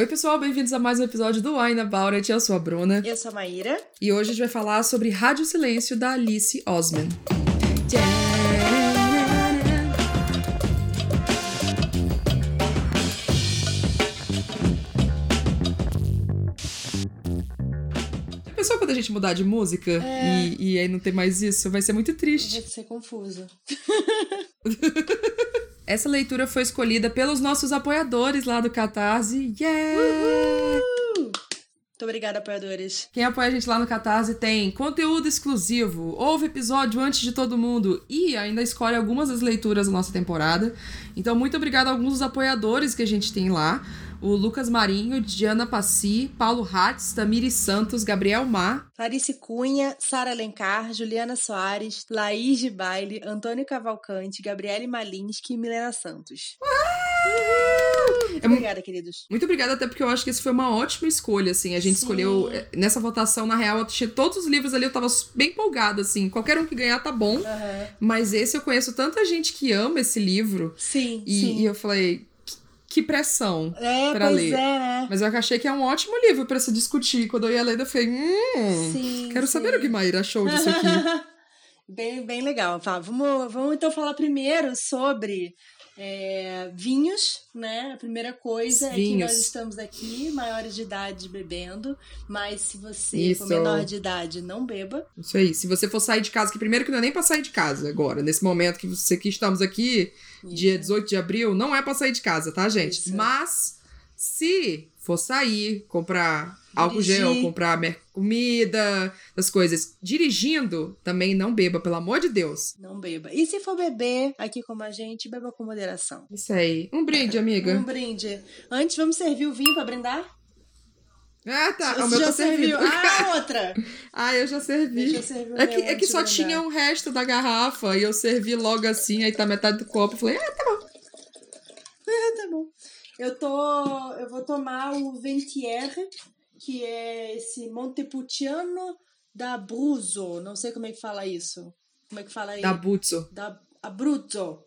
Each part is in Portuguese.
Oi, pessoal, bem-vindos a mais um episódio do Wine About It. Eu sou a Bruna. Eu sou a Maíra. E hoje a gente vai falar sobre Rádio Silêncio, da Alice Osman. Pensou quando a gente mudar de música É. e, e aí não ter mais isso? Vai ser muito triste. Vai ser confuso. Essa leitura foi escolhida pelos nossos apoiadores lá do Catarse. Yeah! Muito obrigada, apoiadores. Quem apoia a gente lá no Catarse tem conteúdo exclusivo, ouve episódio antes de todo mundo e ainda escolhe algumas das leituras da nossa temporada. Então, muito obrigado a alguns dos apoiadores que a gente tem lá. O Lucas Marinho, Diana Passi, Paulo Hatz, Tamiri Santos, Gabriel Mar, Clarice Cunha, Sara Alencar, Juliana Soares, Laís de Baile, Antônio Cavalcante, Gabriele Malinski e Milena Santos. Muito É obrigada, queridos. Muito obrigada, até porque eu acho que esse foi uma ótima escolha, assim. A gente Sim. escolheu, eh, nessa votação, na real, eu tinha todos os livros ali, eu tava bem empolgada, assim. Qualquer um que ganhar tá bom. Aham. Mas esse eu conheço tanta gente que ama esse livro. Sim, E, sim. e eu falei, que, pressão. É, pois ler. é, né? Mas eu achei que é um ótimo livro pra se discutir. Quando eu ia ler, eu falei, hum, Sim, quero sim. saber o que Maíra achou disso aqui. bem, bem legal. Tá, vamos, vamos então falar primeiro sobre é, vinhos, né? A primeira coisa é que Vinhos. nós estamos aqui, maiores de idade, bebendo. Mas se você Isso. for menor de idade, não beba. Isso aí. Se você for sair de casa, que primeiro que não é nem pra sair de casa agora, nesse momento que, você, que estamos aqui, dia 18 de abril, não é pra sair de casa, tá, gente? Isso. Mas se for sair, comprar álcool gel, comprar comida, as coisas, dirigindo, também não beba, pelo amor de Deus. Não beba. E se for beber aqui como a gente, beba com moderação. Isso aí. Um brinde, amiga. Um brinde. Antes, vamos servir o vinho pra brindar? Ah, tá. Você o meu já tá serviu. servido. Ah, outra! Ah, eu já servi. Eu servir o É que, é que só de tinha um resto da garrafa e eu servi logo assim, aí tá metade do copo. Falei, ah, tá bom. Ah, tá bom. Eu tô. Eu vou tomar o Ventière, que é esse Montepulciano da Abruzzo. Não sei como é que fala isso. Como é que fala aí? Da Butzo. Da Abruzzo.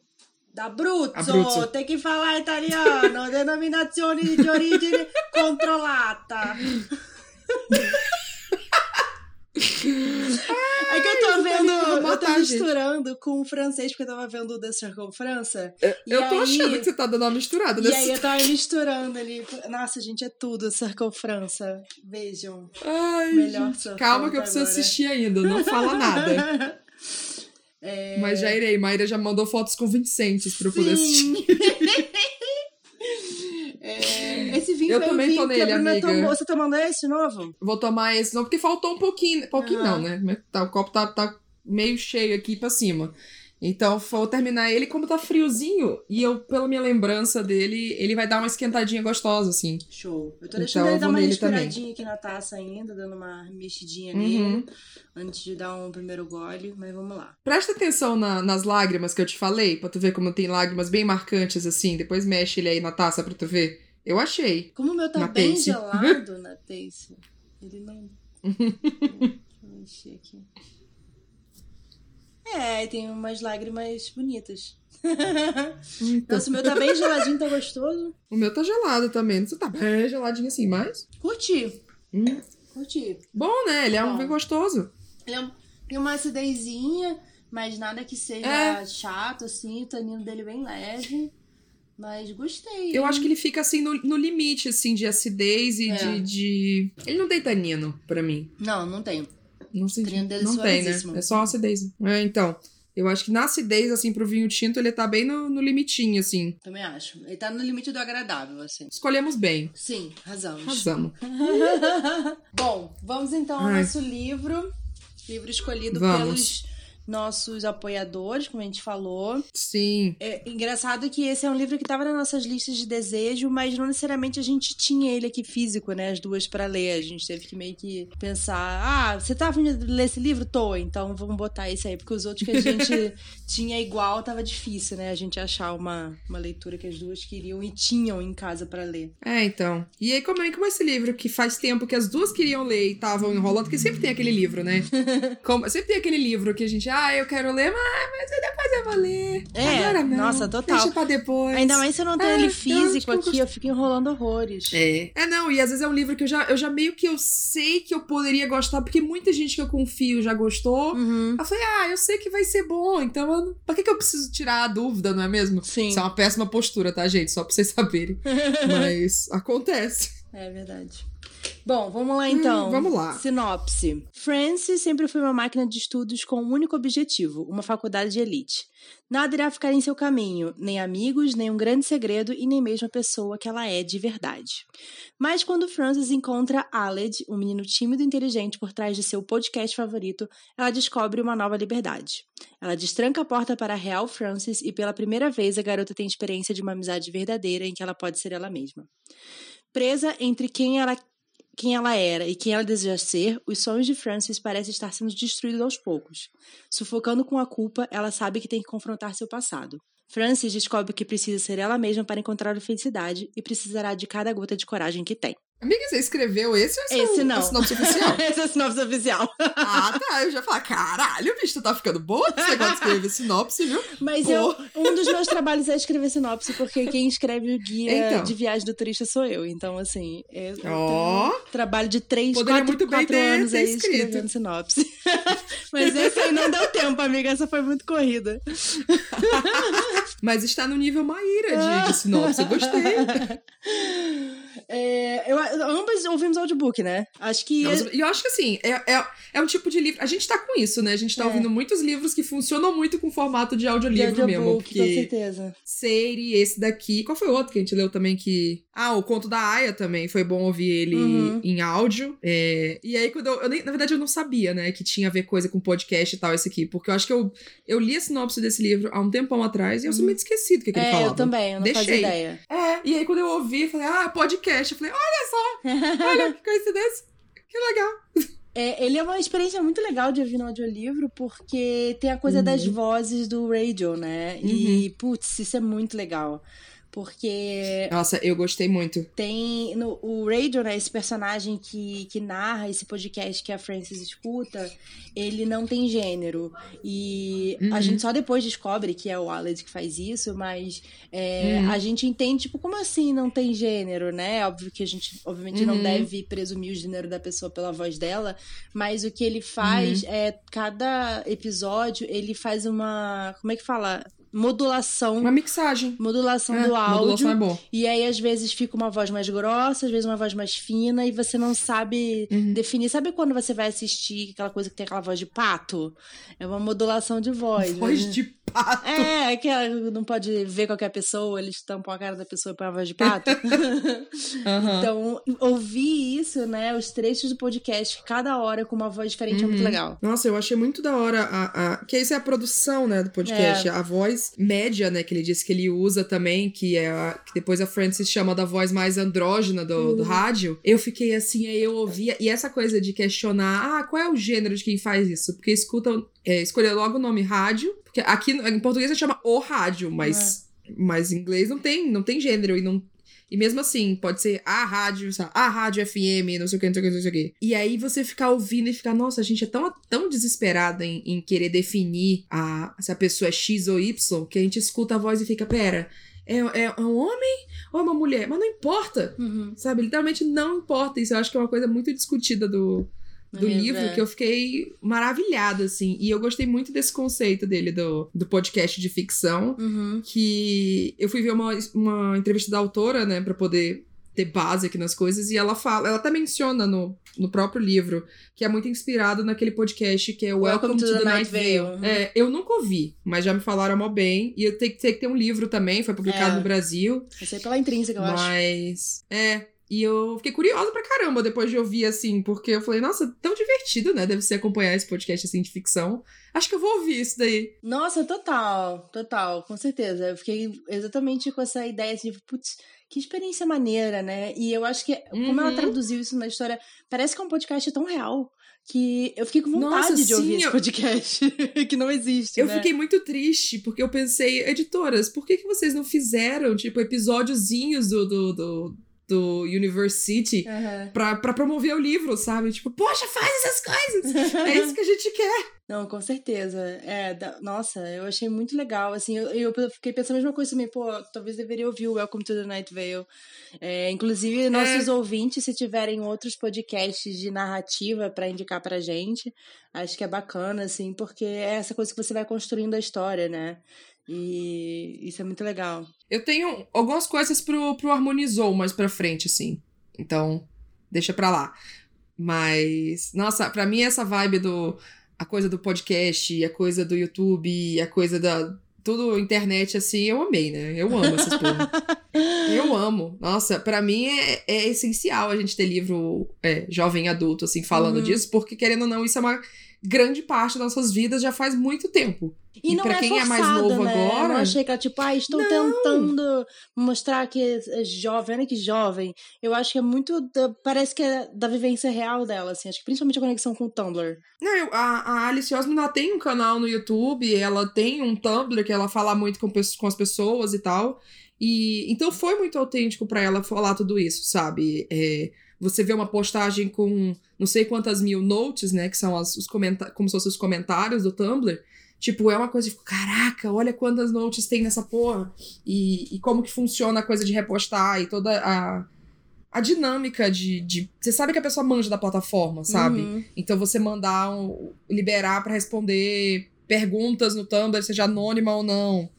Da Abruzzo. Tem que falar italiano. Denominazione di origine controllata. É que eu tô Ai, vendo, eu tô misturando com o francês, porque eu tava vendo o The Circunferência. Eu tô aí- achando que você tá dando uma misturada E nesse. aí eu tava misturando ali. Nossa, gente, é tudo Circunferência. Vejam. Ai, Melhor gente, calma que eu preciso agora. assistir ainda, não fala nada. É... Mas já irei. Maíra já mandou fotos convincentes pra eu poder assistir. Sim. É, esse vinho Eu foi também vinho tô que nele, a Bruna amiga. tomou. Você tomando esse novo? Vou tomar esse não, porque faltou um pouquinho. Pouquinho Aham. não, né? Tá, o copo tá, tá meio cheio aqui pra cima. Então, vou terminar ele como tá friozinho. E eu, pela minha lembrança dele, ele vai dar uma esquentadinha gostosa, assim. Show. Eu tô Então, deixando eu ele dar uma também. respiradinha aqui na taça ainda, dando uma mexidinha Uhum. nele, antes de dar um primeiro gole, mas vamos lá. Presta atenção na- nas lágrimas que eu te falei, pra tu ver como tem lágrimas bem marcantes, assim. Depois mexe ele aí na taça pra tu ver. Eu achei. Como o meu tá Na bem gelado na Taste, ele não. Deixa eu mexer aqui. É, tem umas lágrimas bonitas. Então, Nossa, o meu tá bem geladinho, tá gostoso. o meu tá gelado também. Você tá bem geladinho assim, mas. Curti, Hum, curti. bom, né? Ele é um Bom. bem gostoso. Ele é um- tem uma acidezinha, mas nada que seja É. chato, assim. O tanino dele bem leve. Mas gostei. Eu hein? acho que ele fica assim no, no limite, assim, de acidez e É. de, de. Ele não tem tanino pra mim. Não, não tem. Não sei. Não tem, né? É só acidez. É, então. Eu acho que na acidez, assim, pro vinho tinto, ele tá bem no, no limitinho, assim. Também acho. Ele tá no limite do agradável, assim. Escolhemos bem. Sim, razamos. Razamos. Bom, vamos então ao Ai. nosso livro. Livro escolhido Vamos. pelos nossos apoiadores, como a gente falou. Sim. É engraçado que esse é um livro que estava nas nossas listas de desejo, mas não necessariamente a gente tinha ele aqui físico, né? As duas para ler. A gente teve que meio que pensar: ah, você tá afim de ler esse livro? Tô, então vamos botar esse aí, porque os outros que a gente tinha igual tava difícil, né? A gente achar uma, uma leitura que as duas queriam e tinham em casa para ler. É, então. E aí, como é como esse livro que faz tempo que as duas queriam ler e estavam enrolando, porque sempre tem aquele livro, né? Como, sempre tem aquele livro que a gente, ah, eu quero ler, mas, mas depois eu vou ler. É, Agora não. nossa, total. Deixa pra depois. Ainda mais se eu não tenho É, ele físico acho que eu aqui, eu fico enrolando horrores. É. É, não, e às vezes é um livro que eu já, eu já meio que eu sei que eu poderia gostar, porque muita gente que eu confio já gostou. Uhum. Eu falei, ah, eu sei que vai ser bom, então eu não- pra que, que eu preciso tirar a dúvida, não é mesmo? Sim. Isso é uma péssima postura, tá, gente? Só pra vocês saberem. Mas acontece. É verdade. Bom, vamos lá então. Hum, vamos lá. Sinopse. Francis sempre foi uma máquina de estudos com um único objetivo, uma faculdade de elite. Nada irá ficar em seu caminho, nem amigos, nem um grande segredo e nem mesmo a pessoa que ela é de verdade. Mas quando Francis encontra Aled, um menino tímido e inteligente por trás de seu podcast favorito, ela descobre uma nova liberdade. Ela destranca a porta para a real Francis e pela primeira vez a garota tem experiência de uma amizade verdadeira em que ela pode ser ela mesma. Presa entre quem ela quem ela era e quem ela deseja ser, os sonhos de Frances parecem estar sendo destruídos aos poucos. Sufocando com a culpa, ela sabe que tem que confrontar seu passado. Frances descobre que precisa ser ela mesma para encontrar a felicidade e precisará de cada gota de coragem que tem. Amiga, você escreveu esse ou esse, é Esse o- não. a sinopse oficial? Esse é a sinopse oficial. ah, tá. Eu já falei, caralho, bicho, tu tá ficando boa esse negócio de escrever sinopse, viu? Mas Pô. eu, um dos meus trabalhos é escrever sinopse, porque quem escreve o guia Então. de viagem do turista sou eu. Então, assim, eu, tenho trabalho de três, Poderia quatro, quatro anos aí escrito. escrevendo sinopse. Mas esse aí não deu tempo, amiga. Essa foi muito corrida. Mas está no nível Maíra de, de sinopse. Eu gostei. É, eu, ambas ouvimos audiobook, né? Acho que. E eu acho que assim, é, é, é um tipo de livro. A gente tá com isso, né? A gente tá É. ouvindo muitos livros que funcionam muito com formato de de audiolivro mesmo. audiobook, com Porque certeza. Seire, esse daqui. Qual foi o outro que a gente leu também que. Ah, o conto da Aya também. Foi bom ouvir ele Uhum. em áudio. É, E aí, quando eu, eu nem- Na verdade, eu não sabia, né? Que tinha a ver coisa com podcast e tal, esse aqui. Porque eu acho que eu, eu li a sinopse desse livro há um tempão atrás e eu simplesmente esqueci do que, que ele É, falava. eu também, eu não fazia Deixei. ideia. É, e aí quando eu ouvi, eu falei, ah, podcast. Eu falei, olha só, olha que coincidência. Que legal. É, ele é uma experiência muito legal de ouvir no audiolivro, porque tem a coisa Uhum. das vozes do radio, né? E, putz, isso é muito legal. Porque Nossa, eu gostei muito. tem no, o Radio, né, esse personagem que, que narra esse podcast que a Frances escuta, ele não tem gênero. E a Uhum. gente só depois descobre que é o Aled que faz isso, mas é, Uhum. a gente entende, tipo, como assim não tem gênero, né? Óbvio que a gente, obviamente, não Uhum. deve presumir o gênero da pessoa pela voz dela, mas o que ele faz Uhum. é, cada episódio, ele faz uma, como é que fala? Modulação. Uma mixagem. Modulação É, do áudio. modulação é bom. E aí, às vezes, fica uma voz mais grossa, às vezes uma voz mais fina, e você não sabe Uhum. definir. Sabe quando você vai assistir aquela coisa que tem aquela voz de pato? É uma modulação de voz. Voz né? de pato. É, que ela não pode ver qualquer pessoa, eles tampam a cara da pessoa e põem a voz de pato. Aham. então, ouvir isso, né? Os trechos do podcast, cada hora com uma voz diferente, é muito Uhum. legal. Nossa, eu achei muito da hora a, a- que isso é a produção, né, do podcast, É. a voz média, né, que ele disse que ele usa também, que é a, que depois a Frances chama da voz mais andrógena do, Uhum. do rádio. Eu fiquei assim, aí eu ouvia e essa coisa de questionar, ah, qual é o gênero de quem faz isso? Porque escutam, é, escolher logo o nome rádio, porque aqui em português gente chama o rádio, mas mas em inglês não tem, não tem gênero e não e mesmo assim, pode ser a rádio, sabe? a rádio FM, não sei o que, não sei o que, não sei o que. E aí você ficar ouvindo e ficar, nossa, a gente é tão, tão desesperada em, em querer definir a, se a pessoa é X ou Y, que a gente escuta a voz e fica, pera, é, é um homem ou é uma mulher? Mas não importa, Uhum. sabe? Literalmente não importa. Isso eu acho que é uma coisa muito discutida do, do É, livro, que eu fiquei maravilhada, assim. E eu gostei muito desse conceito dele, do, do podcast de ficção Uhum. que eu fui ver uma, uma entrevista da autora, né, pra poder ter base aqui nas coisas, e ela fala, ela até menciona no, no próprio livro, que é muito inspirado naquele podcast que é Welcome, to, the, Night Vale. Uhum. É, eu nunca ouvi, mas já me falaram mó bem, e eu tenho que ter, um livro também, foi publicado É. no Brasil, Essa aí pela intrínseca, eu acho. mas... É, e eu fiquei curiosa pra caramba depois de ouvir, assim, porque eu falei, nossa, tão divertido, né, deve ser acompanhar esse podcast, assim, de ficção. Acho que eu vou ouvir isso daí. Nossa, total, total, com certeza. Eu fiquei exatamente com essa ideia assim, de, putz, que experiência maneira, né? E eu acho que, como ela Uhum. traduziu isso na história, parece que é um podcast tão real que eu fiquei com vontade Nossa, de ouvir sim, esse eu- podcast, que não existe, Eu né? fiquei muito triste, porque eu pensei, editoras, por que, que vocês não fizeram, tipo, episódiozinhos do, do, do, do University Aham. pra, pra promover o livro, sabe? Tipo, poxa, faz essas coisas! é isso que a gente quer. Não, com certeza. É, da- nossa, eu achei muito legal. Assim, eu, eu fiquei pensando a mesma coisa também, pô, talvez deveria ouvir o Welcome to the Night Vale. É, inclusive, nossos ouvintes, se tiverem outros podcasts de narrativa pra indicar pra gente, acho que é bacana, assim, porque é essa coisa que você vai construindo a história, né? E isso é muito legal. Eu tenho algumas coisas pro, pro Harmonizou mais pra frente, assim. Então, deixa pra lá. Mas, nossa, pra mim essa vibe do. A coisa do podcast, a coisa do YouTube, a coisa da. Tudo internet, assim, eu amei, né? Eu amo essas porra. Eu amo. Nossa, pra mim é, é essencial a gente ter livro é, jovem adulto, assim, falando Uhum. disso, porque querendo ou não, isso é uma grande parte das nossas vidas já faz muito tempo. E, E não pra é quem é mais novo né? agora- Eu achei que ela, tipo, ah, estou tentando mostrar que é jovem, olha que jovem. Eu acho que é muito, da- parece que é da vivência real dela, assim. Acho que principalmente a conexão com o Tumblr. Não, eu- a, a Alice Osman ela tem um canal no YouTube, ela tem um Tumblr que ela fala muito com, com as pessoas e tal. E então foi muito autêntico pra ela falar tudo isso, sabe? É, você vê uma postagem com não sei quantas mil notes, né? Que são as, os comentários, como se fossem os comentários do Tumblr. Tipo, é uma coisa de, caraca, olha quantas notes tem nessa porra. E, e como que funciona a coisa de repostar e toda a, a dinâmica de, de. Você sabe que a pessoa manja da plataforma, sabe? Uhum. Então você mandar um, liberar pra responder perguntas no Tumblr, seja anônima ou não.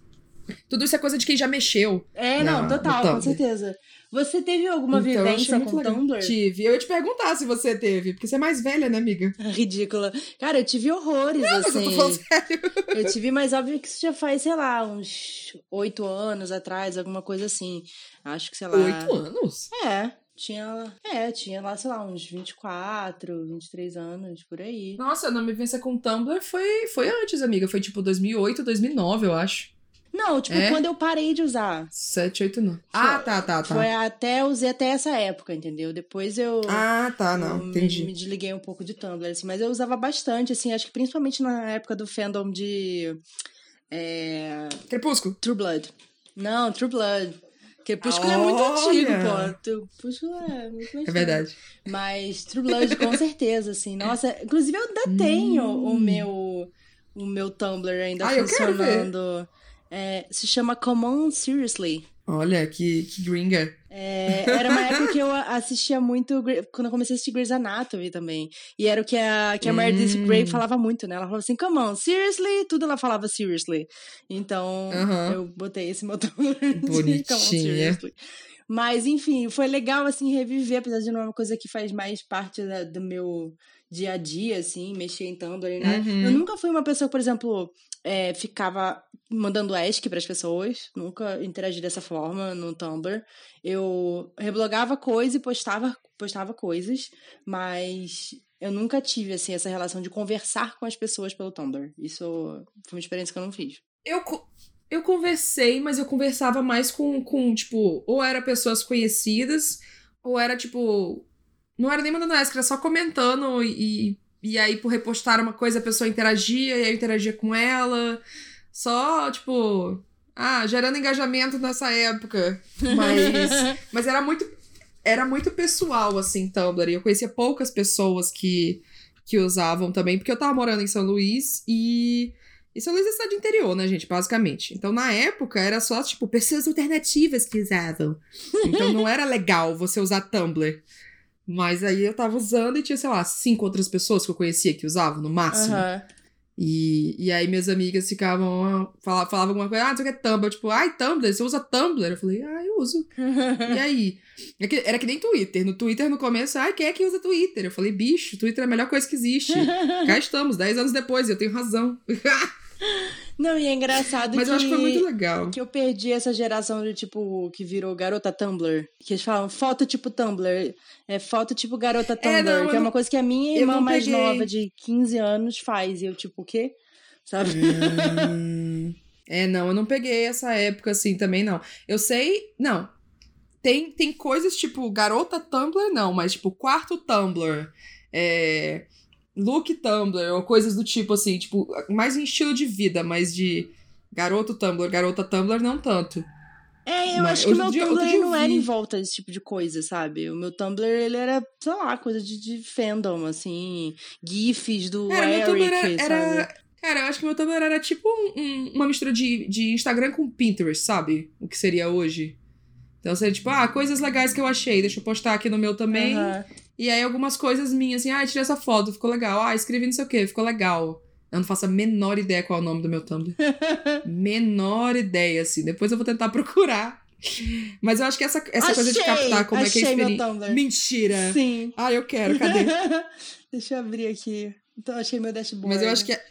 Tudo isso é coisa de quem já mexeu. É, Na- não, total, com certeza. Você teve alguma Então, vivência com o legal. Tumblr? Tive. Eu ia te perguntar se você teve, porque você é mais velha, né, amiga? Ridícula. Cara, eu tive horrores, Mas eu assim. tô falando sério. Eu tive, mas óbvio que isso já faz, sei lá, uns oito anos atrás, alguma coisa assim. Acho que, sei lá. Oito anos? É, tinha. É, tinha lá, sei lá, uns 24, 23 anos, por aí. Nossa, a minha vivência com o Tumblr foi, foi antes, amiga. Foi tipo 2008, 2009, eu acho. Não, tipo, É? quando eu parei de usar. 7, 8, 9. Ah, tá, tá, tá. Foi até, usei até essa época, entendeu? Depois eu. Ah, tá, não. me- Entendi. Me desliguei um pouco de Tumblr, assim, mas eu usava bastante, assim, acho que principalmente na época do fandom de. É, Crepúsculo. True Blood. Não, True Blood. Crepúsculo é muito antigo, pô. Crepúsculo é muito mais É verdade. Mas True Blood, com certeza, assim. Nossa, inclusive eu ainda tenho o meu o meu Tumblr ainda Hum. Ah, eu quero ver. É, se chama Come On Seriously. Olha, que, que gringa. É, era uma época que eu assistia muito, quando eu comecei a assistir Grey's Anatomy também. E era o que a, que a Meredith Hum. Grey falava muito, né? Ela falava assim, come on, seriously? Tudo ela falava seriously. Então, Aham. eu botei esse Tumblr de come on, seriously. Mas, enfim, foi legal, assim, reviver, apesar de não é uma coisa que faz mais parte da- do meu dia a dia, assim, Tumblr e nada. Uhum. Eu nunca fui uma pessoa, por exemplo, é, ficava mandando ESC pras pessoas, nunca interagi dessa forma no Tumblr. Eu reblogava coisa e postava, postava coisas, mas eu nunca tive, assim, essa relação de conversar com as pessoas pelo Tumblr. Isso foi uma experiência que eu não fiz. Eu, eu conversei, mas eu conversava mais com, com, tipo, ou era pessoas conhecidas, ou era, tipo. Não era nem mandando essa, era só comentando e, e aí, por repostar uma coisa, a pessoa interagia, e aí eu interagia com ela. Só, tipo. Ah, gerando engajamento nessa época. Mas. Mas era muito. Era muito pessoal, assim, Tumblr. E eu conhecia poucas pessoas que, que usavam também, porque eu tava morando em São Luís e. E São Luís é cidade interior, né, gente? Basicamente. Então, na época, era só, tipo, pessoas alternativas que usavam. Então, não era legal você usar Tumblr. Mas aí eu tava usando e tinha, sei lá, cinco outras pessoas que eu conhecia que usavam, no máximo. Aham. E, e aí minhas amigas ficavam, ah, fala- falavam alguma coisa, ah, não sei o que é Tumblr. Tipo, ai, Tumblr, você usa Tumblr? Eu falei, ah, eu uso. E aí? É que- Era que nem Twitter. No Twitter, no começo, ai, quem é que usa Twitter? Eu falei, bicho, Twitter é a melhor coisa que existe. Cá estamos, 10 anos depois, e eu tenho razão. Não, e é engraçado Mas que... eu acho que foi muito legal. Que eu perdi essa geração de tipo que virou garota Tumblr. Que eles falam foto tipo Tumblr. É foto tipo garota Tumblr. não, que é uma coisa que a minha irmã mais peguei. nova, de 15 anos, faz. E eu, tipo, o quê? Sabe? Hum, é, não, eu não peguei essa época assim também, não. Eu sei. Não. Tem, tem coisas tipo garota Tumblr, não, mas tipo quarto Tumblr. É. Look Tumblr, ou coisas do tipo assim, tipo, mais em estilo de vida, mas de garoto Tumblr, garota Tumblr, não tanto. É, eu Mas acho que o meu dia- Tumblr não era em volta desse tipo de coisa, sabe? O meu Tumblr, ele era, sei lá, coisa de, de fandom, assim, gifs do Cara, meu Eric, Tumblr era, sabe? era- Cara, eu acho que meu Tumblr era tipo um- um- uma mistura de, de Instagram com Pinterest, sabe? O que seria hoje. Então seria tipo, ah, coisas legais que eu achei, deixa eu postar aqui no meu também. Aham. E aí algumas coisas minhas, assim, ah, tirei essa foto, ficou legal. Ah, escrevi não sei o que, ficou legal. Eu não faço a menor ideia qual é o nome do meu Tumblr. menor ideia, assim. Depois eu vou tentar procurar. Mas eu acho que essa, essa coisa de Achei! captar como é que é Achei experiência. Mentira! Sim. Ah, eu quero, cadê? Deixa eu abrir aqui. Então, achei meu dashboard. Mas eu acho que é-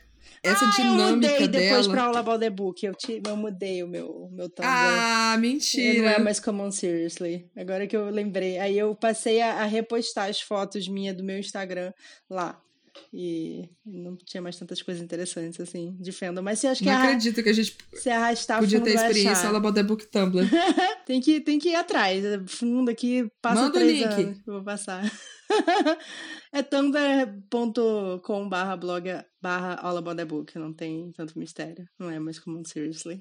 essa ah, eu dinâmica mudei depois dela. pra All About the Book. Eu, te, eu mudei o meu, o meu Tumblr. Ah, mentira. Não é mais Come On Seriously. Agora que eu lembrei. Aí eu passei a, a repostar as fotos minhas do meu Instagram lá. E não tinha mais tantas coisas interessantes assim, de fandom. Mas você acha que Não arra- acredito que a gente se arrastar podia ter experiência About the Book Tumblr. Tem que, tem que ir atrás. Fundo aqui, passa Manda o link. anos. Vou passar. é tumblr.com barra blog barra all about the book. Não tem tanto mistério. Não é mais comum, seriously.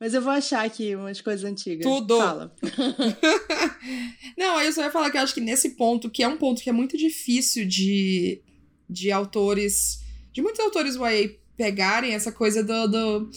Mas eu vou achar aqui umas coisas antigas. Tudo. Fala. Não, aí eu só ia falar que eu acho que nesse ponto, que é um ponto que é muito difícil de, de autores, de muitos autores YA pegarem essa coisa do, do-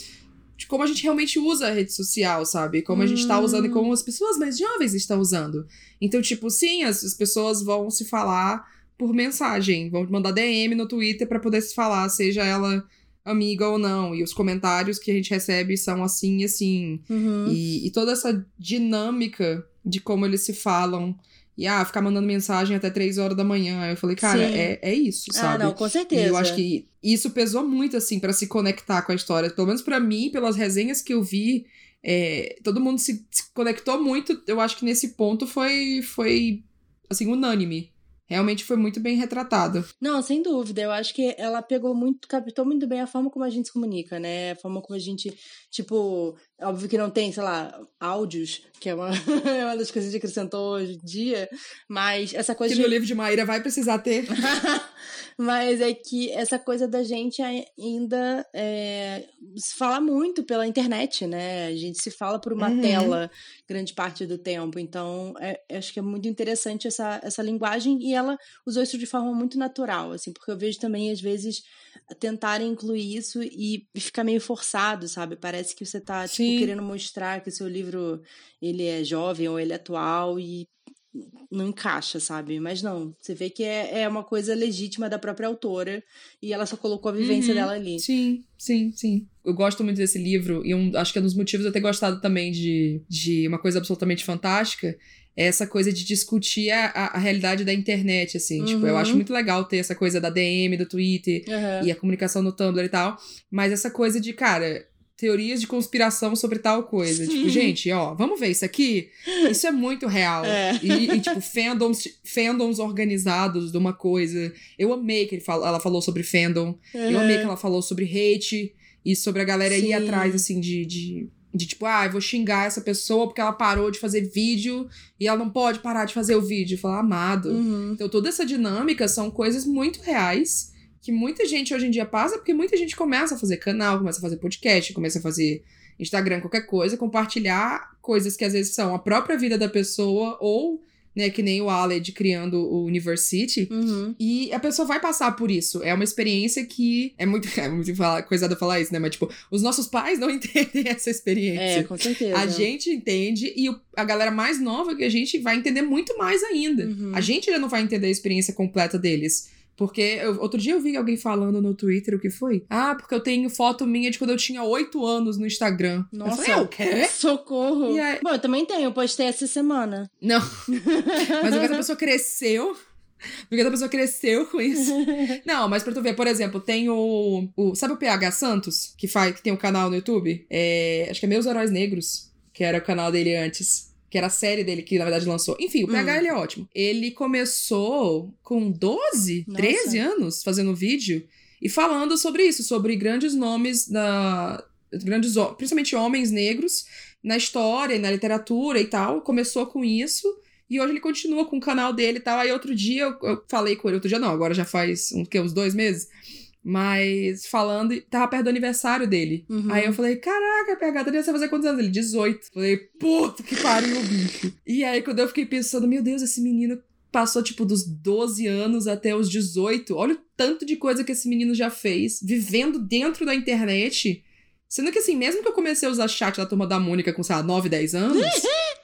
de como a gente realmente usa a rede social, sabe? Como a gente tá usando e como as pessoas mais jovens estão usando. Então, tipo, sim, as, as pessoas vão se falar por mensagem, vão mandar DM no Twitter pra poder se falar, seja ela amiga ou não. E os comentários que a gente recebe são assim e assim. Uhum. E, e toda essa dinâmica de como eles se falam. E, ah, ficar mandando mensagem até três horas da manhã. Eu falei, cara, Sim. é, é isso, Ah, sabe? não, com certeza. E eu acho que isso pesou muito, assim, pra se conectar com a história. Pelo menos pra mim, pelas resenhas que eu vi, é, todo mundo se, se conectou muito. Eu acho que nesse ponto foi, foi assim, unânime. Realmente foi muito bem retratado. Não, sem dúvida. Eu acho que ela pegou muito, captou muito bem a forma como a gente se comunica, né? A forma como a gente, tipo, óbvio que não tem, sei lá, áudios, que é uma, é uma das coisas que acrescentou hoje em dia, mas essa coisa Que de no livro de Maíra vai precisar ter. Mas é que essa coisa da gente ainda é, se fala muito pela internet, né? A gente se fala por uma Uhum. tela grande parte do tempo. Então, é- acho que é muito interessante essa, essa linguagem e ela usou isso de forma muito natural, assim, porque eu vejo também, às vezes, tentarem incluir isso e ficar meio forçado, sabe? Parece que você tá, tipo, querendo mostrar que o seu livro, ele é jovem ou ele é atual e não encaixa, sabe? Mas não, você vê que é, é uma coisa legítima da própria autora e ela só colocou a vivência Uhum. dela ali. Sim, sim, sim. Eu gosto muito desse livro e um, acho que é um dos motivos de eu ter gostado também de, de uma coisa absolutamente fantástica é essa coisa de discutir a, a, realidade da internet, assim. Tipo, eu Uhum. acho muito legal ter essa coisa da DM, do Twitter Aham. e a comunicação no Tumblr e tal, mas essa coisa de, cara, teorias de conspiração sobre tal coisa. Sim. Tipo, gente, ó, vamos ver isso aqui? Isso é muito real. É. E, e, tipo, fandoms, fandoms organizados de uma coisa. Eu amei que ele fala, ela falou sobre fandom. Eu amei que ela falou sobre hate e sobre a galera ir Sim. atrás, assim, de, de, de tipo, ah, eu vou xingar essa pessoa porque ela parou de fazer vídeo e ela não pode parar de fazer o vídeo. Falar, amado. Uhum. Então, toda essa dinâmica são coisas muito reais que muita gente hoje em dia passa porque muita gente começa a fazer canal, começa a fazer podcast, começa a fazer Instagram, qualquer coisa, compartilhar coisas que às vezes são a própria vida da pessoa ou, né, que nem o Aled criando o University. Uhum. E a pessoa vai passar por isso. É uma experiência que. É muito, é muito falar, coisada falar isso, né? Mas, tipo, os nossos pais não entendem essa experiência. É, com certeza. A gente entende e o- a galera mais nova que a gente vai entender muito mais ainda. Uhum. A gente já não vai entender a experiência completa deles. Porque eu- outro dia eu vi alguém falando no Twitter o que foi? Ah, porque eu tenho foto minha de quando eu tinha 8 anos no Instagram. Nossa. Eu falei, é o quê? Socorro! E aí- Bom, eu também tenho, eu postei essa semana. Não. Mas porque essa pessoa cresceu. Porque essa pessoa cresceu com isso. Não, mas pra tu ver, por exemplo, tem o. o sabe o PH Santos? Que, faz, que tem um canal no YouTube? É, acho que é Meus Heróis Negros, que era o canal dele antes. Que era a série dele que, na verdade, lançou. Enfim, o PH Hum. ele é ótimo. Ele começou com 12, Nossa. 13 anos fazendo vídeo e falando sobre isso, sobre grandes nomes da. Grandes, principalmente homens negros, na história e na literatura e tal. Começou com isso. E hoje ele continua com o canal dele e tal. Aí outro dia eu, eu falei com ele, outro dia não, agora já faz um, que, uns dois meses. Mas falando, tava perto do aniversário dele. Uhum. Aí eu falei, caraca, PH, Daniel, você vai fazer quantos anos? Ele, 18. Falei, puta que pariu, bicho. E aí quando eu fiquei pensando, meu Deus, esse menino passou, tipo, dos 12 anos até os 18. Olha o tanto de coisa que esse menino já fez, vivendo dentro da internet. Sendo que, assim, mesmo que eu comecei a usar chat da turma da Mônica com, sei lá, 9, 10 anos,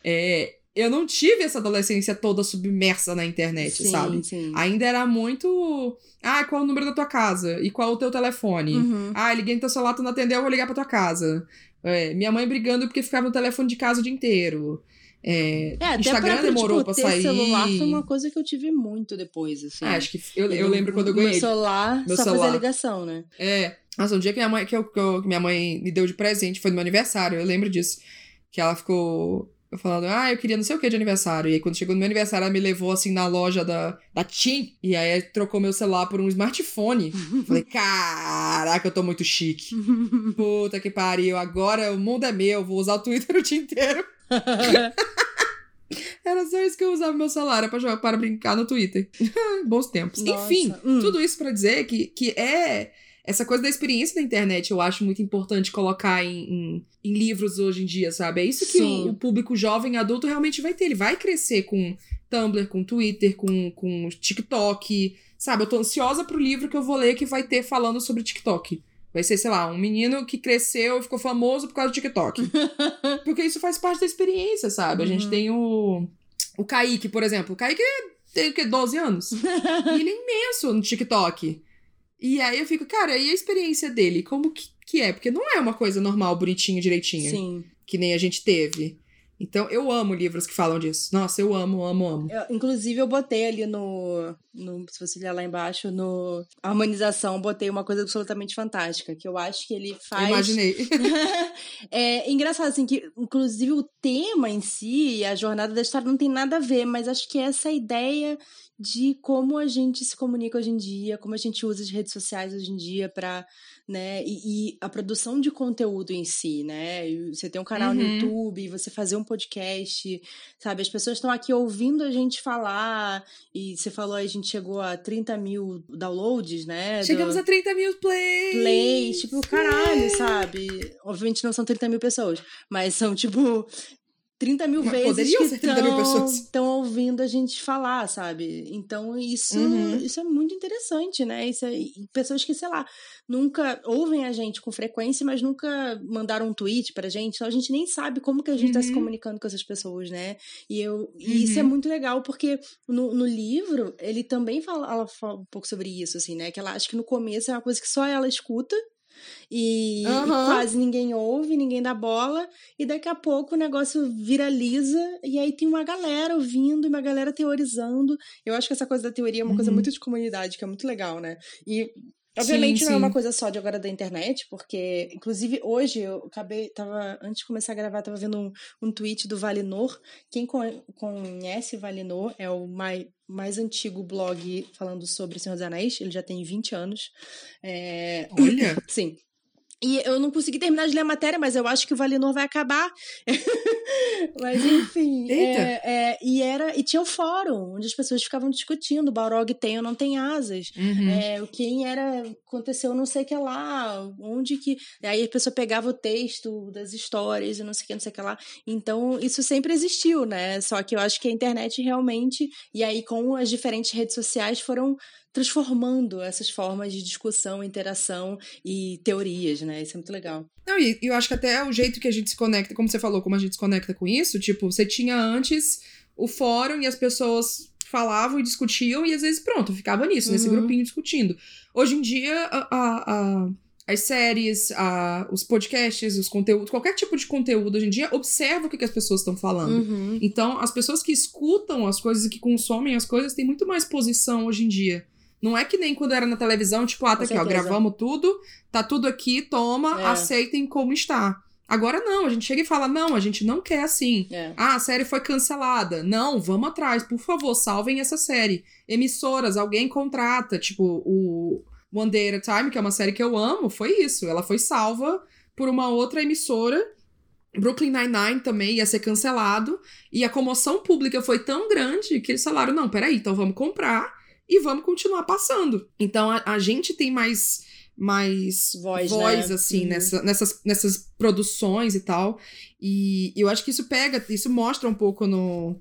é, eu não tive essa adolescência toda submersa na internet, sim, sabe? Sim. Ainda era muito. Ah, qual é o número da tua casa? E qual é o teu telefone? Uhum. Ah, liguei no teu celular, tu não atendeu, eu vou ligar pra tua casa. É, minha mãe brigando porque ficava no telefone de casa o dia inteiro. É, É, Instagram pra, demorou tipo, pra sair. celular foi uma coisa que eu tive muito depois, assim. Ah, acho que eu, eu lembro quando eu Meu ganhei. celular Meu só celular. fazia ligação, né? É. Nossa, um dia que minha mãe, que, eu, que, eu- que minha mãe me deu de presente foi no meu aniversário, eu lembro disso. Que ela ficou falando, ah, eu queria não sei o que de aniversário. E aí, quando chegou no meu aniversário, ela me levou assim na loja da, da TIM. E aí trocou meu celular por um smartphone. Falei, caraca, eu tô muito chique. Puta que pariu, agora o mundo é meu, vou usar o Twitter o dia inteiro. Era só isso que eu usava meu celular, pra, jogar, para brincar no Twitter. Bons tempos. Nossa, Enfim, hum. tudo isso pra dizer que, que é. Essa coisa da experiência da internet eu acho muito importante colocar em, em, em livros hoje em dia, sabe? É isso que o, o público jovem adulto realmente vai ter. Ele vai crescer com Tumblr, com Twitter, com, com TikTok. Sabe? Eu tô ansiosa pro livro que eu vou ler que vai ter falando sobre TikTok. Vai ser, sei lá, um menino que cresceu e ficou famoso por causa do TikTok. Porque isso faz parte da experiência, sabe? A gente Uhum. tem o. O Kaique, por exemplo. O Kaique tem o quê? 12 anos? e ele é imenso no TikTok. E aí eu fico, cara, e a experiência dele? Como que, que é? Porque não é uma coisa normal, bonitinho, direitinho. Sim. Que nem a gente teve. Então eu amo livros que falam disso. Nossa, eu amo, amo, amo. Eu- inclusive, eu botei ali no, no. Se você olhar lá embaixo, no harmonização, botei uma coisa absolutamente fantástica. Que eu acho que ele Eu faz. imaginei. é engraçado, assim, que inclusive o tema em si a jornada da história não tem nada a ver, mas acho que essa ideia de como a gente se comunica hoje em dia, como a gente usa as redes sociais hoje em dia para, né, e, e a produção de conteúdo em si, né, você tem um canal no Uhum. YouTube, você fazer um podcast, sabe, as pessoas estão aqui ouvindo a gente falar, e você falou a gente chegou a 30 mil downloads, né, do- Chegamos a 30 mil plays! plays, tipo, caralho, sabe? Obviamente não são 30 mil pessoas, mas são, tipo, 30 mil Mas vezes poderiam que ser 30 mil pessoas. estão ouvindo a gente falar, sabe? Então, isso, Uhum. isso é muito interessante, né? Isso é, pessoas que, sei lá, nunca ouvem a gente com frequência, mas nunca mandaram um tweet pra gente, então a gente nem sabe como que a gente tá se Uhum. comunicando com essas pessoas, né? E, eu, e isso é Uhum. muito legal, porque no, no livro, ele também fala, fala um pouco sobre isso, assim, né? Que ela acha que no começo é uma coisa que só ela escuta. E, Aham. quase ninguém ouve, ninguém dá bola, e daqui a pouco o negócio viraliza, e aí tem uma galera ouvindo, e uma galera teorizando. Eu acho que essa coisa da teoria é uma coisa Uhum. muito de comunidade, que é muito legal, né? E Obviamente Sim, não é uma sim. coisa só de agora da internet, porque, inclusive, hoje eu acabei, tava, antes de começar a gravar, tava vendo um, um tweet do Valinor. Quem con- conhece Valinor é o mai, mais antigo blog falando sobre Senhor dos Anéis, ele já tem 20 anos. É, Olha! Sim. E eu não consegui terminar de ler a matéria, mas eu acho que o Valinor vai acabar. mas enfim. Eita. é, é, e era e tinha o fórum, onde as pessoas ficavam discutindo: Balrog tem ou não tem asas. Uhum. É, o quem era, aconteceu não sei o que lá, onde que. Aí a pessoa pegava o texto das histórias e não sei o que, não sei o que lá. Então, isso sempre existiu, né? Só que eu acho que a internet realmente, e aí com as diferentes redes sociais, foram transformando essas formas de discussão, interação e teorias, né? Isso é muito legal. Não, e e eu acho que até o jeito que a gente se conecta, como você falou, como a gente se conecta com isso, tipo, você tinha antes o fórum e as pessoas falavam e discutiam, e às vezes, pronto, ficava nisso, nesse Uhum. grupinho discutindo. Hoje em dia, a- a- a- as séries, os podcasts, os conteúdos, qualquer tipo de conteúdo hoje em dia, observa o que, que as pessoas estão falando. Uhum. Então, as pessoas que escutam as coisas e que consomem as coisas têm muito mais posição hoje em dia. Não é que nem quando era na televisão, tipo, ah, tá aqui, ó, gravamos tudo, tá tudo aqui, toma, É. aceitem como está. Agora não, a gente chega e fala, não, a gente não quer assim. É. Ah, a série foi cancelada. Não, vamos atrás, por favor, salvem essa série. Emissoras, alguém contrata, tipo, o One Day at a Time, que é uma série que eu amo, foi isso. Ela foi salva por uma outra emissora. Brooklyn Nine-Nine também ia ser cancelado. E a comoção pública foi tão grande que eles falaram: não, peraí, então vamos comprar e vamos continuar passando. Então a, a gente tem mais mais Voz, voz né? assim, Uhum. nessa, nessas, nessas produções e tal. E eu acho que isso pega, isso mostra um pouco no,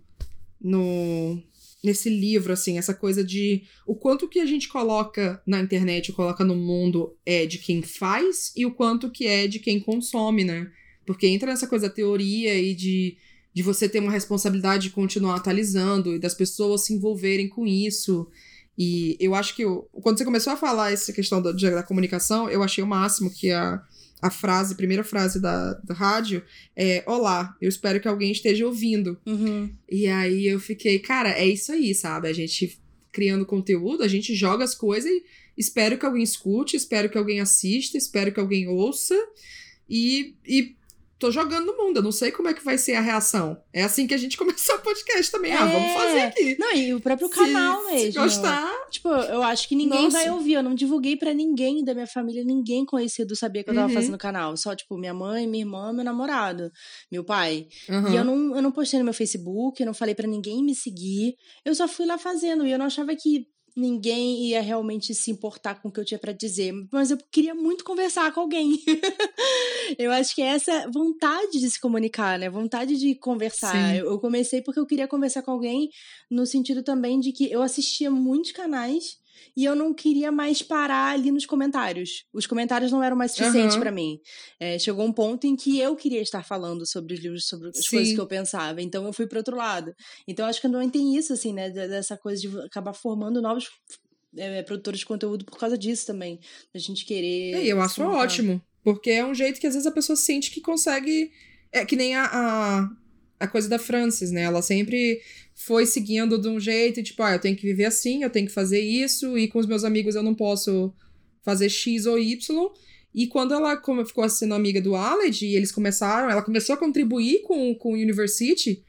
no nesse livro, assim, essa coisa de o quanto que a gente coloca na internet, coloca no mundo é de quem faz e o quanto que é de quem consome, né? Porque entra nessa coisa da teoria e de, de você ter uma responsabilidade de continuar atualizando e das pessoas se envolverem com isso. E eu acho que eu- quando você começou a falar essa questão da, da comunicação, eu achei o máximo que a, a frase, a primeira frase da, da rádio é: Olá, eu espero que alguém esteja ouvindo. Uhum. E aí eu fiquei, cara, é isso aí, sabe? A gente criando conteúdo, a gente joga as coisas e espero que alguém escute, espero que alguém assista, espero que alguém ouça. E, e tô jogando no mundo, eu não sei como é que vai ser a reação. É assim que a gente começou o podcast também. Ah, vamos É. fazer aqui. Não, e o próprio Se- canal se mesmo. gostar, Tipo, eu acho que ninguém Nossa. vai ouvir. Eu não divulguei pra ninguém da minha família, ninguém conhecido sabia que eu tava Uhum. fazendo canal. Só, tipo, minha mãe, minha irmã, meu namorado, meu pai. Aham. E eu não, eu não postei no meu Facebook, eu não falei pra ninguém me seguir. Eu só fui lá fazendo. E eu não achava que ninguém ia realmente se importar com o que eu tinha pra dizer. Mas eu queria muito conversar com alguém. eu acho que essa vontade de se comunicar, né? Vontade de conversar. Eu, eu comecei porque eu queria conversar com alguém no sentido também de que eu assistia muitos canais. E eu não queria mais parar ali nos comentários. Os comentários não eram mais suficientes Aham. pra mim. É, chegou um ponto em que eu queria estar falando sobre os livros, sobre as Sim. coisas que eu pensava. Então eu fui pro outro lado. Então acho que não tem isso, assim, né? de- Dessa coisa de acabar formando novos é, produtores de conteúdo por causa disso também. Da gente querer. E eu acho ótimo. Porque é um jeito que às vezes a pessoa sente que consegue. É que nem a, a, a coisa da Frances, né? Ela sempre foi seguindo de um jeito, tipo, ah, eu tenho que viver assim, eu tenho que fazer isso, e com os meus amigos eu não posso fazer X ou Y. E quando ela como ficou sendo amiga do Aled, e eles começaram, ela começou a contribuir com, com o University,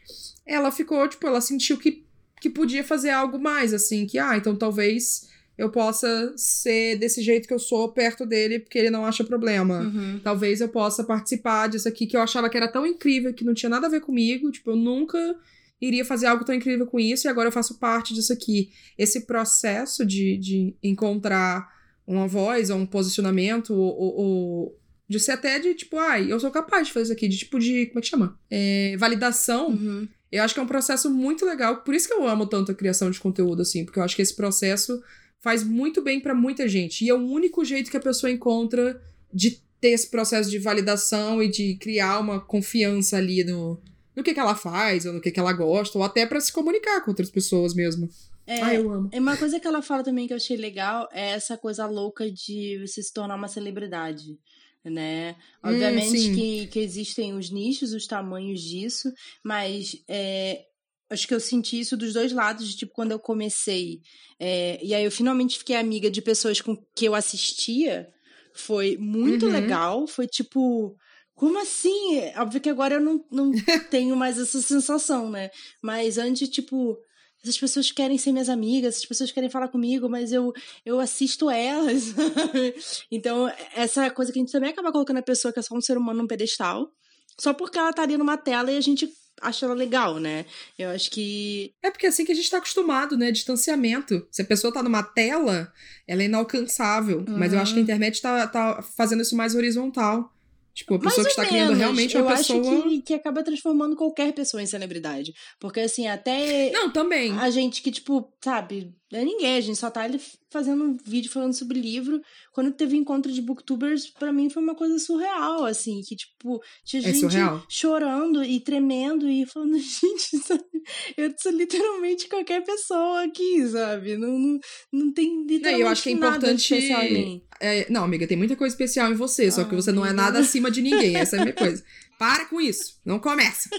ela ficou, tipo, ela sentiu que, que podia fazer algo mais, assim, que, ah, então talvez eu possa ser desse jeito que eu sou perto dele, porque ele não acha problema. Uhum. Talvez eu possa participar disso aqui que eu achava que era tão incrível, que não tinha nada a ver comigo. Tipo, eu nunca iria fazer algo tão incrível com isso e agora eu faço parte disso aqui. Esse processo de, de encontrar uma voz ou um posicionamento ou, ou- ou de ser até de tipo, ai, eu sou capaz de fazer isso aqui, de tipo de, como é que chama? É, validação. Uhum. Eu acho que é um processo muito legal, por isso que eu amo tanto a criação de conteúdo, assim, porque eu acho que esse processo faz muito bem pra muita gente. E é o único jeito que a pessoa encontra de ter esse processo de validação e de criar uma confiança ali no, no que, que ela faz, ou no que, que ela gosta, ou até pra se comunicar com outras pessoas mesmo. É, Ah, eu amo. É uma coisa que ela fala também que eu achei legal é essa coisa louca de você se tornar uma celebridade, né? Hum, Obviamente sim. que, que existem os nichos, os tamanhos disso, mas é, acho que eu senti isso dos dois lados, de, tipo, quando eu comecei. é, e aí eu finalmente fiquei amiga de pessoas com que eu assistia. Foi muito Uhum. legal. Foi tipo. Como assim? Óbvio que agora eu não, não tenho mais essa sensação, né? Mas antes, tipo, essas pessoas querem ser minhas amigas, essas pessoas querem falar comigo, mas eu, eu assisto elas. então, essa coisa que a gente também acaba colocando a pessoa que é só um ser humano num pedestal, só porque ela tá ali numa tela e a gente acha ela legal, né? Eu acho que. É porque é assim que a gente tá acostumado, né? Distanciamento. Se a pessoa tá numa tela, ela é inalcançável. Mas eu acho que a internet tá, tá fazendo isso mais horizontal. Tipo, a Mais pessoa que ou está criando realmente eu uma pessoa. acho que, que acaba transformando qualquer pessoa em celebridade. Porque, assim, até Não, também. a gente que, tipo, sabe, é ninguém, a gente só tá ali fazendo um vídeo falando sobre livro. Quando teve encontro de booktubers, pra mim foi uma coisa surreal, assim, que, tipo, tinha É gente surreal. chorando e tremendo e falando, gente, sabe, eu sou literalmente qualquer pessoa aqui, sabe? Não, não, não tem Não, literalmente e eu acho que é importante. especial em mim. É, não, amiga, tem muita coisa especial em você, só que Ah, você não é nada acima de ninguém. Essa é a minha coisa. Para com isso. Não começa.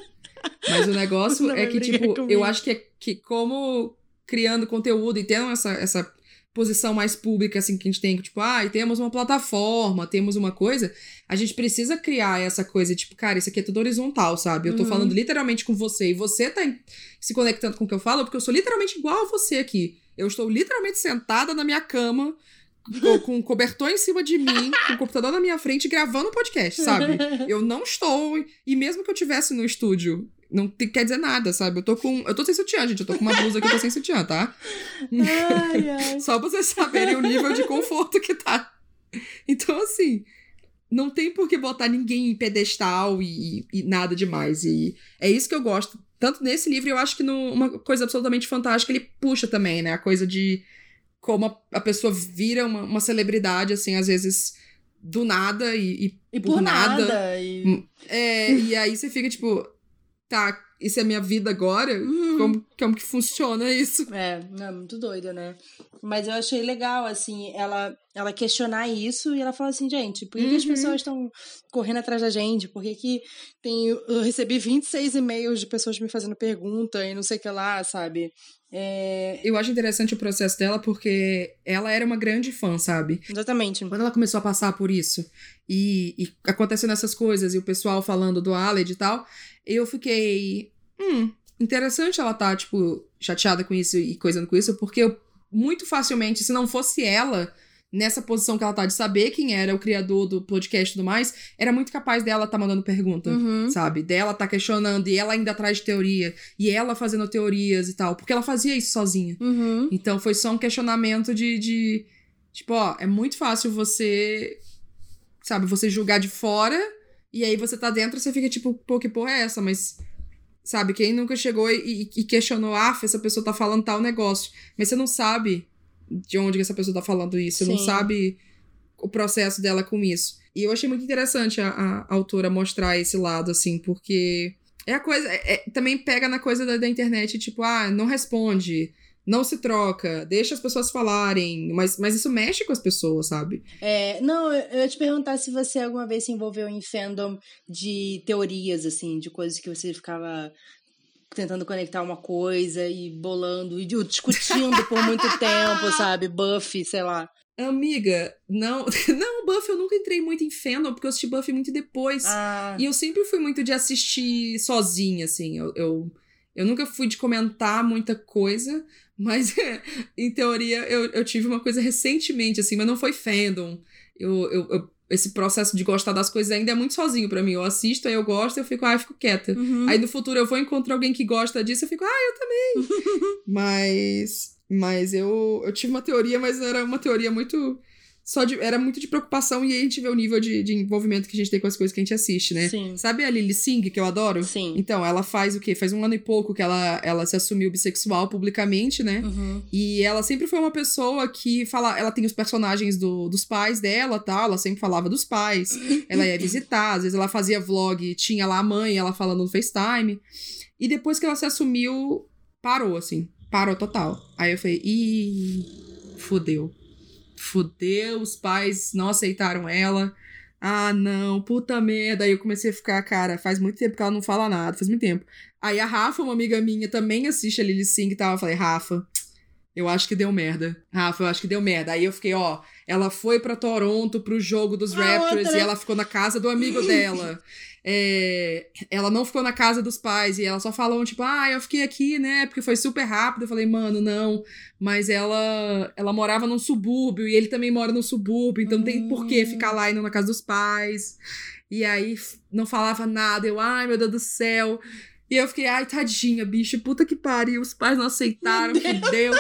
Mas o negócio Não é vai que, brigar tipo, comigo. eu acho que, é que como criando conteúdo e tendo essa, essa posição mais pública, assim, que a gente tem, tipo, ah, temos uma plataforma, temos uma coisa, a gente precisa criar essa coisa, tipo, cara, isso aqui é tudo horizontal, sabe? Eu tô Uhum. falando literalmente com você e você tá se conectando com o que eu falo, porque eu sou literalmente igual a você aqui. Eu estou literalmente sentada na minha cama, com, com um cobertor em cima de mim, com o computador na minha frente, gravando um podcast, sabe? Eu não estou. E mesmo que eu tivesse no estúdio, não te- quer dizer nada, sabe? Eu tô com. Eu tô sem sutiã, gente. Eu tô com uma blusa que eu tô sem sutiã, tá? Ai, ai. Só pra vocês saberem o nível de conforto que tá. Então, assim, não tem por que botar ninguém em pedestal e, e, nada demais. E é isso que eu gosto. Tanto nesse livro, eu acho que no, uma coisa absolutamente fantástica ele puxa também, né? A coisa de como a, pessoa vira uma, uma celebridade, assim, às vezes do nada e, e, e por, por, nada. nada e... É, e aí você fica tipo, tá, isso é minha vida agora? Uhum. Como, como que funciona isso? É, não, muito doida, né? Mas eu achei legal, assim, ela, ela questionar isso e ela fala assim, gente, por que, uhum. que as uhum. pessoas estão correndo atrás da gente? Por que, que tem. Eu recebi 26 e-mails de pessoas me fazendo pergunta e não sei o que lá, sabe? É... Eu acho interessante o processo dela porque ela era uma grande fã, sabe? Exatamente. Quando ela começou a passar por isso e, e acontecendo essas coisas e o pessoal falando do Aled e tal, eu fiquei. Hum, interessante ela tá, tipo, chateada com isso e coisando com isso, porque eu, muito facilmente, se não fosse ela nessa posição que ela tá de saber quem era o criador do podcast e tudo mais, era muito capaz dela tá mandando pergunta, uhum. sabe? Dela tá questionando e ela ainda atrás de teoria, e ela fazendo teorias e tal, porque ela fazia isso sozinha. Uhum. Então foi só um questionamento de, de. Tipo, ó, é muito fácil você. Sabe, você julgar de fora e aí você tá dentro, você fica tipo, pô, que porra é essa? Mas, sabe, quem nunca chegou e, e questionou, ah, essa pessoa tá falando tal negócio. Mas você não sabe de onde essa pessoa tá falando isso, você não sabe o processo dela com isso. E eu achei muito interessante a, a, autora mostrar esse lado, assim, porque é a coisa. É, é, também pega na coisa da, da internet, tipo, ah, não responde não se troca, deixa as pessoas falarem, mas, mas isso mexe com as pessoas, sabe? É, não, eu ia te perguntar se você alguma vez se envolveu em fandom de teorias, assim, de coisas que você ficava tentando conectar uma coisa e bolando e discutindo por muito tempo, sabe? Buffy, sei lá. Amiga, não, não, Buffy eu nunca entrei muito em fandom, porque eu assisti Buffy muito depois. Ah. E eu sempre fui muito de assistir sozinha, assim. Eu, eu, eu nunca fui de comentar muita coisa, mas, em teoria, eu, eu tive uma coisa recentemente, assim, mas não foi fandom. Eu, eu, eu esse processo de gostar das coisas ainda é muito sozinho para mim. Eu assisto, aí eu gosto, eu fico, ah, eu fico quieta. Uhum. Aí no futuro eu vou encontrar alguém que gosta disso, eu fico, ah, eu também. mas. Mas eu, eu tive uma teoria, mas era uma teoria muito só de, era muito de preocupação e aí a gente vê o nível de, de envolvimento que a gente tem com as coisas que a gente assiste, né? Sim. Sabe a Lily Singh, que eu adoro? Sim. Então, ela faz o quê? Faz um ano e pouco que ela, ela se assumiu bissexual publicamente, né? Uhum. E ela sempre foi uma pessoa que fala, ela tem os personagens do, dos pais dela, tal, ela sempre falava dos pais. ela ia visitar, às vezes ela fazia vlog, tinha lá a mãe, ela falando no FaceTime. E depois que ela se assumiu, parou, assim. Parou total. Aí eu falei, ih, fudeu fudeu, os pais não aceitaram ela. Ah, não, puta merda. Aí eu comecei a ficar, cara, faz muito tempo que ela não fala nada, faz muito tempo. Aí a Rafa, uma amiga minha, também assiste a Lily Singh e tal. Eu falei, Rafa, eu acho que deu merda. Rafa, eu acho que deu merda. Aí eu fiquei, ó, ela foi para Toronto pro jogo dos Raptors e ela ficou na casa do amigo dela. É, ela não ficou na casa dos pais e ela só falou, tipo, ah, eu fiquei aqui, né, porque foi super rápido. Eu falei, mano, não. Mas ela ela morava num subúrbio e ele também mora no subúrbio, então não tem por que ficar lá indo na casa dos pais. E aí não falava nada. Eu, ai, meu Deus do céu. E eu fiquei, ai, tadinha, bicho, puta que pariu. Os pais não aceitaram, fudeu.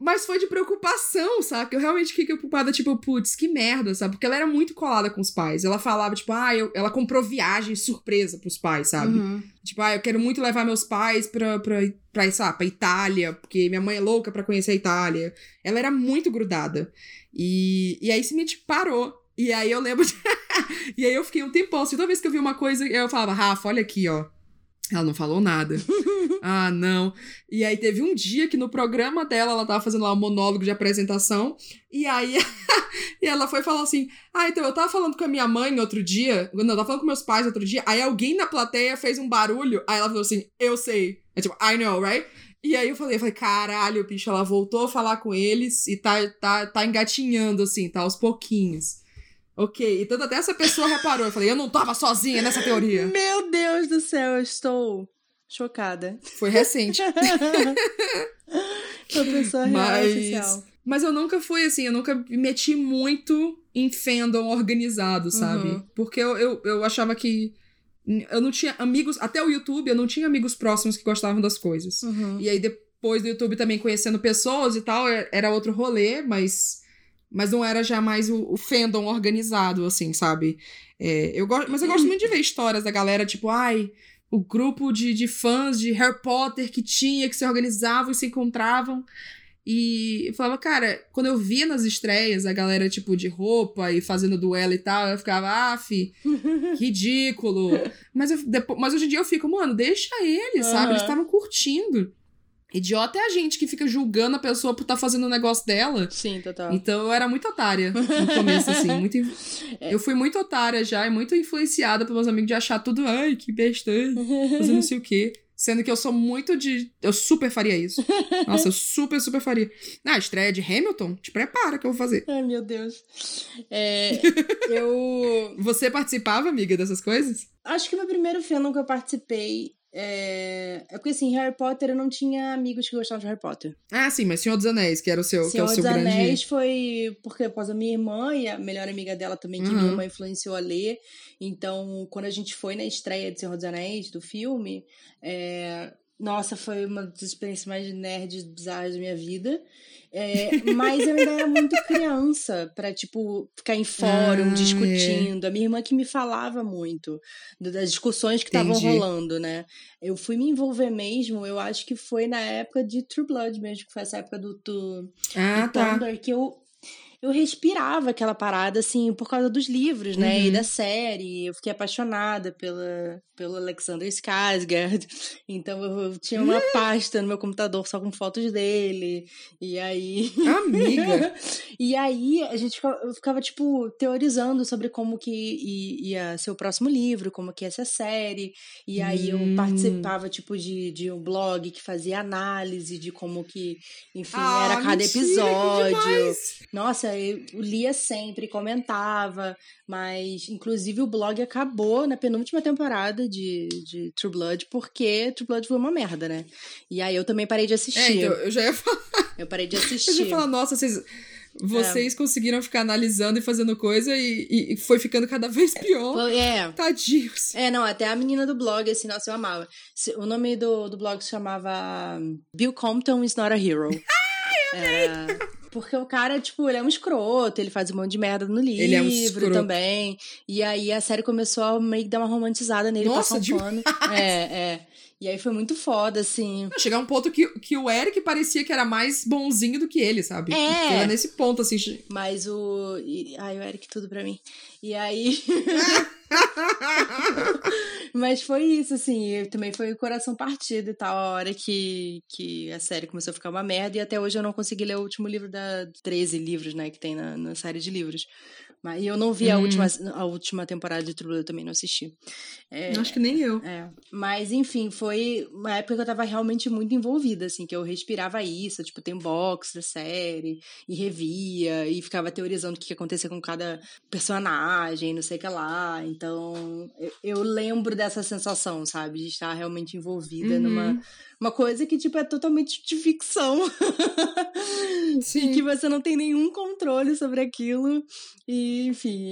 mas foi de preocupação, sabe? Eu realmente fiquei preocupada, tipo, putz, que merda, sabe? Porque ela era muito colada com os pais. Ela falava, tipo, ah, eu... ela comprou viagem surpresa pros pais, sabe? Uhum. Tipo, ah, eu quero muito levar meus pais pra, pra, pra, sabe, pra Itália, porque minha mãe é louca pra conhecer a Itália. Ela era muito grudada. E, e aí Smith parou. E aí eu lembro. De... e aí eu fiquei um tempão, assim, toda vez que eu vi uma coisa, eu falava, Rafa, olha aqui, ó. Ela não falou nada. ah, não. E aí teve um dia que no programa dela, ela tava fazendo lá um monólogo de apresentação, e aí e ela foi falar assim: Ah, então eu tava falando com a minha mãe outro dia, não, eu tava falando com meus pais outro dia, aí alguém na plateia fez um barulho, aí ela falou assim: Eu sei. É tipo, I know, right? E aí eu falei, eu falei, caralho, bicho, ela voltou a falar com eles e tá, tá, tá engatinhando, assim, tá aos pouquinhos. Ok, então até essa pessoa reparou. Eu falei, eu não tava sozinha nessa teoria. Meu Deus do céu, eu estou chocada. Foi recente. Uma pessoa real mas, oficial. Mas eu nunca fui assim, eu nunca me meti muito em fandom organizado, sabe? Uhum. Porque eu, eu, eu achava que. Eu não tinha amigos. Até o YouTube, eu não tinha amigos próximos que gostavam das coisas. Uhum. E aí depois do YouTube também conhecendo pessoas e tal, era outro rolê, mas Mas não era jamais o, o fandom organizado, assim, sabe? É, eu gosto, mas eu gosto muito de ver histórias da galera, tipo, ai, o grupo de, de fãs de Harry Potter que tinha, que se organizavam e se encontravam. E eu falava, cara, quando eu via nas estreias a galera, tipo, de roupa e fazendo duelo e tal, eu ficava, af, ridículo. mas, eu, depois, mas hoje em dia eu fico, mano, deixa eles, sabe? Eles estavam curtindo. Idiota é a gente que fica julgando a pessoa por estar tá fazendo o negócio dela. Sim, total. Então eu era muito otária no começo, assim. Muito... É. Eu fui muito otária já e muito influenciada pelos meus amigos de achar tudo, ai, que besta, fazendo não sei o quê. Sendo que eu sou muito de. Eu super faria isso. Nossa, eu super, super faria. Na ah, estreia de Hamilton, te prepara que eu vou fazer. Ai, meu Deus. É, eu. Você participava, amiga, dessas coisas? Acho que o meu primeiro fandom que eu participei é... é porque, assim, Harry Potter eu não tinha amigos que gostavam de Harry Potter. Ah, sim, mas Senhor dos Anéis, que era o seu, Senhor que é o seu dos grande... Anéis foi porque, após a minha irmã e a melhor amiga dela também, que uhum. minha irmã influenciou a ler. Então, quando a gente foi na estreia de Senhor dos Anéis, do filme, é... nossa, foi uma das experiências mais nerds bizarras da minha vida. É, mas eu ainda era muito criança para tipo, ficar em fórum ah, discutindo. É. A minha irmã que me falava muito das discussões que estavam rolando, né? Eu fui me envolver mesmo, eu acho que foi na época de True Blood mesmo, que foi essa época do, do, ah, do tá. Tumblr, que eu eu respirava aquela parada, assim, por causa dos livros, né? Uhum. E da série. Eu fiquei apaixonada pela, pelo Alexander Skarsgård. Então eu, tinha uma pasta no meu computador só com fotos dele. E aí. Amiga! e aí a gente ficava, eu ficava, tipo, teorizando sobre como que ia ser o próximo livro, como que ia ser a série. E aí eu hum. participava, tipo, de, de um blog que fazia análise de como que, enfim, ah, era cada mentira, episódio. Nossa, eu lia sempre, comentava. Mas, inclusive, o blog acabou na penúltima temporada de, de True Blood, porque True Blood foi uma merda, né? E aí eu também parei de assistir. É, então, eu já ia falar. Eu parei de assistir. Eu já ia falar, nossa, vocês. Vocês é. conseguiram ficar analisando e fazendo coisa e, e, foi ficando cada vez pior. É. Tadinhos. É, não, até a menina do blog, assim, nossa, eu amava. O nome do, do blog se chamava Bill Compton is not a hero. Ai, amei! É, porque o cara, tipo, ele é um escroto, ele faz um monte de merda no livro ele é um também. E aí a série começou a meio que dar uma romantizada nele, Nossa, passar um pano. É, é. E aí foi muito foda, assim. Chegar um ponto que, que o Eric parecia que era mais bonzinho do que ele, sabe? É. Era nesse ponto, assim. Mas o. Ai, o Eric, tudo pra mim. E aí. Mas foi isso, assim. Também foi o coração partido e tal, a hora que, que a série começou a ficar uma merda. E até hoje eu não consegui ler o último livro da 13 livros, né, que tem na, na série de livros. Mas eu não vi a, última, hum. a última temporada de True Blood, também não assisti. É, Acho que nem eu. É. Mas, enfim, foi uma época que eu tava realmente muito envolvida, assim, que eu respirava isso, tipo, tem box da série, e revia, e ficava teorizando o que ia acontecer com cada personagem, não sei o que lá. Então, eu, eu lembro dessa sensação, sabe? De estar realmente envolvida uhum. numa uma coisa que, tipo, é totalmente de ficção. Sim. e que você não tem nenhum controle sobre aquilo. E, enfim,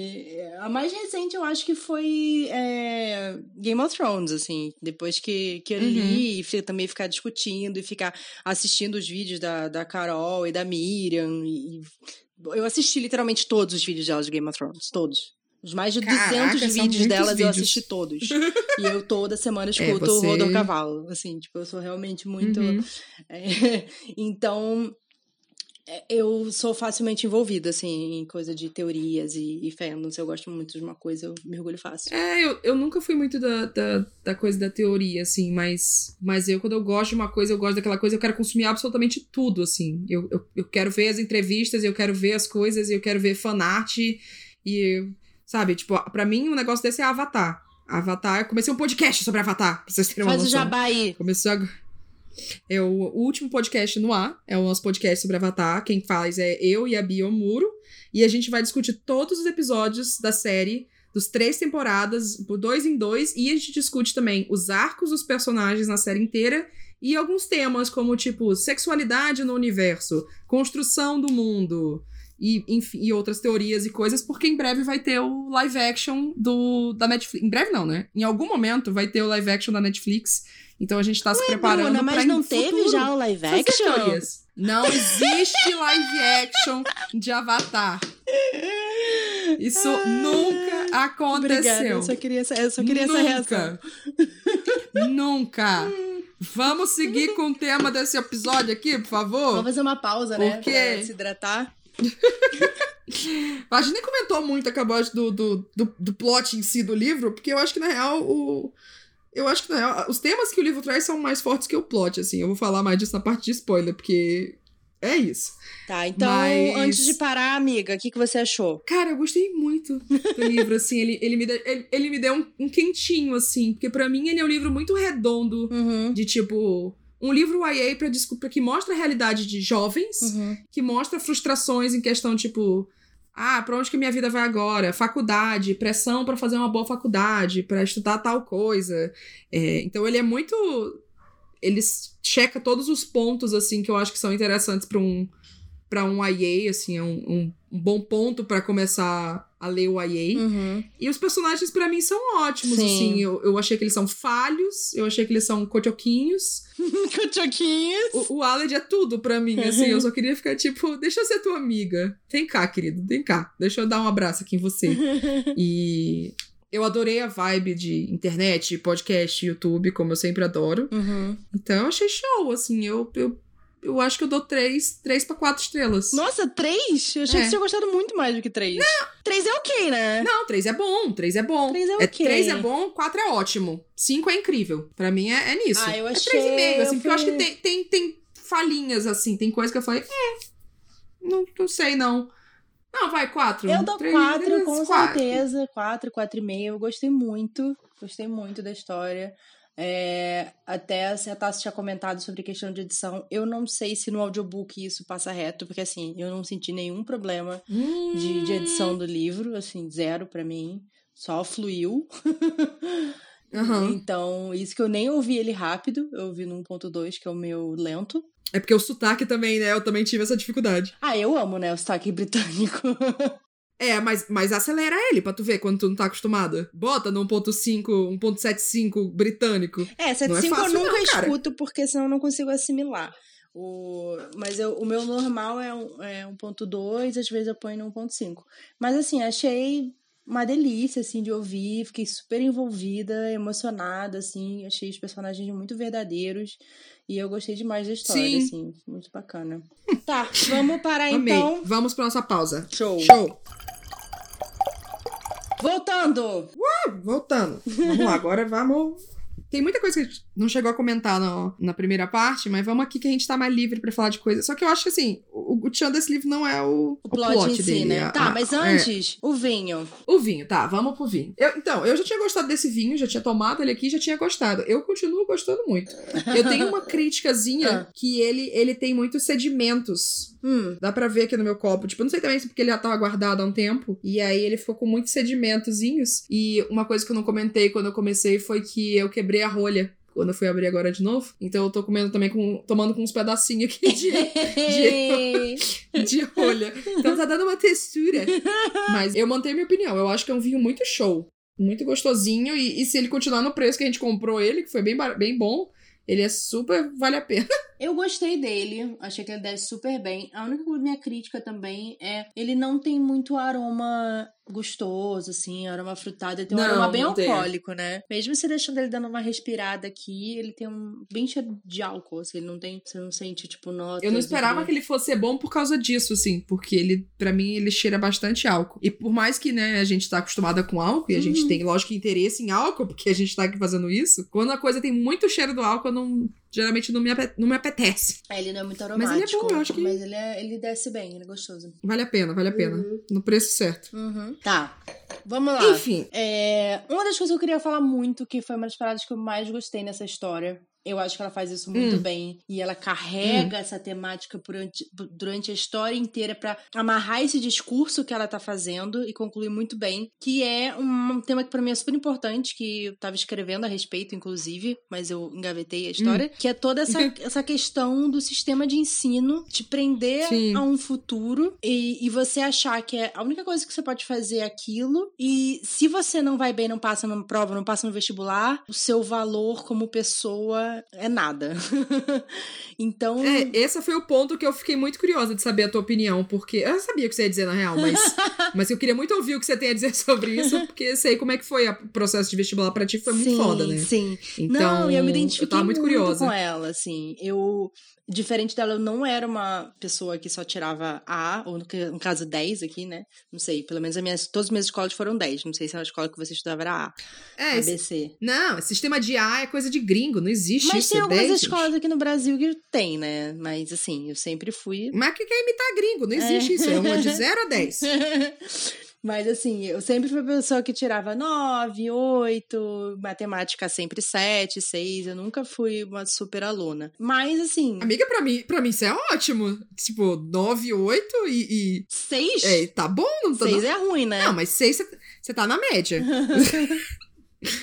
a mais recente eu acho que foi é, Game of Thrones, assim. Depois que, que eu uhum. li e também ficar discutindo e ficar assistindo os vídeos da, da Carol e da Miriam. E, eu assisti literalmente todos os vídeos delas de Game of Thrones, todos. Os mais de Caraca, 200 vídeos delas vídeos. eu assisti todos. e eu toda semana é, escuto é, você... o Rodor Cavalo. Assim, tipo, eu sou realmente muito. Uhum. É, então, é, eu sou facilmente envolvida, assim, em coisa de teorias e, e fandoms. Se eu gosto muito de uma coisa, eu mergulho fácil. É, eu, eu nunca fui muito da, da, da, coisa da teoria, assim, mas, mas eu, quando eu gosto de uma coisa, eu gosto daquela coisa, eu quero consumir absolutamente tudo, assim. Eu, eu, eu quero ver as entrevistas, eu quero ver as coisas, eu quero ver fanart e Sabe? Tipo, pra mim, um negócio desse é Avatar. Avatar, eu comecei um podcast sobre Avatar, pra vocês terem uma Faz noção. o jabá aí. Começou a... É o, o, último podcast no ar, é o nosso podcast sobre Avatar. Quem faz é eu e a Bia Muro. E a gente vai discutir todos os episódios da série, dos três temporadas, por dois em dois. E a gente discute também os arcos dos personagens na série inteira e alguns temas, como tipo sexualidade no universo, construção do mundo, e, enfim, e outras teorias e coisas, porque em breve vai ter o live action do, da Netflix. Em breve não, né? Em algum momento vai ter o live action da Netflix. Então a gente tá se preparando Bruna, mas pra não teve futuro já o live action? teorias. Não existe live action de Avatar. Isso nunca aconteceu. Obrigada, eu só queria essa, eu só queria essa reação. Nunca. Nunca. Vamos seguir com o tema desse episódio aqui, por favor? Vamos fazer uma pausa, né? Por quê? Pra se hidratar. A gente nem comentou muito, acabou do, do, do, do plot em si do livro, porque eu acho que, na real, o. Eu acho que, na real, os temas que o livro traz são mais fortes que o plot, assim. Eu vou falar mais disso na parte de spoiler, porque é isso. Tá, então, Mas- antes de parar, amiga, o que, que você achou? Cara, eu gostei muito do livro, assim. Ele, ele, me, deu, ele, ele me deu um, um quentinho, assim. Porque pra mim ele é um livro muito redondo, Uhum. de tipo. Um livro YA pra, desculpa, que mostra a realidade de jovens, Uhum. que mostra frustrações em questão, tipo. Ah, pra onde que minha vida vai agora? Faculdade, pressão pra fazer uma boa faculdade, pra estudar tal coisa. É, então ele é muito. Ele checa todos os pontos, assim, que eu acho que são interessantes pra um, pra um YA, assim, é um, um, um bom ponto pra começar a ler o YA. Uhum. E os personagens, pra mim, são ótimos, Sim. assim. Eu, eu achei que eles são falhos, eu achei que eles são cochoquinhos. Cochoquinhos. O, o Aled é tudo pra mim, assim. Eu só queria ficar tipo, deixa eu ser tua amiga. Vem cá, querido, vem cá. Deixa eu dar um abraço aqui em você. e eu adorei a vibe de internet, podcast, YouTube, como eu sempre adoro. Uhum. Então eu achei show, assim. Eu, eu, eu acho que eu dou três, três pra quatro estrelas. Nossa, três? Eu achei É. que você tinha gostado muito mais do que três. Três é ok, né? Não, três é bom, três é bom. Três é ok. três é bom, quatro é ótimo. Cinco é incrível. Pra mim é, é nisso. Ah, eu É achei- três e meio, assim, eu porque eu acho que fui- tem, tem, tem falhinhas, assim. Tem coisa que eu falei, é, não, não sei, não. Não, vai, quatro. Eu dou Três, quatro, três, com quatro. certeza. Quatro, quatro e meio. Eu gostei muito. Gostei muito da história. É, até a Tassi tinha comentado sobre questão de edição. Eu não sei se no audiobook isso passa reto, porque assim, eu não senti nenhum problema Hum, de, de edição do livro, assim, zero pra mim. Só fluiu. aham. Então, isso que eu nem ouvi ele rápido, eu ouvi no 1.2, que é o meu lento. É porque o sotaque também, né? Eu também tive essa dificuldade. Ah, eu amo, né, o sotaque britânico. É, mas, mas acelera ele pra tu ver quando tu não tá acostumada. Bota no 1.5, 1.75 britânico. É, Não é 7.5 fácil eu nunca não, escuto, porque senão eu não consigo assimilar. O... Mas eu- o meu normal é, um, é 1.2, às vezes eu ponho no 1.5. Mas assim, achei uma delícia, assim, de ouvir. Fiquei super envolvida, emocionada, assim. Achei os personagens muito verdadeiros. E eu gostei demais da história, Sim. assim. Muito bacana. Tá, vamos parar Amei. então. Vamos pra nossa pausa. Show. Show! Voltando! Voltando. Vamos lá, agora vamos. Tem muita coisa que a gente não chegou a comentar no- na primeira parte, mas vamos aqui que a gente tá mais livre pra falar de coisa. Só que eu acho que assim, o, o tchan desse livro não é o, O plot, em si, dele. né? a- tá, a- mas é. antes, o vinho. O vinho, tá, vamos pro vinho. Eu- então, eu já tinha gostado desse vinho, já tinha tomado ele aqui, já tinha gostado. Eu continuo gostando muito. Eu tenho uma criticazinha Ah. que ele, ele tem muitos sedimentos. Hum, Dá pra ver aqui no meu copo. Tipo, eu não sei também se porque ele já tava guardado há um tempo. E aí ele ficou com muitos sedimentozinhos. E uma coisa que eu não comentei quando eu comecei foi que eu quebrei a rolha. Quando eu fui abrir agora de novo. Então eu tô comendo também com. tomando com uns pedacinhos aqui de, de rolha. Então tá dando uma textura. Mas eu mantenho minha opinião. Eu acho que é um vinho muito show. Muito gostosinho. E, e se ele continuar no preço que a gente comprou ele, que foi bem, bem bom, ele é super. vale a pena. Eu gostei dele, achei que ele desce super bem. A única minha crítica também é ele não tem muito aroma gostoso, assim, aroma frutado. Ele tem um Não, aroma bem alcoólico, né? Mesmo você deixando ele dando uma respirada aqui, ele tem um bem cheiro de álcool, assim, ele não tem, você não sente, tipo, notas. Eu não esperava de- que ele fosse bom por causa disso, assim, porque ele, pra mim, ele cheira bastante álcool. E por mais que, né, a gente tá acostumada com álcool e a gente Uhum. tem, lógico, interesse em álcool, porque a gente tá aqui fazendo isso, quando a coisa tem muito cheiro do álcool, eu não, geralmente não me, não me apetece. É, ele não é muito Mas aromático. ele é bom, eu acho que- Mas ele, é- ele desce bem, ele é gostoso. Vale a pena, vale a pena. Uhum. No preço certo. Uhum. Tá, vamos lá. Enfim, É, uma das coisas que eu queria falar muito, que foi uma das paradas que eu mais gostei nessa história, Eu acho que ela faz isso muito hum. bem. E ela carrega hum. essa temática durante, durante a história inteira para amarrar esse discurso que ela tá fazendo e concluir muito bem. Que é um tema que para mim é super importante, que eu tava escrevendo a respeito, inclusive, mas eu engavetei a história, hum. que é toda essa, essa questão do sistema de ensino te prender Sim. a um futuro e, e você achar que é a única coisa que você pode fazer é aquilo. E se você não vai bem, não passa numa prova, não passa no vestibular, o seu valor como pessoa é nada. então. É, esse foi o ponto que eu fiquei muito curiosa de saber a tua opinião, porque eu sabia o que você ia dizer na real, mas, mas eu queria muito ouvir o que você tem a dizer sobre isso, porque sei como é que foi o processo de vestibular pra ti, foi muito sim, foda, né? Sim. Então, Não, eu me identifiquei eu tava muito, muito curiosa. com ela, assim. Eu Diferente dela, eu não era uma pessoa que só tirava A, ou no caso 10 aqui, né? Não sei, pelo menos minhas, todas as minhas escolas foram 10. Não sei se a escola que você estudava era A. É, ABC. Não, sistema de A é coisa de gringo, não existe Mas isso. Mas tem é algumas escolas aqui no Brasil que tem, né? Mas assim, eu sempre fui. Mas que quer imitar gringo? Não existe é. isso. É uma de 0 a 10. Mas assim, eu sempre fui a pessoa que tirava 9, 8, matemática sempre 7, 6. Eu nunca fui uma super aluna. Mas assim. Amiga, pra mim, pra mim isso é ótimo. Tipo, 9, 8 e. 6? É, tá bom, não tá. 6 é ruim, né? Não, mas 6 você tá na média.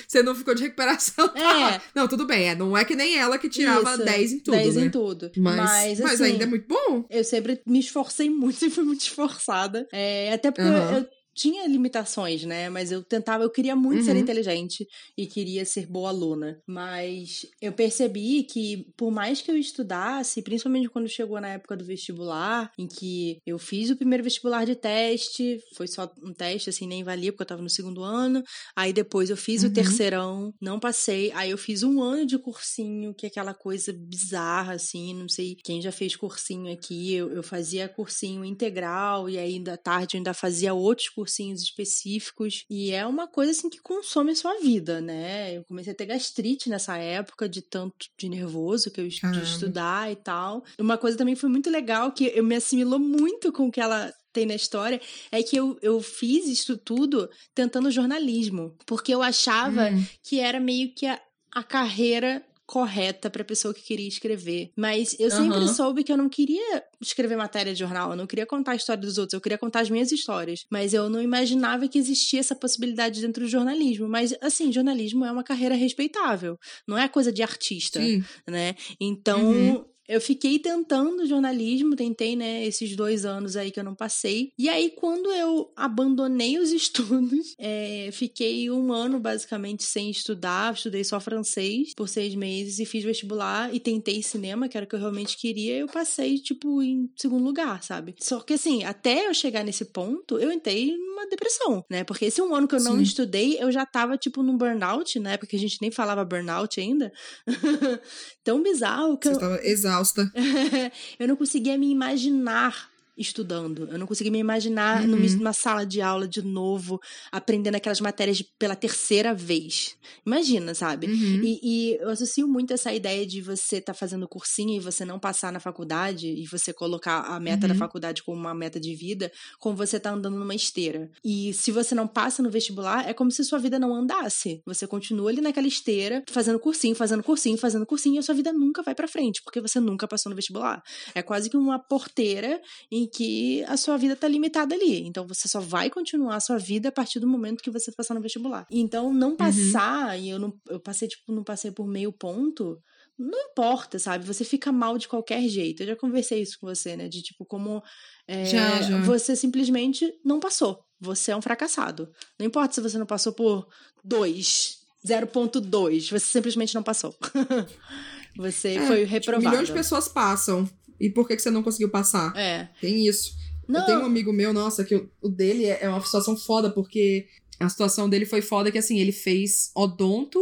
Você não ficou de recuperação. É. Não, tudo bem. É, não é que nem ela que tirava Isso, 10 em tudo. 10 né? em tudo. Mas, mas, mas assim, ainda é muito bom. Eu sempre me esforcei muito, e fui muito esforçada. É, até porque uhum. eu tinha limitações, né? Mas eu tentava, eu queria muito uhum. ser inteligente e queria ser boa aluna. Mas eu percebi que, por mais que eu estudasse, principalmente quando chegou na época do vestibular, em que eu fiz o primeiro vestibular de teste, foi só um teste, assim, nem valia, porque eu tava no segundo ano. Aí depois eu fiz uhum. o terceirão, não passei. Aí eu fiz um ano de cursinho, que é aquela coisa bizarra, assim, não sei quem já fez cursinho aqui. Eu, eu fazia cursinho integral e aí da tarde eu ainda fazia outros cursinhos específicos. E é uma coisa assim que consome a sua vida, né? Eu comecei a ter gastrite nessa época de tanto de nervoso que eu de estudar e tal. Uma coisa também foi muito legal que eu me assimilou muito com o que ela tem na história é que eu, eu fiz isso tudo tentando jornalismo, porque eu achava hum. que era meio que a, a carreira correta para pessoa que queria escrever. Mas eu sempre uhum. soube que eu não queria escrever matéria de jornal, eu não queria contar a história dos outros, eu queria contar as minhas histórias. Mas eu não imaginava que existia essa possibilidade dentro do jornalismo. Mas, assim, jornalismo é uma carreira respeitável, não é coisa de artista, Sim. né? Então. Uhum. Eu fiquei tentando jornalismo, tentei, né, esses dois anos aí que eu não passei. E aí, quando eu abandonei os estudos, é, fiquei um ano basicamente sem estudar, estudei só francês por seis meses e fiz vestibular e tentei cinema, que era o que eu realmente queria. Eu passei, tipo, em segundo lugar, sabe? Só que assim, até eu chegar nesse ponto, eu entrei numa depressão, né? Porque esse um ano que eu não Sim. estudei, eu já tava, tipo, num burnout, né? Porque a gente nem falava burnout ainda. Tão bizarro que Você eu. Tava exausta. eu não conseguia me imaginar estudando. Eu não conseguia me imaginar uhum. numa sala de aula de novo, aprendendo aquelas matérias pela terceira vez. Imagina, sabe? Uhum. E, e, eu associo muito essa ideia de você estar tá fazendo cursinho e você não passar na faculdade e você colocar a meta uhum. da faculdade como uma meta de vida, como você tá andando numa esteira. E se você não passa no vestibular, é como se sua vida não andasse. Você continua ali naquela esteira, fazendo cursinho, fazendo cursinho, fazendo cursinho, e a sua vida nunca vai para frente, porque você nunca passou no vestibular. É quase que uma porteira em que a sua vida tá limitada ali. Então você só vai continuar a sua vida a partir do momento que você passar no vestibular. Então não uhum. passar, uhum. e eu não eu passei tipo não passei por meio ponto, não importa, sabe? Você fica mal de qualquer jeito. Eu já conversei isso com você, né? De tipo, como é, já, já. você simplesmente não passou. Você é um fracassado. Não importa se você não passou por 2, 0.2, você simplesmente não passou. você é, foi reprovado. Tipo, milhões de pessoas passam. E por que, que você não conseguiu passar? É. Tem isso. Não. Eu tenho um amigo meu, nossa, que o, o dele é, é uma situação foda, porque a situação dele foi foda que, assim, ele fez odonto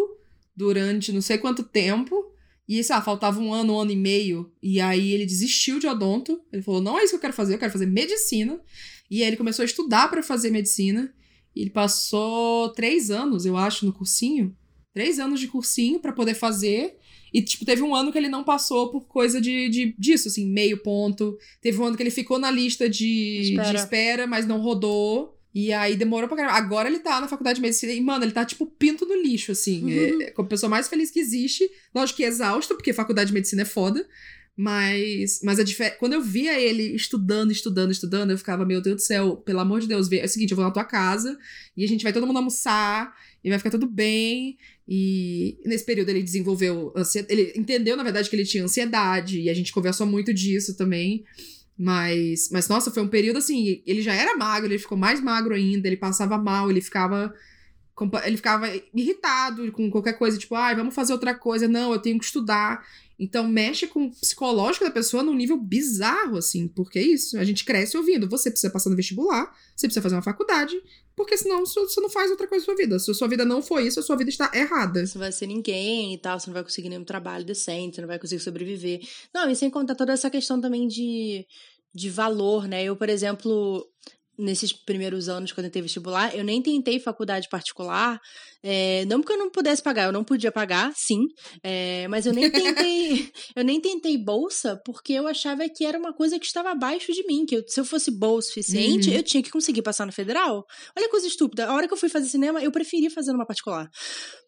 durante não sei quanto tempo. E, sei lá, faltava um ano, um ano e meio. E aí ele desistiu de odonto. Ele falou: não é isso que eu quero fazer, eu quero fazer medicina. E aí ele começou a estudar para fazer medicina. E ele passou três anos, eu acho, no cursinho. Três anos de cursinho para poder fazer. E, tipo, teve um ano que ele não passou por coisa de, de disso, assim, meio ponto. Teve um ano que ele ficou na lista de espera, de espera mas não rodou. E aí demorou pra caramba. Agora ele tá na faculdade de medicina e, mano, ele tá tipo pinto no lixo, assim. Uhum. É, é a pessoa mais feliz que existe. Lógico que é exausto, porque faculdade de medicina é foda. Mas, mas a quando eu via ele estudando, estudando, estudando, eu ficava, meu Deus do céu, pelo amor de Deus, é o seguinte, eu vou na tua casa e a gente vai todo mundo almoçar e vai ficar tudo bem. E nesse período ele desenvolveu ansiedade, ele entendeu, na verdade, que ele tinha ansiedade e a gente conversou muito disso também. Mas, mas nossa, foi um período assim, ele já era magro, ele ficou mais magro ainda, ele passava mal, ele ficava ele ficava irritado com qualquer coisa, tipo, ai, ah, vamos fazer outra coisa. Não, eu tenho que estudar. Então mexe com o psicológico da pessoa num nível bizarro, assim, porque é isso. A gente cresce ouvindo. Você precisa passar no vestibular, você precisa fazer uma faculdade, porque senão você não faz outra coisa na sua vida. Se a sua vida não for isso, a sua vida está errada. Você não vai ser ninguém e tal, você não vai conseguir nenhum trabalho decente, você não vai conseguir sobreviver. Não, e sem contar toda essa questão também de, de valor, né? Eu, por exemplo, nesses primeiros anos quando eu tentei vestibular, eu nem tentei faculdade particular, é, não porque eu não pudesse pagar, eu não podia pagar, sim, é, mas eu nem tentei, eu nem tentei bolsa porque eu achava que era uma coisa que estava abaixo de mim, que eu, se eu fosse boa o suficiente, uhum. eu tinha que conseguir passar no federal. Olha coisa estúpida, a hora que eu fui fazer cinema, eu preferi fazer numa particular,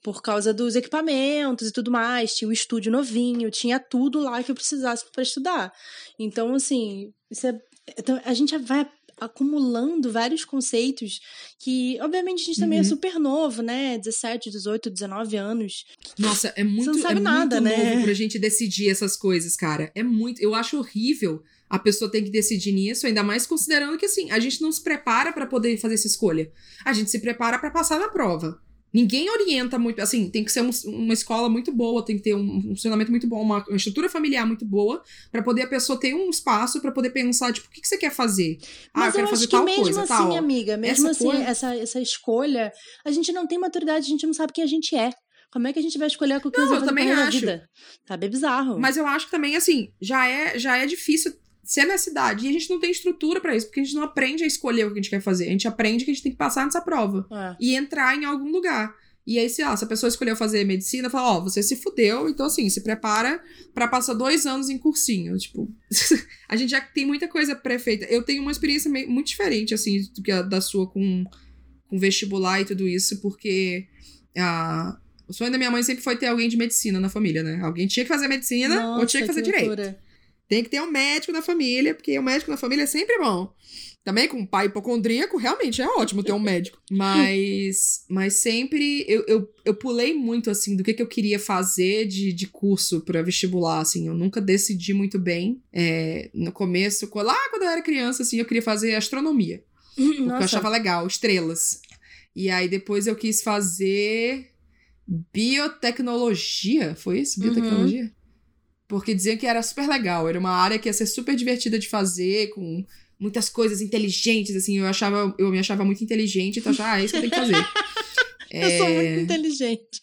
por causa dos equipamentos e tudo mais, tinha o estúdio novinho, tinha tudo lá que eu precisasse para estudar. Então, assim, isso é então, a gente vai acumulando vários conceitos que, obviamente, a gente também é uhum. é super novo, né? 17, 18, 19 anos. Nossa, é muito, é nada, muito né? novo pra gente decidir essas coisas, cara. É muito. Eu acho horrível a pessoa ter que decidir nisso, ainda mais considerando que, assim, a gente não se prepara para poder fazer essa escolha. A gente se prepara para passar na prova. Ninguém orienta muito. Assim, tem que ser um, uma escola muito boa, tem que ter um funcionamento muito bom, uma, uma estrutura familiar muito boa, para poder a pessoa ter um espaço para poder pensar, tipo, o que, que você quer fazer? Ah, Mas ah, eu quero fazer que tal mesmo coisa. Assim, tal. amiga, mesmo essa assim, coisa... essa, essa escolha, a gente não tem maturidade, a gente não sabe quem a gente é. Como é que a gente vai escolher o que não, eu também acho. vida? Sabe, é bizarro. Mas eu acho que também, assim, já é, já é difícil ser na cidade. E a gente não tem estrutura para isso, porque a gente não aprende a escolher o que a gente quer fazer. A gente aprende que a gente tem que passar nessa prova é. e entrar em algum lugar. E aí, se, ó, se a pessoa escolheu fazer medicina, fala, ó, oh, você se fudeu, então assim, se prepara para passar dois anos em cursinho. Tipo, a gente já tem muita coisa pré-feita. Eu tenho uma experiência muito diferente, assim, do que a da sua com, com vestibular e tudo isso, porque a, o sonho da minha mãe sempre foi ter alguém de medicina na família, né? Alguém tinha que fazer medicina Nossa, ou tinha que fazer que direito. Tem que ter um médico na família, porque o médico na família é sempre bom. Também com um pai hipocondríaco, realmente é ótimo ter um médico. Mas, mas sempre eu, eu, eu pulei muito, assim, do que, que eu queria fazer de, de curso para vestibular, assim. Eu nunca decidi muito bem. É, no começo, lá quando eu era criança, assim, eu queria fazer astronomia. Nossa. Porque eu achava legal, estrelas. E aí depois eu quis fazer biotecnologia. Foi isso? Uhum. Biotecnologia? Uhum. Porque diziam que era super legal, era uma área que ia ser super divertida de fazer, com muitas coisas inteligentes, assim, eu achava, eu me achava muito inteligente, então eu achava, ah, é isso que eu tenho que fazer. É... Eu sou muito é. inteligente.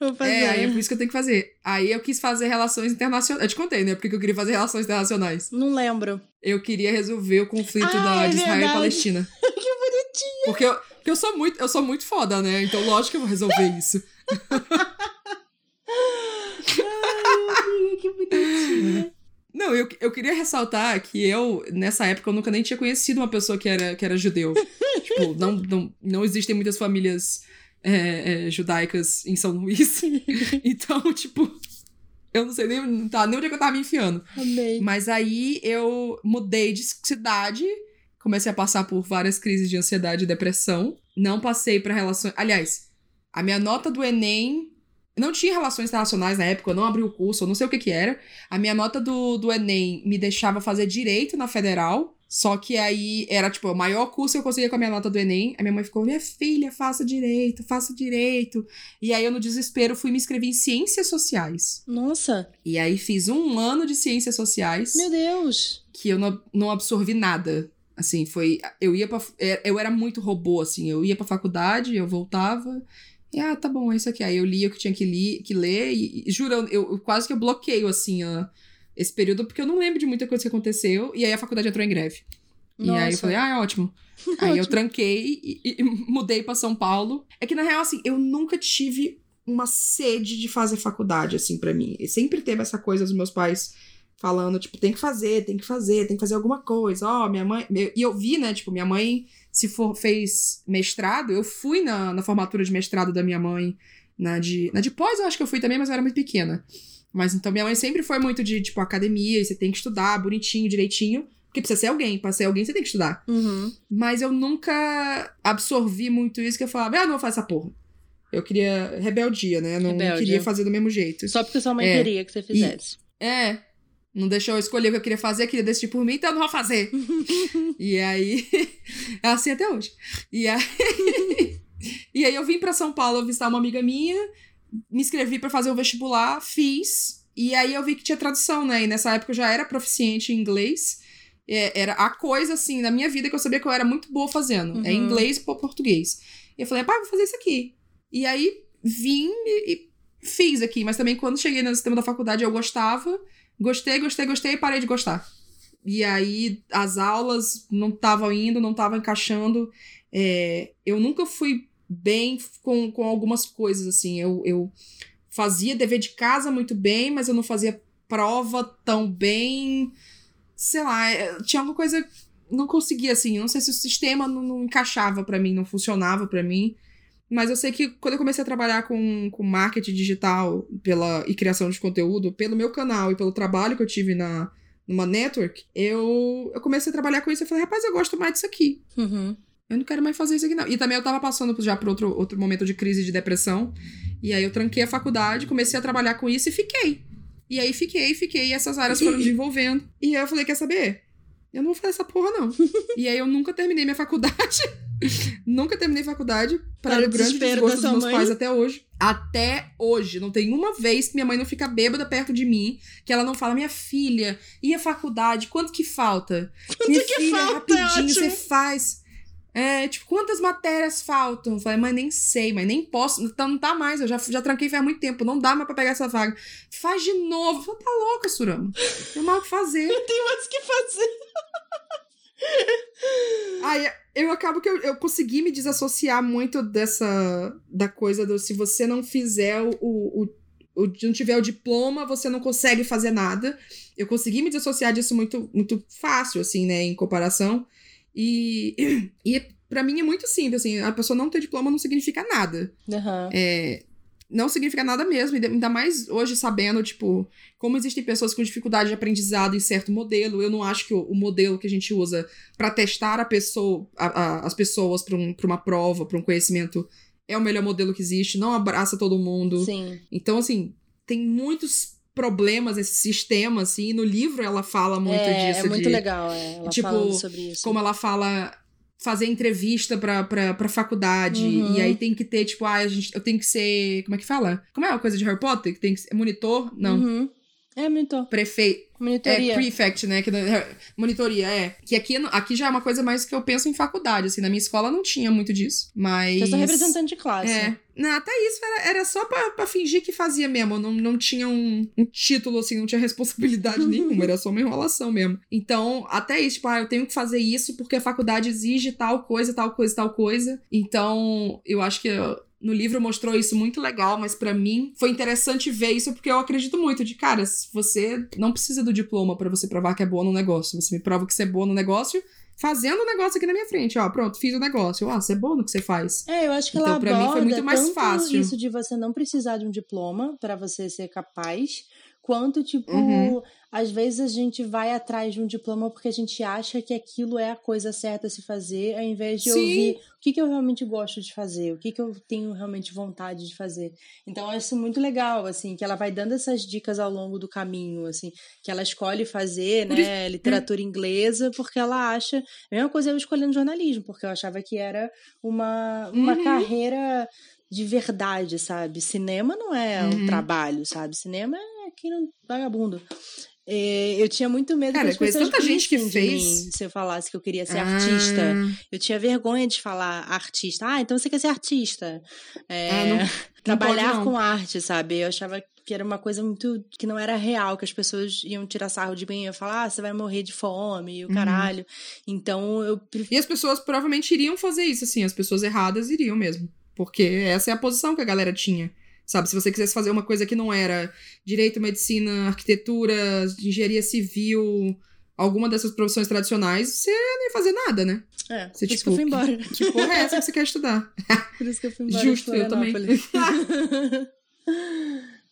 Vou fazer. É, é por isso que eu tenho que fazer. Aí eu quis fazer relações internacionais. Eu te contei, né? Porque eu queria fazer relações internacionais. Não lembro. Eu queria resolver o conflito ah, da, é de Israel e Palestina. que bonitinho. Porque eu, porque eu sou muito, eu sou muito foda, né? Então, lógico que eu vou resolver isso. Ai, que bonitinha. Não, eu, eu queria ressaltar que eu, nessa época, eu nunca nem tinha conhecido uma pessoa que era, que era judeu. tipo, não, não, não existem muitas famílias é, é, judaicas em São Luís. então, tipo, eu não sei nem, tá, nem onde é que eu tava me enfiando. Amei. Mas aí eu mudei de cidade, comecei a passar por várias crises de ansiedade e depressão. Não passei para relações. Aliás, a minha nota do Enem não tinha relações internacionais na época, eu não abri o curso, eu não sei o que que era. A minha nota do, do Enem me deixava fazer direito na federal. Só que aí era, tipo, o maior curso que eu conseguia com a minha nota do Enem. A minha mãe ficou, minha filha, faça direito, faça direito. E aí eu, no desespero, fui me inscrever em ciências sociais. Nossa! E aí fiz um ano de ciências sociais. Meu Deus! Que eu não, não absorvi nada. Assim, foi. Eu ia pra. É, eu era muito robô, assim. Eu ia pra faculdade, eu voltava. E, ah, tá bom, é isso aqui. Aí eu li o que tinha que, li, que ler e, e juro, eu, eu, quase que eu bloqueio, assim, ó, esse período, porque eu não lembro de muita coisa que aconteceu. E aí a faculdade entrou em greve. Nossa. E aí eu falei, ah, é ótimo. aí eu tranquei e, e, e mudei para São Paulo. É que, na real, assim, eu nunca tive uma sede de fazer faculdade, assim, para mim. E sempre teve essa coisa dos meus pais falando, tipo, tem que fazer, tem que fazer, tem que fazer alguma coisa. Ó, oh, minha mãe. E eu vi, né, tipo, minha mãe se for, fez mestrado, eu fui na, na formatura de mestrado da minha mãe. Na de, na de pós, eu acho que eu fui também, mas eu era muito pequena. Mas então minha mãe sempre foi muito de, tipo, academia, e você tem que estudar bonitinho, direitinho. Porque precisa ser alguém. Pra ser alguém, você tem que estudar. Uhum. Mas eu nunca absorvi muito isso que eu falava, ah, não vou fazer essa porra. Eu queria rebeldia, né? Eu não Rebelde. queria fazer do mesmo jeito. Só porque sua mãe é. queria que você fizesse. E, é. Não deixou eu escolher o que eu queria fazer, queria decidir por mim, então eu não vou fazer. e aí. É assim até hoje. E aí. e aí eu vim para São Paulo visitar uma amiga minha, me inscrevi para fazer o vestibular, fiz. E aí eu vi que tinha tradução, né? E nessa época eu já era proficiente em inglês. É, era a coisa, assim, na minha vida que eu sabia que eu era muito boa fazendo. É uhum. É inglês e português. E eu falei, pai, vou fazer isso aqui. E aí vim e, e fiz aqui. Mas também quando cheguei no sistema da faculdade eu gostava. Gostei, gostei, gostei e parei de gostar. E aí as aulas não estavam indo, não estavam encaixando. É, eu nunca fui bem com, com algumas coisas, assim. Eu, eu fazia dever de casa muito bem, mas eu não fazia prova tão bem. Sei lá, é, tinha alguma coisa. Não conseguia, assim. Não sei se o sistema não, não encaixava para mim, não funcionava para mim. Mas eu sei que quando eu comecei a trabalhar com, com marketing digital pela, e criação de conteúdo, pelo meu canal e pelo trabalho que eu tive na, numa network, eu, eu comecei a trabalhar com isso e falei, rapaz, eu gosto mais disso aqui. Uhum. Eu não quero mais fazer isso aqui, não. E também eu tava passando já por outro, outro momento de crise de depressão. E aí eu tranquei a faculdade, comecei a trabalhar com isso e fiquei. E aí fiquei, fiquei, e essas áreas foram desenvolvendo. E aí eu falei, quer saber? Eu não vou fazer essa porra, não. e aí eu nunca terminei minha faculdade. nunca terminei faculdade. Para o grande desgosto dos meus mãe. pais até hoje. Até hoje. Não tem uma vez que minha mãe não fica bêbada perto de mim, que ela não fala, minha filha, e a faculdade, quanto que falta? Quanto minha que filha, falta? É rapidinho, você faz. É, tipo, quantas matérias faltam? Eu falei, mãe, nem sei, mas nem posso. Então não tá mais, eu já, já tranquei faz muito tempo, não dá mais pra pegar essa vaga. Faz de novo. Eu falei, tá louca, Surama. Tem mal o que fazer. Eu tenho mais o que fazer. Aí eu acabo que eu, eu consegui me desassociar muito dessa. da coisa do se você não fizer o, o, o não tiver o diploma, você não consegue fazer nada. Eu consegui me desassociar disso muito, muito fácil, assim, né, em comparação. E, e para mim é muito simples, assim, a pessoa não ter diploma não significa nada. Uhum. É, não significa nada mesmo, ainda mais hoje sabendo, tipo, como existem pessoas com dificuldade de aprendizado em certo modelo. Eu não acho que o, o modelo que a gente usa para testar a pessoa, a, a, as pessoas para um, uma prova, para um conhecimento, é o melhor modelo que existe, não abraça todo mundo. Sim. Então, assim, tem muitos problemas esse sistema, assim, e no livro ela fala muito é, disso. É muito de, legal, é. Ela tipo, sobre isso. Como ela fala fazer entrevista pra, pra, pra faculdade. Uhum. E aí tem que ter, tipo, ah, a gente, eu tenho que ser. Como é que fala? Como é a coisa de Harry Potter? Que tem que ser monitor? Não. Uhum. É, monitor. Prefeito. Monitoria. É, prefect, né? Que, monitoria, é. Que aqui, aqui já é uma coisa mais que eu penso em faculdade, assim. Na minha escola não tinha muito disso, mas... Eu sou representante de classe. É. Não, até isso era, era só pra, pra fingir que fazia mesmo. Não, não tinha um, um título, assim, não tinha responsabilidade nenhuma. Era só uma enrolação mesmo. Então, até isso, tipo, ah, eu tenho que fazer isso porque a faculdade exige tal coisa, tal coisa, tal coisa. Então, eu acho que... Eu, no livro mostrou isso muito legal, mas para mim foi interessante ver isso porque eu acredito muito de, cara, você não precisa do diploma para você provar que é boa no negócio. Você me prova que você é boa no negócio fazendo o negócio aqui na minha frente, ó, pronto, fiz o negócio. Ah, você é bom no que você faz. É, eu acho que então, ela pra mim foi muito mais fácil. isso de você não precisar de um diploma para você ser capaz, quanto tipo uhum às vezes a gente vai atrás de um diploma porque a gente acha que aquilo é a coisa certa a se fazer, ao invés de Sim. ouvir o que, que eu realmente gosto de fazer, o que, que eu tenho realmente vontade de fazer. Então, eu acho isso muito legal, assim, que ela vai dando essas dicas ao longo do caminho, assim, que ela escolhe fazer, né, literatura inglesa, porque ela acha. A mesma coisa eu escolhendo jornalismo, porque eu achava que era uma, uma uhum. carreira de verdade, sabe? Cinema não é um uhum. trabalho, sabe? Cinema é quem não vagabundo. É, eu tinha muito medo Cara, que as pessoas tanta gente que fez mim, se eu falasse que eu queria ser ah. artista. Eu tinha vergonha de falar artista. Ah, então você quer ser artista. É, ah, não, trabalhar não com arte, sabe? Eu achava que era uma coisa muito que não era real, que as pessoas iam tirar sarro de mim, e falar, ah, você vai morrer de fome, e o uhum. caralho. Então eu E as pessoas provavelmente iriam fazer isso, assim, as pessoas erradas iriam mesmo. Porque essa é a posição que a galera tinha. Sabe, se você quisesse fazer uma coisa que não era direito, medicina, arquitetura, engenharia civil, alguma dessas profissões tradicionais, você não ia fazer nada, né? É, Você, por isso tipo, que eu fui embora. Que porra é essa que você quer estudar? Por isso que eu fui embora Justo, eu também.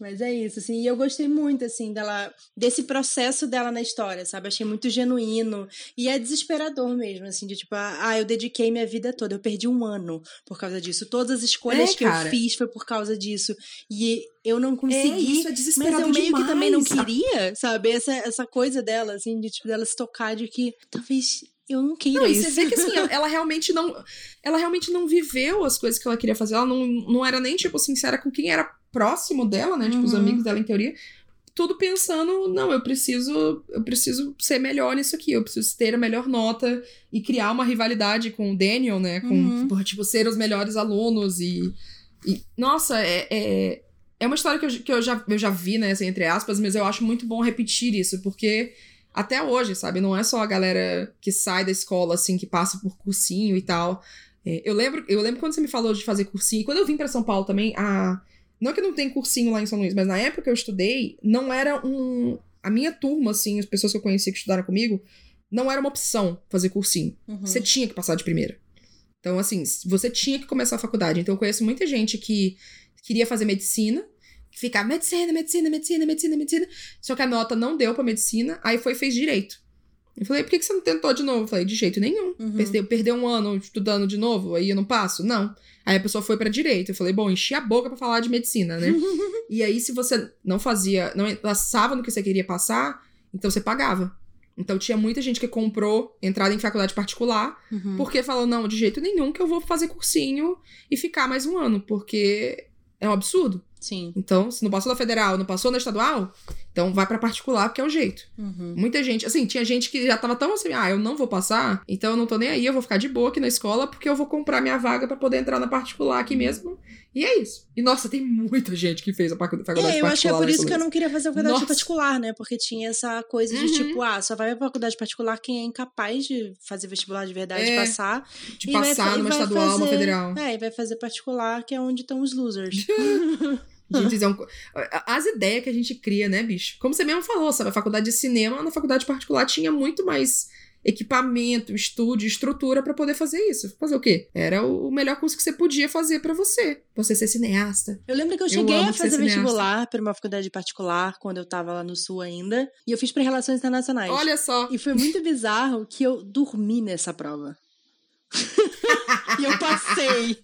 Mas é isso, assim, e eu gostei muito, assim, dela, desse processo dela na história, sabe? Achei muito genuíno e é desesperador mesmo, assim, de tipo, ah, eu dediquei minha vida toda, eu perdi um ano por causa disso, todas as escolhas É, que cara. eu fiz foi por causa disso, e eu não consegui, isso é mas desesperador eu meio que também não demais. queria, sabe? Essa, essa coisa dela, assim, de tipo, dela se tocar de que talvez eu não queira Não, e isso. você vê que assim, ela, ela realmente não. Ela realmente não viveu as coisas que ela queria fazer. Ela não, não era nem, tipo, sincera com quem era próximo dela, né? Tipo, os Uhum. amigos dela, em teoria. Tudo pensando, não, eu preciso. Eu preciso ser melhor nisso aqui. Eu preciso ter a melhor nota e criar uma rivalidade com o Daniel, né? Com, Uhum. por, tipo, ser os melhores alunos e. e nossa, é. é... É uma história que, eu, que eu, já, eu já vi, né, assim, entre aspas, mas eu acho muito bom repetir isso, porque até hoje, sabe? Não é só a galera que sai da escola, assim, que passa por cursinho e tal. É, eu, lembro, eu lembro quando você me falou de fazer cursinho, e quando eu vim pra São Paulo também, a... não que não tem cursinho lá em São Luís, mas na época que eu estudei, não era um. A minha turma, assim, as pessoas que eu conhecia que estudaram comigo, não era uma opção fazer cursinho. Uhum. Você tinha que passar de primeira. Então, assim, você tinha que começar a faculdade. Então, eu conheço muita gente que queria fazer medicina, que ficava medicina, medicina, medicina, medicina, medicina. Só que a nota não deu pra medicina, aí foi e fez direito. Eu falei, por que você não tentou de novo? Eu falei, de jeito nenhum. Uhum. Perdeu, perdeu um ano estudando de novo, aí eu não passo? Não. Aí a pessoa foi pra direito. Eu falei, bom, enchi a boca pra falar de medicina, né? e aí, se você não fazia, não passava no que você queria passar, então você pagava. Então tinha muita gente que comprou entrada em faculdade particular, Uhum. porque falou, não, de jeito nenhum que eu vou fazer cursinho e ficar mais um ano, porque é um absurdo. Sim. Então, se não passou na federal, não passou na estadual, então vai pra particular, porque é o jeito. Uhum. Muita gente, assim, tinha gente que já tava tão assim, ah, eu não vou passar, então eu não tô nem aí, eu vou ficar de boa aqui na escola, porque eu vou comprar minha vaga pra poder entrar na particular aqui mesmo. E é isso. E nossa, tem muita gente que fez a facu- faculdade É, eu acho que é particular. por isso que eu não queria fazer faculdade Nossa. particular, né? Porque tinha essa coisa de Uhum. tipo, ah, só vai pra faculdade particular quem é incapaz de fazer vestibular de verdade, É, passar. De vai passar e numa vai estadual, uma fazer- federal. É, e vai fazer particular, que é onde estão os losers. Gente, é um As ideias que a gente cria, né, bicho? Como você mesmo falou, sabe? A faculdade de cinema, na faculdade particular, tinha muito mais equipamento, estúdio, estrutura pra poder fazer isso. Fazer o quê? Era o melhor curso que você podia fazer pra você. Você ser cineasta. Eu lembro que eu Eu cheguei amo a fazer vestibular pra uma faculdade particular quando eu tava lá no sul ainda. E eu fiz pra Relações Internacionais. Olha só. E foi muito bizarro que eu dormi nessa prova. e eu passei.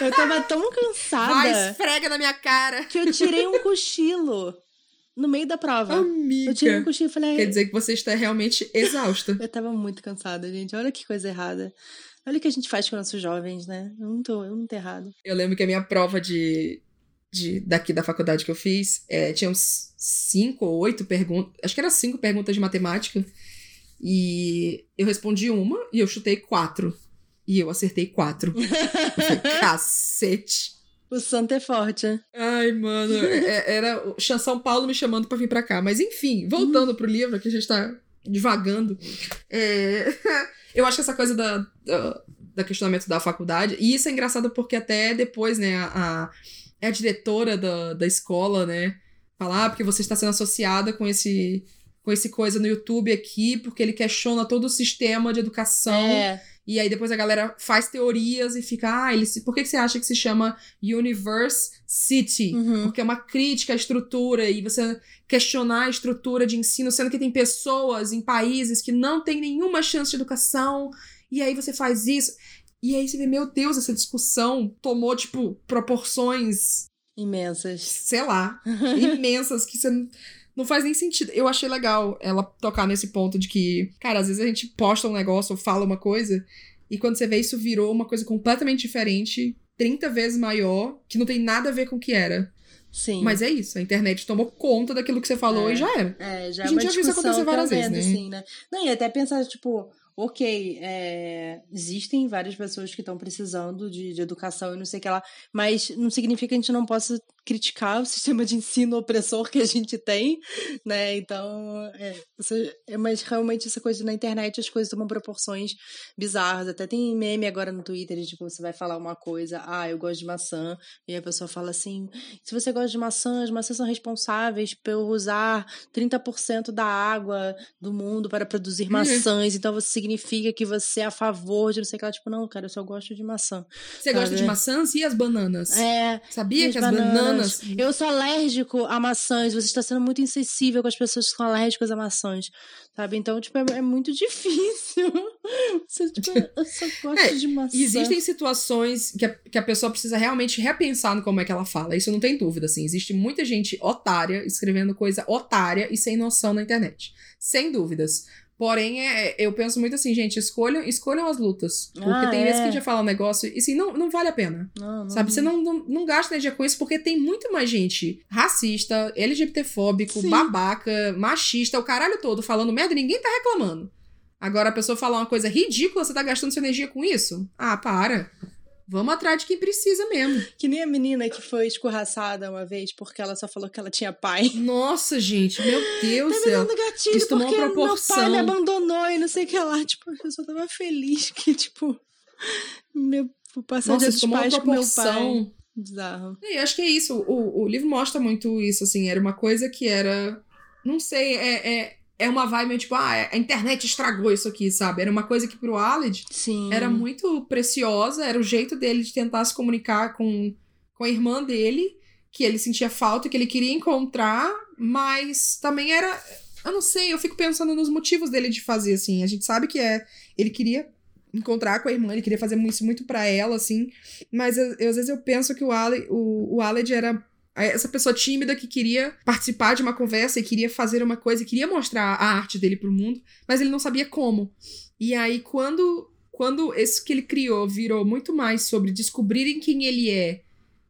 Eu tava tão cansada Vai, esfrega na minha cara. que eu tirei um cochilo no meio da prova. Eu tirei um Amiga. cochilo e falei. Quer dizer que você está realmente exausta. Eu tava muito cansada, gente. Olha que coisa errada. Olha o que a gente faz com nossos jovens, né? Eu não tô, eu não tô errado. Eu lembro que a minha prova de, de daqui da faculdade que eu fiz é, tinha uns cinco ou oito perguntas. Acho que era cinco perguntas de matemática. E eu respondi uma e eu chutei quatro. E eu acertei quatro. Cacete. O santo é forte, né? Ai, mano. é- Era São Paulo me chamando pra vir pra cá. Mas enfim, voltando pro livro, que a gente tá divagando. é, Eu acho que essa coisa da, da, da questionamento da faculdade. E isso é engraçado porque até depois, né, a, a, é a diretora da, da escola, né? Falar ah, porque você está sendo associada com esse. Com esse coisa no YouTube aqui, porque ele questiona todo o sistema de educação. É. E aí depois a galera faz teorias e fica, ah, ele se... por que, que você acha que se chama Universe City? Uhum. Porque é uma crítica à estrutura e você questionar a estrutura de ensino, sendo que tem pessoas em países que não têm nenhuma chance de educação, e aí você faz isso. E aí você vê, meu Deus, essa discussão tomou, tipo, proporções, Imensas. sei lá, imensas que você não- faz nem sentido. Eu achei legal ela tocar nesse ponto de que, cara, às vezes a gente posta um negócio ou fala uma coisa e quando você vê isso virou uma coisa completamente diferente, 30 vezes maior, que não tem nada a ver com o que era. Sim. Mas é isso, a internet tomou conta daquilo que você falou É. e já era. É, já A é gente já viu isso acontecer várias vezes, né? assim, né? Não, e até pensar, tipo, ok, é, existem várias pessoas que estão precisando de, de, educação e não sei o que lá, mas não significa que a gente não possa criticar o sistema de ensino opressor que a gente tem, né? Então, é, é, mas realmente essa coisa na internet, as coisas tomam proporções bizarras. Até tem meme agora no Twitter, de, tipo, você vai falar uma coisa, ah, eu gosto de maçã, e a pessoa fala assim, se você gosta de maçã, as maçãs são responsáveis por usar 30% da água do mundo para produzir uhum. maçãs, então você significa que você é a favor de não sei o que lá. Tipo, não, cara, eu só gosto de maçã. Você sabe? gosta de maçãs e as bananas? É. Sabia que as bananas, bananas... Eu sou alérgico a maçãs. Você está sendo muito insensível com as pessoas que são alérgicas a maçãs. Sabe? Então, tipo, é, é muito difícil. Você, tipo, eu só gosto é, de maçã. Existem situações que a, que a pessoa precisa realmente repensar no como é que ela fala. Isso não tem dúvida, assim. Existe muita gente otária escrevendo coisa otária e sem noção na internet. Sem dúvidas. Porém, é, eu penso muito assim, gente, escolham, escolham as lutas. Porque ah, tem é. vezes que a gente fala um negócio e assim, não, não vale a pena. Não, não, sabe? Você não, não, não gasta energia com isso porque tem muito mais gente racista, LGBTfóbico, Sim. babaca, machista, o caralho todo falando merda e ninguém tá reclamando. Agora a pessoa falar uma coisa ridícula, você tá gastando sua energia com isso? Ah, para. Vamos atrás de quem precisa mesmo. Que nem a menina que foi escorraçada uma vez porque ela só falou que ela tinha pai. Nossa, gente, meu Deus do céu. gatilho Isso porque meu pai me abandonou e não sei o que lá. Tipo, a pessoa tava feliz que, tipo, meu, passar Nossa, dos pais com meu pai. Bizarro. E acho que é isso. O, o livro mostra muito isso, assim. Era uma coisa que era. Não sei, é, é é uma vibe tipo, ah, a internet estragou isso aqui, sabe? Era uma coisa que pro Aled era muito preciosa, era o jeito dele de tentar se comunicar com, com a irmã dele, que ele sentia falta, que ele queria encontrar, mas também era. Eu não sei, eu fico pensando nos motivos dele de fazer, assim. A gente sabe que é. Ele queria encontrar com a irmã, ele queria fazer isso muito para ela, assim. Mas eu, eu, às vezes eu penso que o, Ale, o, o Aled era essa pessoa tímida que queria participar de uma conversa e queria fazer uma coisa e queria mostrar a arte dele pro mundo, mas ele não sabia como. E aí, quando, quando esse que ele criou virou muito mais sobre descobrirem quem ele é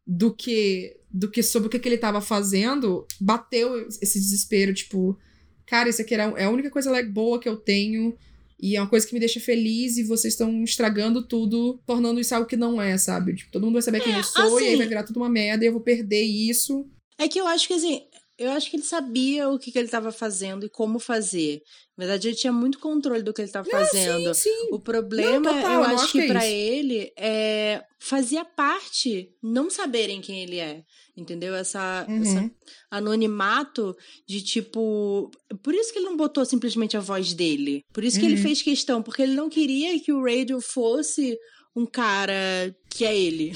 do que do que sobre o que, que ele estava fazendo, bateu esse desespero, tipo, cara, isso aqui é a única coisa boa que eu tenho e é uma coisa que me deixa feliz e vocês estão estragando tudo, tornando isso algo que não é, sabe? Tipo, todo mundo vai saber quem é, eu sou assim, e aí vai virar tudo uma merda e eu vou perder isso. É que eu acho que assim, eu acho que ele sabia o que, que ele estava fazendo e como fazer. Na verdade, ele tinha muito controle do que ele estava fazendo. Sim, sim. O problema, não, total, eu acho que, que é para ele é fazia parte não saberem quem ele é. Entendeu? Essa, uhum. essa anonimato de tipo. Por isso que ele não botou simplesmente a voz dele. Por isso que uhum. ele fez questão, porque ele não queria que o Radio fosse um cara que é ele.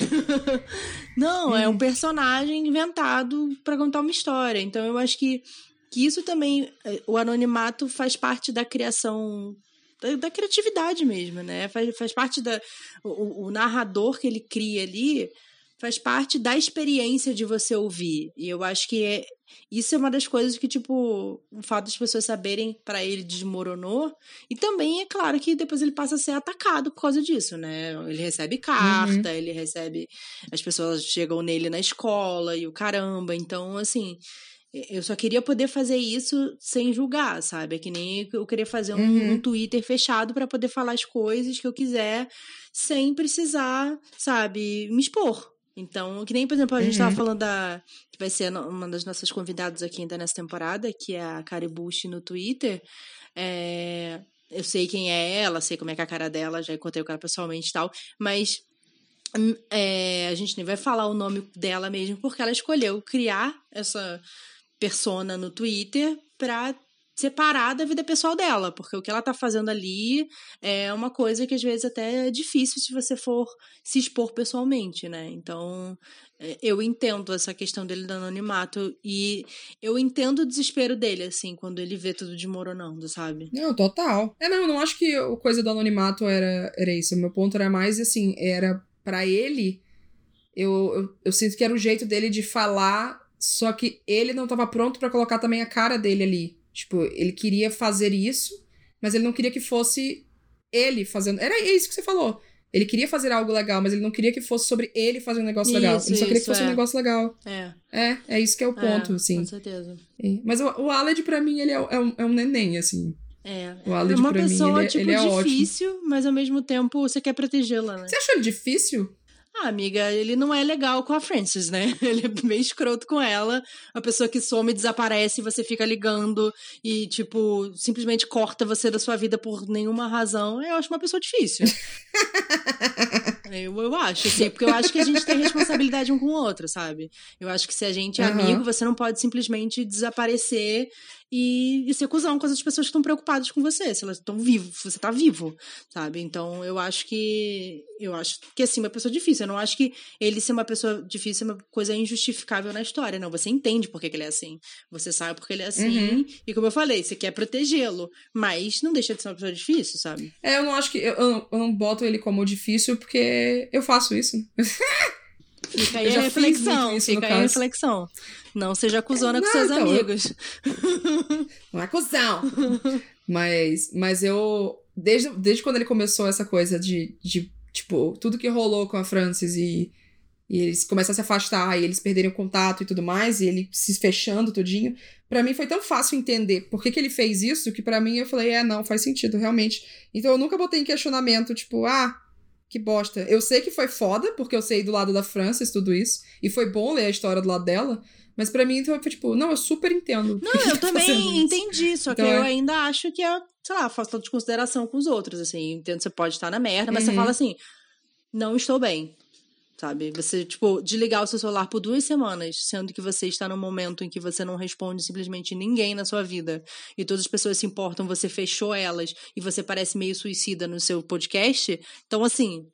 não, uhum. é um personagem inventado para contar uma história. Então eu acho que, que isso também. Eh, o anonimato faz parte da criação da, da, criatividade mesmo, né? Faz, faz parte da. O, o, narrador que ele cria ali faz parte da experiência de você ouvir. E eu acho que é, isso é uma das coisas que, tipo, o fato das pessoas saberem para ele desmoronou. E também é claro que depois ele passa a ser atacado por causa disso, né? Ele recebe carta, uhum. ele recebe. As pessoas chegam nele na escola e o caramba. Então, assim. Eu só queria poder fazer isso sem julgar, sabe? É que nem eu queria fazer um, uhum. um Twitter fechado para poder falar as coisas que eu quiser sem precisar, sabe, me expor. Então, que nem, por exemplo, a gente estava uhum. falando da. que vai ser uma das nossas convidadas aqui ainda nessa temporada, que é a Kari Bush no Twitter. É, eu sei quem é ela, sei como é que é a cara dela, já encontrei o cara pessoalmente e tal, mas hum, é, a gente nem vai falar o nome dela mesmo, porque ela escolheu criar essa persona no Twitter para separar da vida pessoal dela, porque o que ela tá fazendo ali é uma coisa que às vezes até é difícil se você for se expor pessoalmente, né? Então, é, eu entendo essa questão dele do anonimato e eu entendo o desespero dele, assim, quando ele vê tudo desmoronando, sabe? Não, total. É, não, não acho que a coisa do anonimato era, era isso. O meu ponto era mais, assim, era para ele, eu, eu, eu sinto que era o jeito dele de falar, só que ele não tava pronto para colocar também a cara dele ali. Tipo, ele queria fazer isso, mas ele não queria que fosse ele fazendo. Era isso que você falou. Ele queria fazer algo legal, mas ele não queria que fosse sobre ele fazer um negócio isso, legal. Ele só queria que fosse é. um negócio legal. É. É, é isso que é o ponto, é, assim. Com certeza. Mas o, o Aled, pra mim, ele é, é, um, é um neném, assim. É, O é Aled, uma pra mim, pessoa, ele é- tipo, ele é ótimo. difícil, mas ao mesmo tempo você quer protegê-la, né? Você achou ele difícil? Ah, amiga, ele não é legal com a Frances, né? Ele é bem escroto com ela. A pessoa que some, desaparece, e você fica ligando e, tipo, simplesmente corta você da sua vida por nenhuma razão. Eu acho uma pessoa difícil. eu, eu acho, assim, porque eu acho que a gente tem responsabilidade um com o outro, sabe? Eu acho que se a gente é Aham. amigo, você não pode simplesmente desaparecer e, e ser cuzão com as pessoas que estão preocupadas com você, se elas estão vivas, você tá vivo, sabe? Então eu acho que. Eu acho que assim, uma pessoa difícil. Eu não acho que ele ser uma pessoa difícil é uma coisa injustificável na história, não. Você entende por que, que ele é assim. Você sabe por que ele é assim. Uhum. E como eu falei, você quer protegê-lo. Mas não deixa de ser uma pessoa difícil, sabe? É, eu não acho que. Eu, eu eu não boto ele como difícil porque eu faço isso. Fica aí Eu a reflexão. isso, Fica aí a reflexão. Não seja acusona com Não, seus então, eu- amigos. Não é cuzão. mas, mas eu. Desde, desde quando ele começou essa coisa de, de, tipo, tudo que rolou com a Francis e, e eles começaram a se afastar e eles perderem o contato e tudo mais, e ele se fechando tudinho, pra mim foi tão fácil entender por que, que ele fez isso que pra mim eu falei, é, não, faz sentido, realmente. Então eu nunca botei em questionamento, tipo, ah, que bosta. Eu sei que foi foda, porque eu sei do lado da Francis tudo isso, e foi bom ler a história do lado dela, mas pra mim então foi tipo, não, eu super entendo. Não, eu tá fazendo também isso. entendi, só que Então, eu é. ainda acho que é, sei lá, falta de consideração com os outros, assim. Entendo que você pode estar na merda, mas você Uhum. fala assim, não estou bem, sabe? Você, tipo, desligar o seu celular por duas semanas, sendo que você está num momento em que você não responde simplesmente ninguém na sua vida e todas as pessoas se importam, você fechou elas e você parece meio suicida no seu podcast. Então, assim,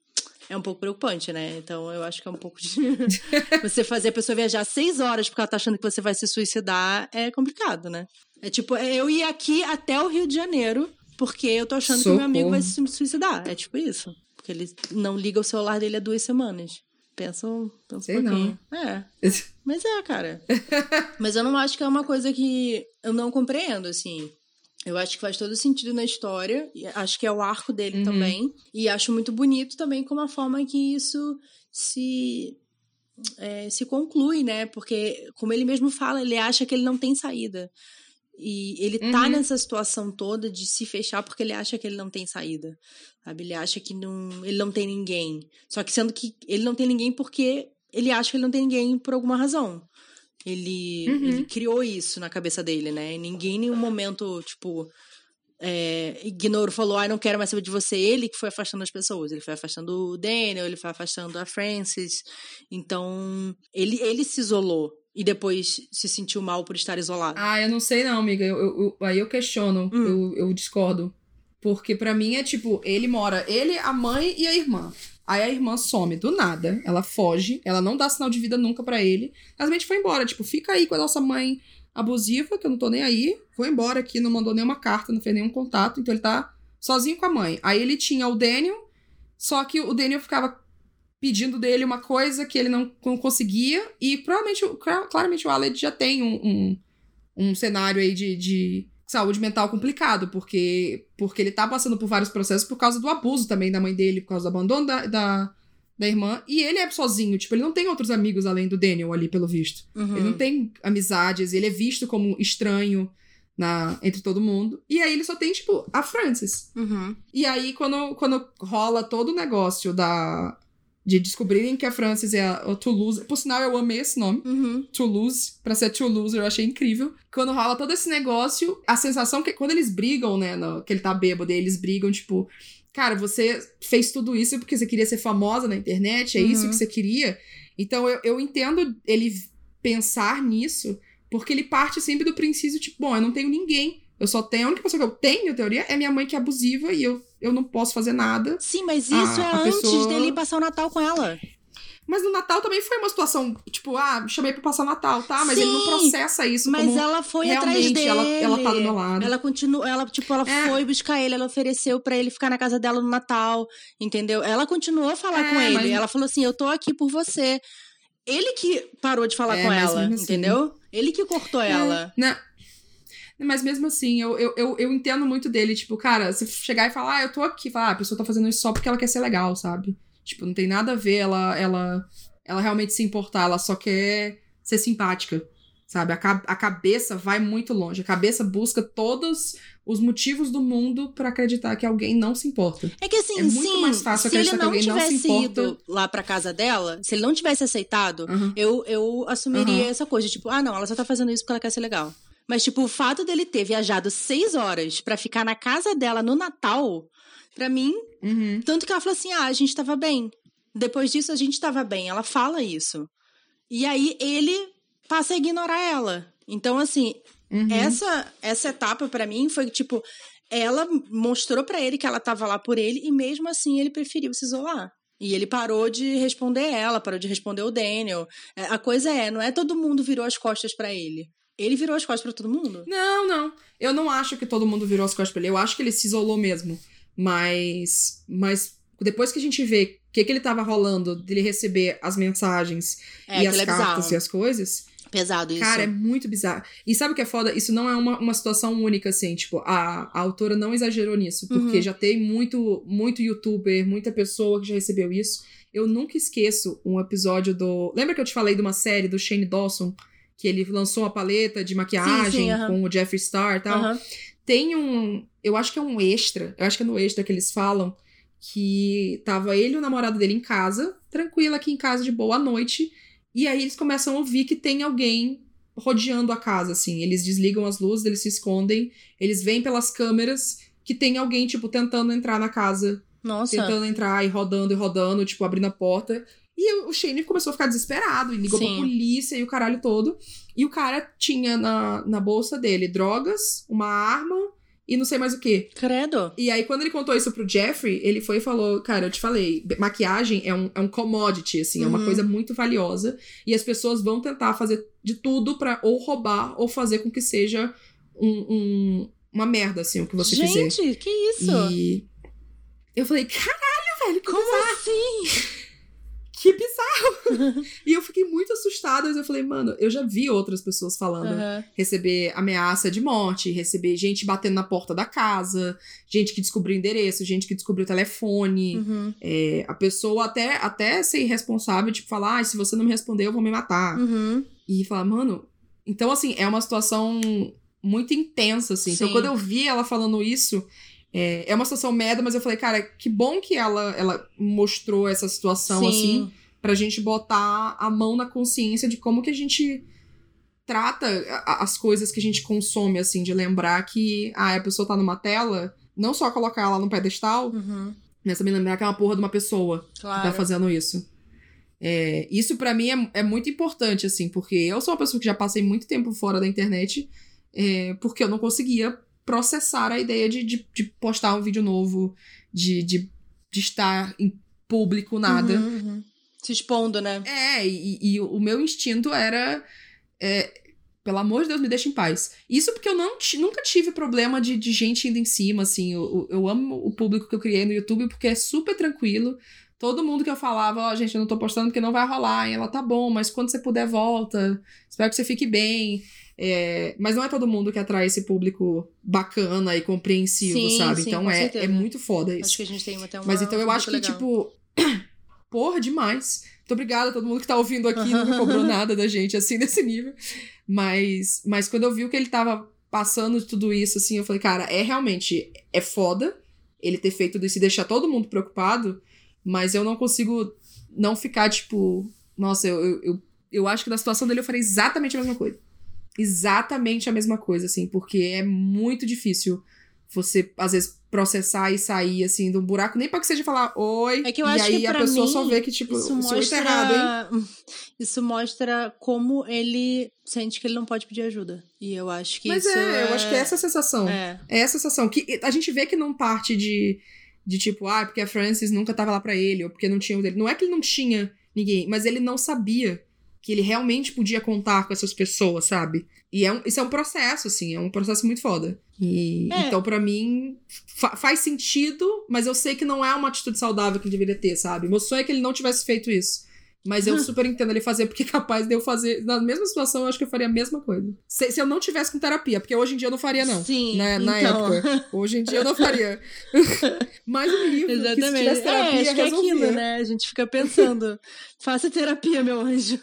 é um pouco preocupante, né? Então eu acho que é um pouco de. você fazer a pessoa viajar seis horas porque ela tá achando que você vai se suicidar é complicado, né? É tipo, é eu ir aqui até o Rio de Janeiro porque eu tô achando que o meu amigo vai se suicidar. É tipo isso. Porque ele não liga o celular dele há duas semanas. Pensa um, pensa Sei um não, pouquinho. É. Mas é, cara. Mas eu não acho que é uma coisa que eu não compreendo, assim. Eu acho que faz todo sentido na história. Acho que é o arco dele Uhum. também. E acho muito bonito também como a forma que isso se. é, se conclui, né? Porque, como ele mesmo fala, ele acha que ele não tem saída. E ele tá Uhum. nessa situação toda de se fechar porque ele acha que ele não tem saída. Sabe? Ele acha que não, ele não tem ninguém. Só que sendo que ele não tem ninguém porque ele acha que ele não tem ninguém por alguma razão. Ele, Uhum. ele criou isso na cabeça dele, né? E ninguém em nenhum momento, tipo, é, ignorou, falou, ai, não quero mais saber de você. Ele que foi afastando as pessoas. Ele foi afastando o Daniel, ele foi afastando a Frances. Então, ele, ele se isolou. E depois se sentiu mal por estar isolado. Ah, eu não sei não, amiga. Eu, eu- eu- aí eu questiono, Hum. eu, eu discordo. Porque pra mim é tipo, ele mora, ele, a mãe e a irmã. Aí a irmã some do nada, ela foge, ela não dá sinal de vida nunca pra ele. Simplesmente foi embora, tipo, fica aí com a nossa mãe abusiva, que eu não tô nem aí. Foi embora aqui, não mandou nenhuma carta, não fez nenhum contato, então ele tá sozinho com a mãe. Aí ele tinha o Daniel, só que o Daniel ficava pedindo dele uma coisa que ele não, não conseguia, e provavelmente, claramente o Aled já tem um, um, um cenário aí de, de saúde mental complicado, porque, porque ele tá passando por vários processos por causa do abuso também da mãe dele, por causa do abandono da, da, da irmã, e ele é sozinho, tipo, ele não tem outros amigos além do Daniel ali, pelo visto. Uhum. Ele não tem amizades, ele é visto como estranho na, entre todo mundo, e aí ele só tem, tipo, a Frances. Uhum. E aí, quando, quando rola todo o negócio da. De descobrirem que a Frances é a, a Toulouse. Por sinal, eu amei esse nome. Uhum. Toulouse, pra ser Toulouse, eu achei incrível. Quando rola todo esse negócio, a sensação que quando eles brigam, né, no, que ele tá bêbado, e eles brigam, tipo, cara, você fez tudo isso porque você queria ser famosa na internet, é isso Uhum. que você queria. Então eu, eu entendo ele pensar nisso, porque ele parte sempre do princípio, tipo, bom, eu não tenho ninguém. Eu só tenho, a única pessoa que eu tenho, em teoria, é minha mãe que é abusiva e eu, eu não posso fazer nada. Sim, mas isso A- é a antes pessoa- dele passar o Natal com ela. Mas no Natal também foi uma situação, tipo, ah, chamei pra passar Natal, tá? Mas ele não Sim, processa isso Mas ela foi atrás dele. ela, ela tá do meu lado. Ela continua, ela tipo, ela É. foi buscar ele, ela ofereceu pra ele ficar na casa dela no Natal, entendeu? Ela continuou a falar É, com ele. mas- Ela falou assim: "Eu tô aqui por você". Ele que parou de falar É, com ela, assim- entendeu? Ele que cortou ela. É, né? Mas mesmo assim, eu, eu, eu, eu entendo muito dele. Tipo, cara, se chegar e falar, ah, eu tô aqui. Falar, ah, a pessoa tá fazendo isso só porque ela quer ser legal, sabe? Tipo, não tem nada a ver ela, ela, ela realmente se importar. Ela só quer ser simpática, Sabe? A, a cabeça vai muito longe. A cabeça busca todos os motivos do mundo para acreditar que alguém não se importa. É que assim, É muito sim, mais fácil se ele não não tivesse importa. ido lá pra casa dela, se ele não tivesse aceitado, Uhum. eu, eu assumiria Uhum. essa coisa, tipo, ah, não, ela só tá fazendo isso porque ela quer ser legal. Mas, tipo, o fato dele ter viajado seis horas pra ficar na casa dela no Natal, pra mim, Uhum. tanto que ela falou assim: ah, a gente tava bem. Depois disso, a gente tava bem. Ela fala isso. E aí ele passa a ignorar ela. Então, assim, Uhum. essa, essa etapa pra mim foi tipo, ela mostrou pra ele que ela tava lá por ele e mesmo assim ele preferiu se isolar. E ele parou de responder ela, parou de responder o Daniel. É, A coisa é, não é todo mundo virou as costas pra ele. Ele virou as costas pra todo mundo. Não, não. Eu não acho que todo mundo virou as costas pra ele. Eu acho que ele se isolou mesmo. Mas. Mas depois que a gente vê o que, que ele tava rolando dele receber as mensagens É, e as é cartas bizarro. e as coisas. Pesado isso. Cara, é muito bizarro. E sabe o que é foda? Isso não é uma, uma situação única, assim. Tipo, a, a autora não exagerou nisso. Porque Uhum. já tem muito, muito youtuber, muita pessoa que já recebeu isso. Eu nunca esqueço um episódio do. Lembra que eu te falei de uma série do Shane Dawson? Que ele lançou uma paleta de maquiagem aham. com o Jeffree Star e tal. Aham. Tem um. Eu acho que é um extra. Eu acho que é no extra que eles falam que tava ele e o namorado dele em casa, tranquilo aqui em casa de boa noite. E aí eles começam a ouvir que tem alguém rodeando a casa, assim. Eles desligam as luzes, eles se escondem, eles veem pelas câmeras que tem alguém, tipo, tentando entrar na casa, Nossa. tentando entrar e rodando e rodando, tipo, abrindo a porta. E o Shane começou a ficar desesperado e ligou Sim. pra polícia e o caralho todo. E o cara tinha na, na bolsa dele drogas, uma arma e não sei mais o que. Credo. E aí, quando ele contou isso pro Jeffrey, ele foi e falou: Cara, eu te falei, maquiagem é um, é um commodity, assim, é uma Uhum. coisa muito valiosa. E as pessoas vão tentar fazer de tudo pra ou roubar ou fazer com que seja um- um- uma merda, assim, o que você fizer. Gente, que isso? E eu falei: Caralho, velho, que Como bizarro! assim? Que bizarro! e eu fiquei muito assustada. mas Eu falei, mano, eu já vi outras pessoas falando Aham. receber ameaça de morte, receber gente batendo na porta da casa, gente que descobriu endereço, gente que descobriu telefone. Uhum. É, a pessoa até, até ser irresponsável, tipo, falar, ah, se você não me responder, eu vou me matar. Uhum. E falar, mano. Então, assim, é uma situação muito intensa, assim. Então, Sim. quando eu vi ela falando isso, é, é uma situação merda, mas eu falei, cara, que bom que ela, ela mostrou essa situação, Sim. assim, pra gente botar a mão na consciência de como que a gente trata a- as coisas que a gente consome, assim, de lembrar que ah, a pessoa tá numa tela, não só colocar ela no pedestal, Uhum. mas também lembrar que é uma porra de uma pessoa que Claro. tá fazendo isso. É, isso pra mim é, é muito importante, assim, porque eu sou uma pessoa que já passei muito tempo fora da internet, é, porque eu não conseguia processar a ideia de, de, de postar um vídeo novo, de, de, de estar em público, nada. Uhum, uhum. Se expondo, né? É, e, e o meu instinto era. é, pelo amor de Deus, me deixa em paz. Isso porque eu não nunca tive problema de, de gente indo em cima, assim. Eu, eu amo o público que eu criei no YouTube porque é super tranquilo. Todo mundo que eu falava, ó, gente, eu não tô postando porque não vai rolar. E ela, tá bom, mas quando você puder, volta. Espero que você fique bem. É, mas não é todo mundo que atrai esse público bacana e compreensivo, Sim, sabe? sim, então é, certeza. é muito foda isso. Acho que a gente tem até uma. Mas então eu acho que, legal. tipo. Porra, demais. Muito obrigada a todo mundo que tá ouvindo aqui, não me cobrou nada da gente, assim, nesse nível. Mas, mas quando eu vi o que ele tava passando de tudo isso, assim, eu falei, cara, é realmente. É foda ele ter feito isso e deixar todo mundo preocupado, mas eu não consigo não ficar, tipo. Nossa, eu, eu, eu, eu acho que na situação dele eu faria exatamente a mesma coisa. Exatamente a mesma coisa, assim, porque é muito difícil você, às vezes, processar e sair, assim, de um buraco, nem pra que seja falar oi, É que eu e acho aí que a pessoa mim, só vê que, tipo, Isso seu mostra... tá errado, hein? Isso mostra como ele sente que ele não pode pedir ajuda. E eu acho que Mas isso. é, eu acho que é essa a sensação. É. É essa a sensação. Que a gente vê que não parte de, de tipo, ah, porque a Francis nunca tava lá pra ele, ou porque não tinha o dele. Não é que ele não tinha ninguém, mas ele não sabia que ele realmente podia contar com essas pessoas, sabe? E é um, isso é um processo, assim, é um processo muito foda. E, É. Então, pra mim, fa- faz sentido, mas eu sei que não é uma atitude saudável que ele deveria ter, sabe? Meu sonho é que ele não tivesse feito isso. Mas eu super entendo ele fazer, porque é capaz de eu fazer. Na mesma situação, eu acho que eu faria a mesma coisa. Se, se eu não tivesse com terapia, porque hoje em dia eu não faria, não. Sim. né, na então... época. Hoje em dia eu não faria. Mas um livro, que se Exatamente. tivesse terapia, é, acho que é aquilo, né? A gente fica pensando. Faça terapia, meu anjo.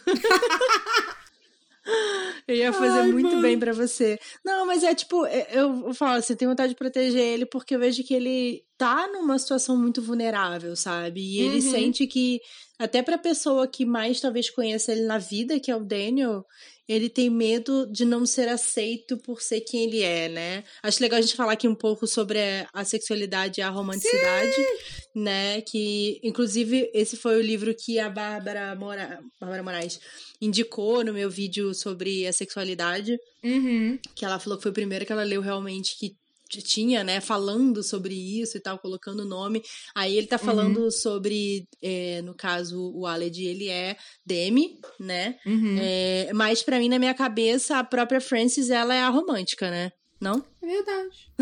Eu ia fazer Ai, muito mano. bem para você. Não, mas é tipo, é, eu, eu falo assim, eu tenho vontade de proteger ele porque eu vejo que ele tá numa situação muito vulnerável, sabe? E ele uhum. sente que, até pra pessoa que mais talvez conheça ele na vida, que é o Daniel, ele tem medo de não ser aceito por ser quem ele é, né? Acho legal a gente falar aqui um pouco sobre a sexualidade e a romanticidade, Sim! né? Que, inclusive, esse foi o livro que a Bárbara, Mora... Bárbara Moraes indicou no meu vídeo sobre a sexualidade. Uhum. Que ela falou que foi o primeiro que ela leu realmente que tinha, né, falando sobre isso e tal, colocando o nome. Aí ele tá uhum. falando uhum. sobre, é, no caso, o Aled, ele é Demi, né? Uhum. É, mas para mim, na minha cabeça, a própria Frances, ela é a romântica, né? Não? É verdade.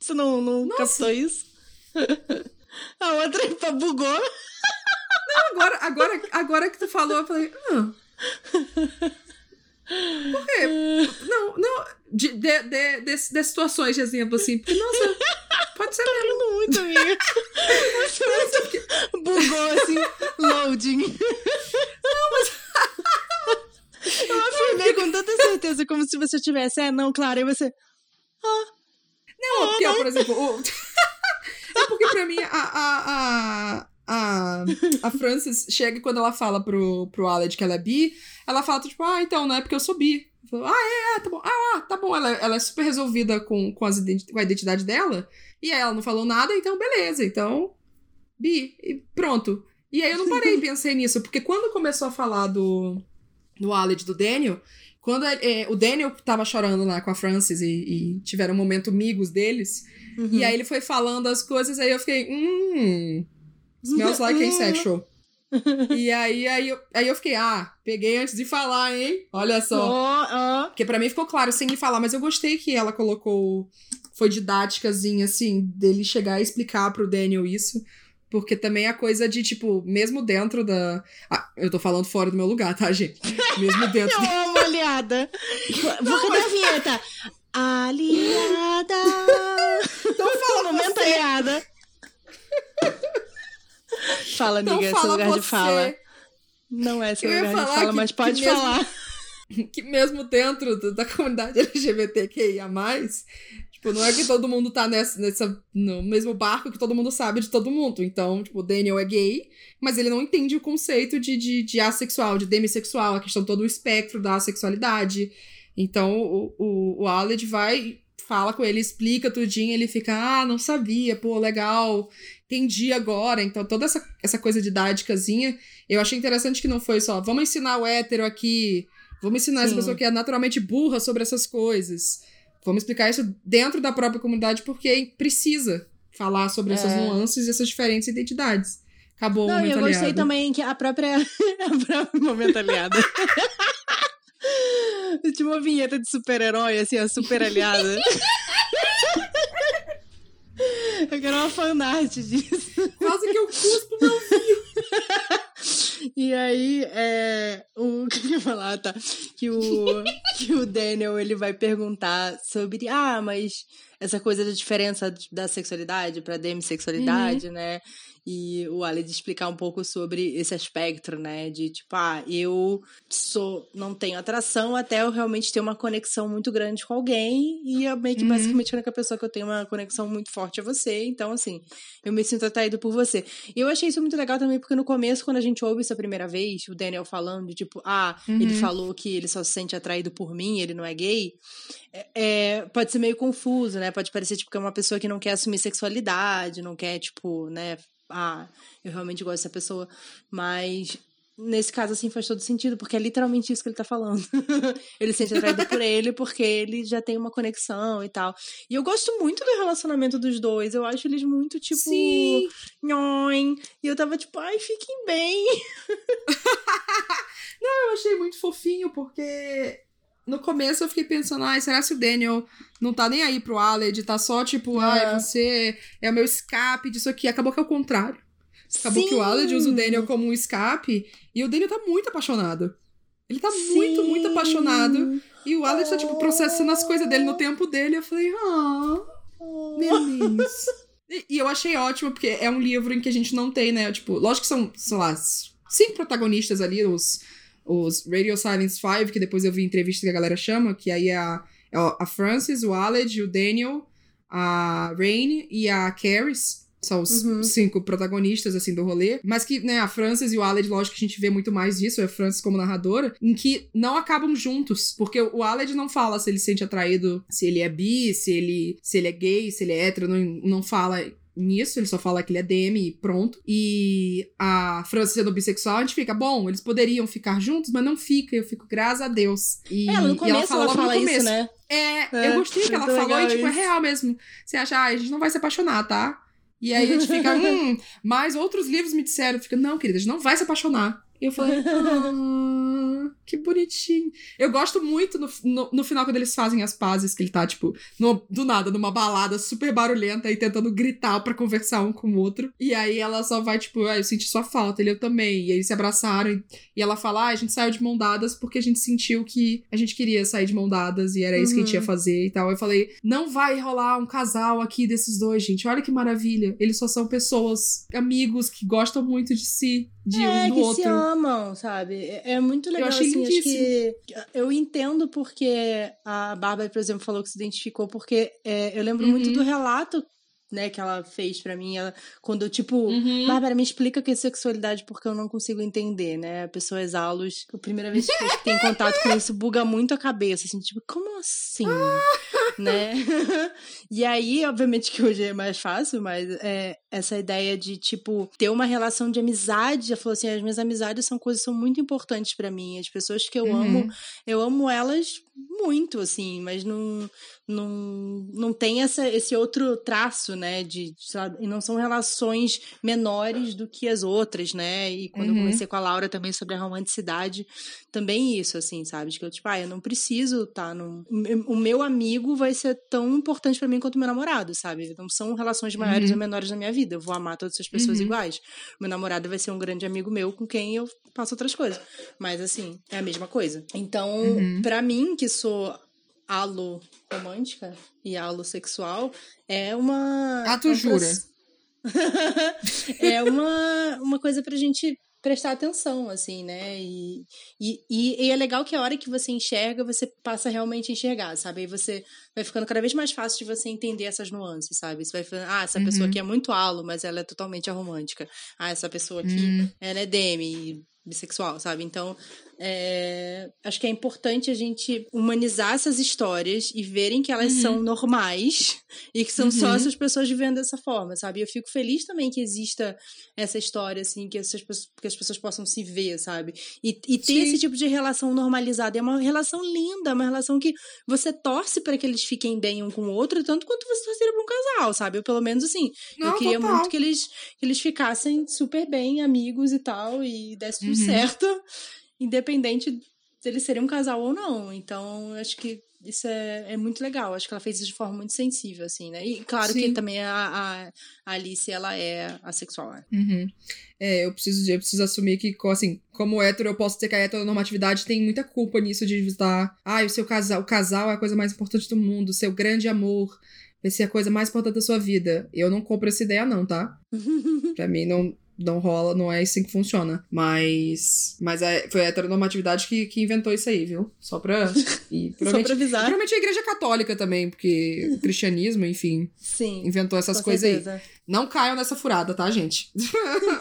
Você não, não captou isso? a outra bugou. Não, agora, agora, agora que tu falou, eu falei... Ah. Por quê? Não, não. De, de, de, de, de situações de exemplo, assim. Porque, nossa, pode ser Tô mesmo. rindo muito, amiga. Nossa, porque... Bugou, assim, loading. Não, mas... Eu afirmei com tanta certeza, como se você tivesse, é, não, claro, e você... Ah, não, ah, porque, não. por exemplo, o... é porque pra mim a, a, a, a, a Frances chega quando ela fala pro, pro Aled que ela é bi, ela fala, tipo, ah, então, não é porque eu sou bi. Falo, ah, é, é, tá bom. Ah, tá bom. Ela, ela é super resolvida com, com, as com a identidade dela. E aí ela não falou nada, então beleza. Então, bi. E pronto. E aí eu não parei e pensei nisso, porque quando começou a falar do, do Aled do Daniel, quando é, é, o Daniel tava chorando lá com a Frances e, e tiveram um momento amigos deles, uhum. e aí ele foi falando as coisas, aí eu fiquei, hum, smells like asexual e aí, aí, eu, aí eu fiquei, ah, peguei antes de falar, hein? Olha só. Oh, oh. Porque pra mim ficou claro sem me falar, mas eu gostei que ela colocou. Foi didáticazinha, assim, dele chegar e explicar pro Daniel isso. Porque também a coisa de, tipo, mesmo dentro da. Ah, eu tô falando fora do meu lugar, tá, gente? Mesmo dentro. eu amo aliada. Vou cadê a vinheta? Aliada. Então fala, Momento você. aliada. Fala, amiga, então, fala lugar você. de fala. Não é seu lugar de fala, que, mas pode falar. Mesmo, que mesmo dentro do, da comunidade LGBTQIA, tipo, não é que todo mundo tá nessa, nessa, no mesmo barco que todo mundo sabe de todo mundo. Então, tipo, o Daniel é gay, mas ele não entende o conceito de, de, de assexual, de demissexual, a questão todo o espectro da sexualidade. Então, o, o, o Aled vai fala com ele, explica tudinho, ele fica, ah, não sabia, pô, legal entendi agora. Então, toda essa, essa coisa didáticazinha, eu achei interessante que não foi só, vamos ensinar o hétero aqui, vamos ensinar Sim. essa pessoa que é naturalmente burra sobre essas coisas. Vamos explicar isso dentro da própria comunidade, porque precisa falar sobre é. essas nuances e essas diferentes identidades. Acabou não, o momento eu gostei aliado. também que a própria. a própria momento aliado. Tinha uma vinheta de super-herói, assim, a super aliada. Eu quero uma fanart disso. Quase que eu cuspo meu filho. E aí, é, o que eu ia falar, tá? Que o, que o Daniel ele vai perguntar sobre, ah, mas essa coisa da diferença da sexualidade para demissexualidade, uhum. né? E o Aled explicar um pouco sobre esse aspecto, né? De tipo, ah, eu sou, não tenho atração até eu realmente ter uma conexão muito grande com alguém. E eu meio que uhum. basicamente a única pessoa que eu tenho uma conexão muito forte é você. Então, assim, eu me sinto atraído por você. E eu achei isso muito legal também, porque no começo, quando a gente ouve isso a primeira vez, o Daniel falando, tipo, ah, uhum. ele falou que ele só se sente atraído por mim, ele não é gay. É, é, pode ser meio confuso, né? Pode parecer, tipo, que é uma pessoa que não quer assumir sexualidade, não quer, tipo, né, ah, eu realmente gosto dessa pessoa. Mas nesse caso, assim, faz todo sentido, porque é literalmente isso que ele tá falando. ele se sente atraído por ele porque ele já tem uma conexão e tal. E eu gosto muito do relacionamento dos dois. Eu acho eles muito, tipo. Sim. Nhoim. E eu tava tipo, ai, fiquem bem. Não, eu achei muito fofinho, porque no começo eu fiquei pensando, ai, será que o Daniel não tá nem aí pro Aled, tá só tipo, é. ai, você é o meu escape disso aqui. Acabou que é o contrário. Acabou Sim. que o Aled usa o Daniel como um escape e o Daniel tá muito apaixonado. Ele tá Sim. muito, muito apaixonado. E o Aled oh. tá, tipo, processando as coisas dele no tempo dele. Eu falei, ah, oh, meninos. e, e eu achei ótimo, porque é um livro em que a gente não tem, né? Tipo, lógico que são, sei lá, cinco protagonistas ali, os os Radio Silence 5, que depois eu vi entrevista que a galera chama, que aí é a, é a Frances, o Aled, o Daniel, a Rain e a Caris. São os uhum. cinco protagonistas, assim, do rolê. Mas que, né, a Frances e o Aled, lógico que a gente vê muito mais disso, é a Frances como narradora, em que não acabam juntos. Porque o Aled não fala se ele se sente atraído, se ele é bi, se ele, se ele é gay, se ele é hétero, não, não fala nisso, ele só fala que ele é DM e pronto. E a França sendo bissexual, a gente fica, bom, eles poderiam ficar juntos, mas não fica. Eu fico, graças a Deus. E, é, no começo ela fala, ela fala isso, né? É, é, eu gostei que ela falou e, tipo, é real mesmo. Você acha, ah, a gente não vai se apaixonar, tá? E aí a gente fica, hum, mas outros livros me disseram, fica, não, querida, a gente não vai se apaixonar. E eu falei, ah, que bonitinho. Eu gosto muito no, no, no, final quando eles fazem as pazes, que ele tá, tipo, no, do nada, numa balada super barulhenta e tentando gritar para conversar um com o outro. E aí ela só vai, tipo, ah, eu senti sua falta, ele eu também. E aí se abraçaram e, e ela fala, ah, a gente saiu de mão dadas porque a gente sentiu que a gente queria sair de mão dadas e era isso uhum. que a gente ia uhum. fazer e tal. Eu falei, não vai rolar um casal aqui desses dois, gente. Olha que maravilha. Eles só são pessoas, amigos que gostam muito de si de é, um do que outro. se amam, sabe? É, é muito legal, eu achei assim, acho que eu entendo porque a Bárbara, por exemplo, falou que se identificou, porque é, eu lembro uhum. muito do relato né, que ela fez para mim, ela, quando eu, tipo, uhum. Bárbara, me explica o que é sexualidade porque eu não consigo entender, né? Pessoas alos, a primeira vez que tem contato com isso buga muito a cabeça, assim, tipo, como assim? né? e aí, obviamente que hoje é mais fácil, mas é, essa ideia de, tipo, ter uma relação de amizade, ela falou assim, as minhas amizades são coisas são muito importantes para mim, as pessoas que eu uhum. amo, eu amo elas muito, assim, mas não, não, não tem essa, esse outro traço, né? De, e não são relações menores do que as outras, né? E quando uhum. eu comecei com a Laura também sobre a romanticidade, também isso, assim, sabe? De que eu, tipo, ah, eu não preciso estar tá num. O meu amigo vai ser tão importante para mim quanto o meu namorado, sabe? Não são relações maiores uhum. ou menores na minha vida. Eu vou amar todas as pessoas uhum. iguais. Meu namorado vai ser um grande amigo meu com quem eu faço outras coisas. Mas, assim, é a mesma coisa. Então, uhum. para mim, que sou alo romântica e alo sexual, é uma. Ah, tu jura? é uma, uma coisa pra gente prestar atenção, assim, né? E, e, e, é legal que a hora que você enxerga, você passa realmente a enxergar, sabe? Aí você vai ficando cada vez mais fácil de você entender essas nuances, sabe? Você vai falando, ah, essa uhum. pessoa aqui é muito alo, mas ela é totalmente romântica. Ah, essa pessoa aqui, uhum. ela é demi, bissexual, sabe? Então, é, acho que é importante a gente humanizar essas histórias e verem que elas uhum. são normais e que são uhum. só essas pessoas vivendo dessa forma, sabe? Eu fico feliz também que exista essa história, assim, que, essas, que as pessoas possam se ver, sabe? E, e ter Sim. esse tipo de relação normalizada. É uma relação linda, uma relação que você torce para que eles fiquem bem um com o outro, tanto quanto você torceria pra um casal, sabe? Eu, pelo menos, assim, Não, eu queria total. muito que eles, que eles ficassem super bem, amigos e tal, e desse tudo uhum. certo independente deles serem um casal ou não. Então, acho que isso é, é muito legal. Acho que ela fez isso de forma muito sensível, assim, né? E claro Sim. que também a, a, a, Alice, ela é assexual, né? Uhum. É, eu preciso, eu preciso assumir que, assim, como hétero, eu posso dizer que a heteronormatividade tem muita culpa nisso de visitar. Ah, o seu casal, o casal é a coisa mais importante do mundo, o seu grande amor vai ser a coisa mais importante da sua vida. Eu não compro essa ideia, não, tá? pra mim, não, não rola, não é assim que funciona. Mas. Mas é, foi a heteronormatividade que, que inventou isso aí, viu? Só pra. E, Só pra avisar. Provavelmente a igreja católica também, porque o cristianismo, enfim. Sim. Inventou essas coisas certeza. aí. Não caiam nessa furada, tá, gente?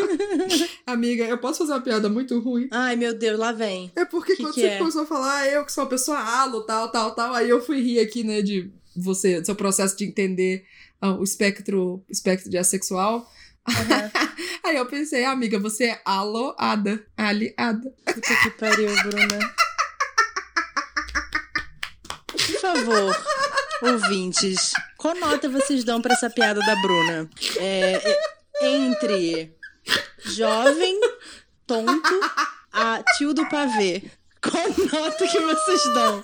Amiga, eu posso fazer uma piada muito ruim? Ai, meu Deus, lá vem. É porque que quando que você é? começou a falar, ah, eu que sou uma pessoa alo, tal, tal, tal, aí eu fui rir aqui, né, de você, do seu processo de entender ah, o espectro, espectro de assexual. Uhum. Aí eu pensei, amiga, você é aloada. Aliada. Puta que pariu, Bruna. Por favor, ouvintes, qual nota vocês dão para essa piada da Bruna? É, é, entre jovem, tonto, a tio do pavê. Qual nota que vocês dão?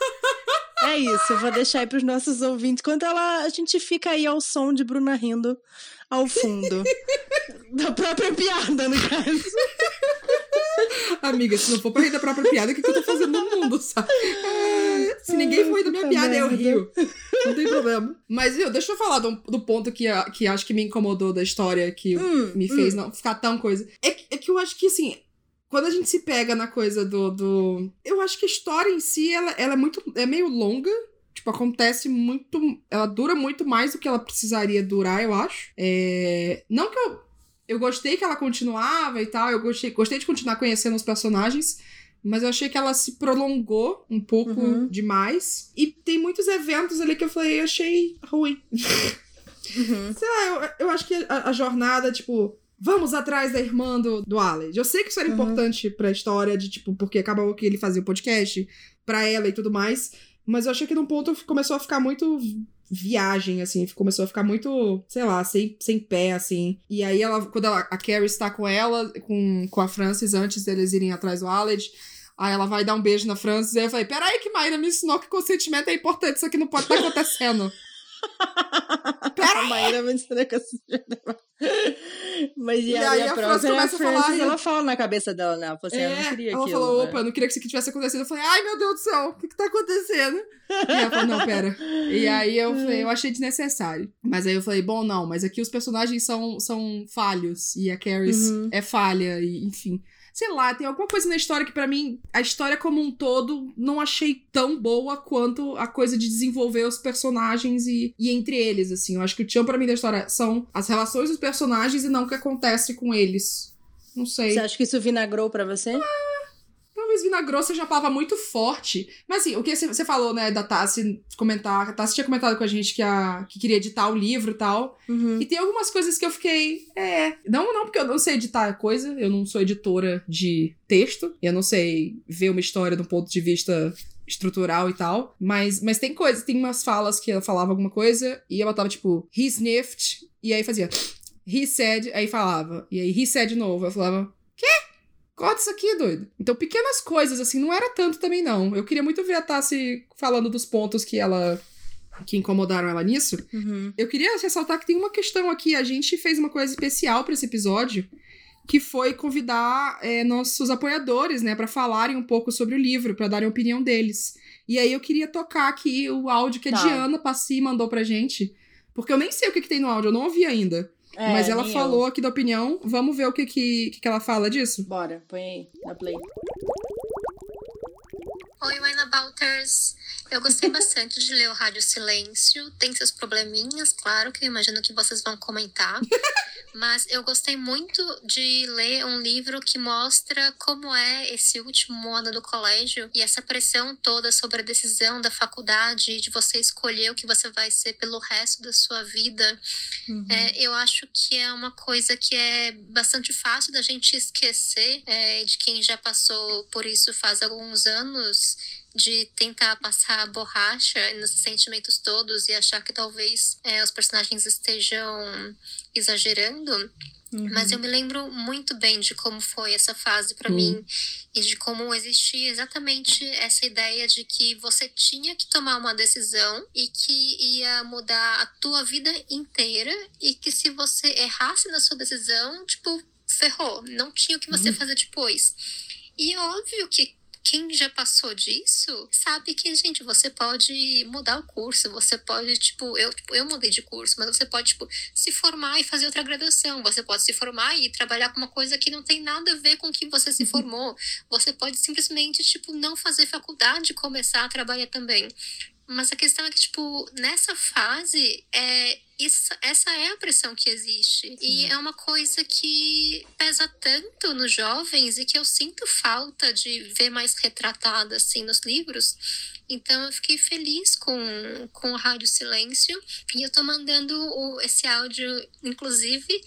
É isso, eu vou deixar aí pros nossos ouvintes. Enquanto ela, a gente fica aí ao som de Bruna rindo ao fundo. da própria piada, no caso. Amiga, se não for pra rir da própria piada, o que, que eu tô fazendo no mundo, sabe? É, se ninguém for rir da minha piada, eu rio. Não tem problema. Mas, viu, deixa eu falar do, do ponto que, que acho que me incomodou da história, que hum, me fez hum. não ficar tão coisa. É, é que eu acho que, assim, quando a gente se pega na coisa do. do... Eu acho que a história em si, ela, ela é muito. é meio longa. Tipo, acontece muito. Ela dura muito mais do que ela precisaria durar, eu acho. É... Não que eu. Eu gostei que ela continuava e tal. Eu gostei, gostei de continuar conhecendo os personagens. Mas eu achei que ela se prolongou um pouco Uhum. demais. E tem muitos eventos ali que eu falei, eu achei ruim. Uhum. Sei lá, eu, eu acho que a, a jornada, tipo, vamos atrás da irmã do, do Aled. Eu sei que isso era Uhum. importante pra história, de tipo, porque acabou que ele fazia o podcast pra ela e tudo mais. Mas eu achei que num ponto começou a ficar muito vi- viagem, assim, começou a ficar muito, sei lá, sem, sem pé, assim. E aí ela, quando ela- a Carrie está com ela, com, com a Frances, antes deles irem atrás do Aled, aí ela vai dar um beijo na Frances, e eu falei, peraí que Mayra me ensinou que consentimento é importante, isso aqui não pode estar acontecendo. A Maíra vai dizer que assim. Mas e, E aí, a a Frances começa a falar, ela fala na cabeça dela, né? Ela falou assim, eu não queria ela aquilo. falou, né? opa, eu não queria que isso aqui tivesse acontecido. Eu falei, ai meu Deus do céu, o que que tá acontecendo? E ela falou, não, pera. E aí eu falei, eu achei desnecessário. Mas aí eu falei, bom, não, mas aqui os personagens são, são falhos. E a Carrie Uhum. é falha, e enfim. Sei lá, tem alguma coisa na história que pra mim, a história como um todo, não achei tão boa quanto a coisa de desenvolver os personagens e, e entre eles, assim. Eu acho que o tchan pra mim da história são as relações dos personagens e não o que acontece com eles. Não sei. Você acha que isso vinagrou pra você? Talvez vinagrou seja uma palavra muito forte. Mas assim, o que você falou, né, da Tassi comentar. A Tassi tinha comentado com a gente que, a, que queria editar o livro e tal. Uhum. E tem algumas coisas que eu fiquei. É. Não, não porque eu não sei editar coisa. Eu não sou editora de texto. Eu não sei ver uma história do ponto de vista estrutural e tal. Mas, mas tem coisas, tem umas falas que ela falava alguma coisa e ela tava tipo, he sniffed. E aí fazia, he said, aí falava. E aí he said de novo. Eu falava, quê? Corta isso aqui, doido. Então, pequenas coisas, assim, não era tanto também, não. Eu queria muito ver a Tassi falando dos pontos que ela. que incomodaram ela nisso. Uhum. Eu queria ressaltar que tem uma questão aqui. A gente fez uma coisa especial pra esse episódio, que foi convidar é, nossos apoiadores, né, pra falarem um pouco sobre o livro, pra darem a opinião deles. E aí eu queria tocar aqui o áudio que a Tá. Diana Passi mandou pra gente, porque eu nem sei o que, que tem no áudio, eu não ouvi ainda. É, mas ela falou eu. aqui da opinião. Vamos ver o que, que, que, que ela fala disso? Bora, põe aí, na play. Oi, Waina Balters. Eu gostei bastante de ler o Rádio Silêncio. Tem seus probleminhas, claro, que eu imagino que vocês vão comentar. Mas eu gostei muito de ler um livro que mostra como é esse último ano do colégio e essa pressão toda sobre a decisão da faculdade, de você escolher o que você vai ser pelo resto da sua vida. Uhum. É, eu acho que é uma coisa que é bastante fácil da gente esquecer é, de quem já passou por isso faz alguns anos, de tentar passar a borracha nesses sentimentos todos e achar que talvez é, os personagens estejam exagerando. Uhum. Mas eu me lembro muito bem de como foi essa fase para Hum. mim e de como existia exatamente essa ideia de que você tinha que tomar uma decisão e que ia mudar a tua vida inteira e que se você errasse na sua decisão, tipo, ferrou, não tinha o que você Uhum. fazer depois. E é óbvio que quem já passou disso sabe que, gente, você pode mudar o curso, você pode, tipo, eu, tipo, eu mudei de curso, mas você pode, tipo, se formar e fazer outra graduação. Você pode se formar e trabalhar com uma coisa que não tem nada a ver com o que você se formou. Você pode simplesmente, tipo, não fazer faculdade e começar a trabalhar também. Mas a questão é que, tipo, nessa fase, é, isso, essa é a pressão que existe. E é uma coisa que pesa tanto nos jovens e que eu sinto falta de ver mais retratada, assim, nos livros. Então eu fiquei feliz com, com o Rádio Silêncio. E eu tô mandando o, esse áudio, inclusive,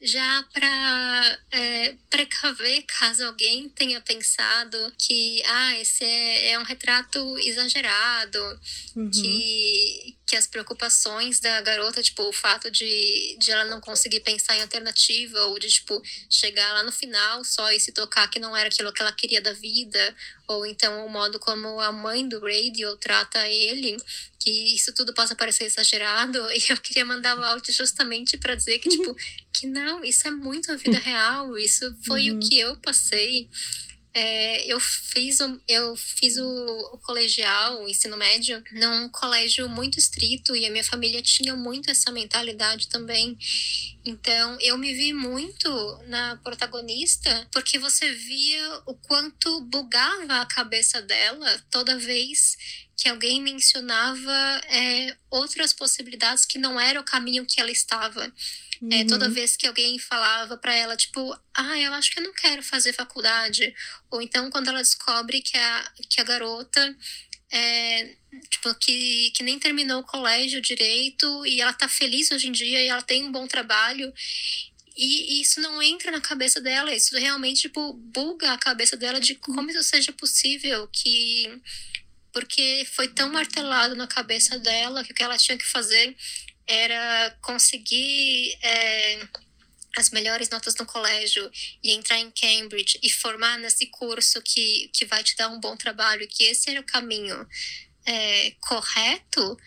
já para é, precaver caso alguém tenha pensado que ah, esse é, é um retrato exagerado, Uhum. que, que as preocupações da garota, tipo, o fato de, de ela não conseguir pensar em alternativa, ou de, tipo, chegar lá no final só e se tocar que não era aquilo que ela queria da vida, ou então o modo como a mãe do Radio trata ele, que isso tudo possa parecer exagerado, e eu queria mandar o áudio justamente para dizer que, tipo, que não, isso é muito a vida real, isso foi Uhum. o que eu passei. É, eu fiz, o, eu fiz o, o, colegial, o ensino médio, num colégio muito estrito e a minha família tinha muito essa mentalidade também. Então, eu me vi muito na protagonista porque você via o quanto bugava a cabeça dela toda vez que alguém mencionava é, outras possibilidades que não era o caminho que ela estava. Uhum. É, toda uhum. vez que alguém falava para ela, tipo, ah, eu acho que eu não quero fazer faculdade. Ou então, quando ela descobre que a, que a garota é, tipo, que, que nem terminou o colégio direito e ela tá feliz hoje em dia e ela tem um bom trabalho. E, e isso não entra na cabeça dela, isso realmente, tipo, buga a cabeça dela de como isso seja possível, que porque foi tão martelado na cabeça dela que o que ela tinha que fazer era conseguir é, as melhores notas no colégio e entrar em Cambridge e formar nesse curso que, que vai te dar um bom trabalho, que esse era o caminho é, correto,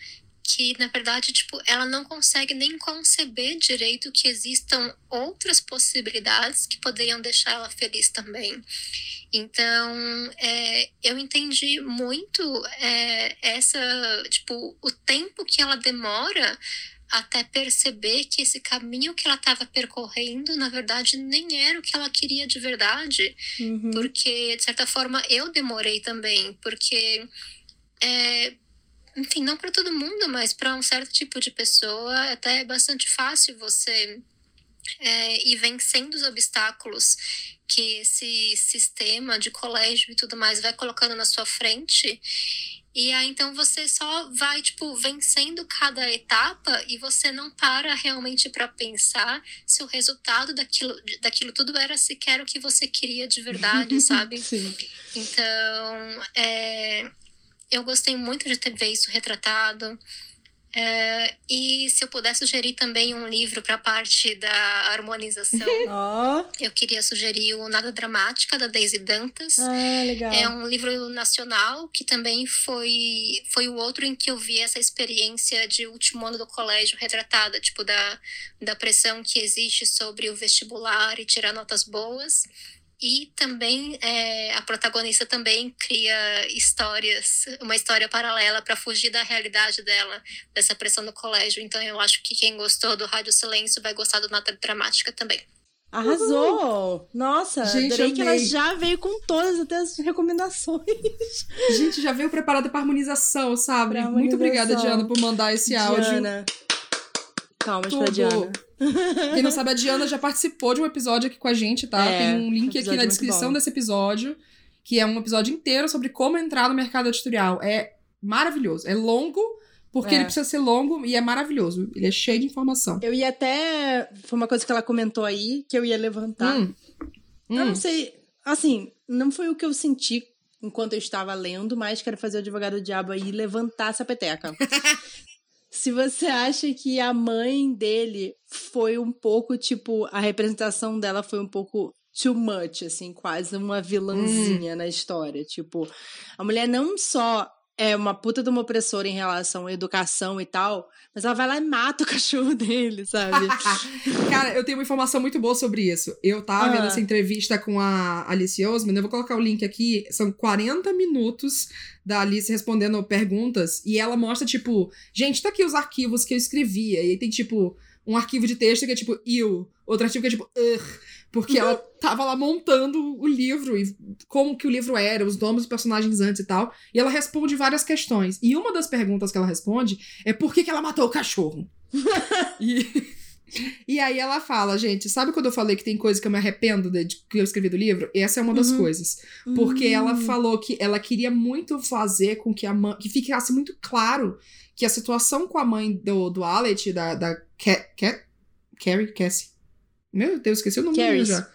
que na verdade tipo ela não consegue nem conceber direito que existam outras possibilidades que poderiam deixar ela feliz também. Então é, eu entendi muito é, essa tipo o tempo que ela demora até perceber que esse caminho que ela estava percorrendo, na verdade, nem era o que ela queria de verdade. Uhum. Porque, de certa forma, eu demorei também. Porque, é, enfim, não para todo mundo, mas para um certo tipo de pessoa, até é bastante fácil você é, ir vencendo os obstáculos que esse sistema de colégio e tudo mais vai colocando na sua frente. E aí então você só vai tipo vencendo cada etapa e você não para realmente para pensar se o resultado daquilo, daquilo tudo era sequer o que você queria de verdade, sabe? Sim. Então, é, eu gostei muito de ter visto retratado. É, e se eu pudesse sugerir também um livro para a parte da harmonização, oh. eu queria sugerir o Nada Dramática, da Daisy Dantas. Ah, legal. É um livro nacional que também foi, foi o outro em que eu vi essa experiência de último ano do colégio retratada, tipo, da, da pressão que existe sobre o vestibular e tirar notas boas. E também é, a protagonista também cria histórias, uma história paralela para fugir da realidade dela, dessa pressão no colégio. Então eu acho que quem gostou do Rádio Silêncio vai gostar do Nota Dramática também. Arrasou! Uhum. Nossa, Gente, adorei que ela já veio com todas até as recomendações. Gente, já veio preparada para harmonização, sabe? Pra Muito obrigada, Diana, por mandar esse Diana. áudio. Calma, pra Diana. Quem não sabe, a Diana já participou de um episódio aqui com a gente, tá? É, Tem um link aqui na descrição desse episódio, que é um episódio inteiro sobre como entrar no mercado editorial. É maravilhoso. É longo, porque é. ele precisa ser longo e é maravilhoso. Ele é cheio de informação. Eu ia até. Foi uma coisa que ela comentou aí, que eu ia levantar. Hum. Eu hum. não sei. Assim, não foi o que eu senti enquanto eu estava lendo, mas quero fazer o advogado do diabo aí levantar essa peteca. se você acha que a mãe dele foi um pouco, tipo, a representação dela foi um pouco too much, assim, quase uma vilãzinha hum. na história. Tipo, a mulher não só é uma puta de uma opressora em relação à educação e tal, mas ela vai lá e mata o cachorro dele, sabe? Cara, eu tenho uma informação muito boa sobre isso. Eu tava ah. vendo essa entrevista com a Alice Osman, eu vou colocar o link aqui, são 40 minutos da Alice respondendo perguntas, e ela mostra, tipo, gente, tá aqui os arquivos que eu escrevia, e aí tem, tipo, um arquivo de texto que é tipo, eu, outro arquivo que é tipo, ugh porque ela tava lá montando o livro e como que o livro era, os nomes dos personagens antes e tal. E ela responde várias questões. E uma das perguntas que ela responde é por que, que ela matou o cachorro? e, e aí ela fala, gente, sabe quando eu falei que tem coisa que eu me arrependo de, de que eu escrevi do livro? Essa é uma das uhum. coisas. Porque uhum. ela falou que ela queria muito fazer com que a mãe. que ficasse muito claro que a situação com a mãe do, do Alec, da, da Cat, Cat, Carrie, Cassie, meu Deus, esqueci o nome dele já.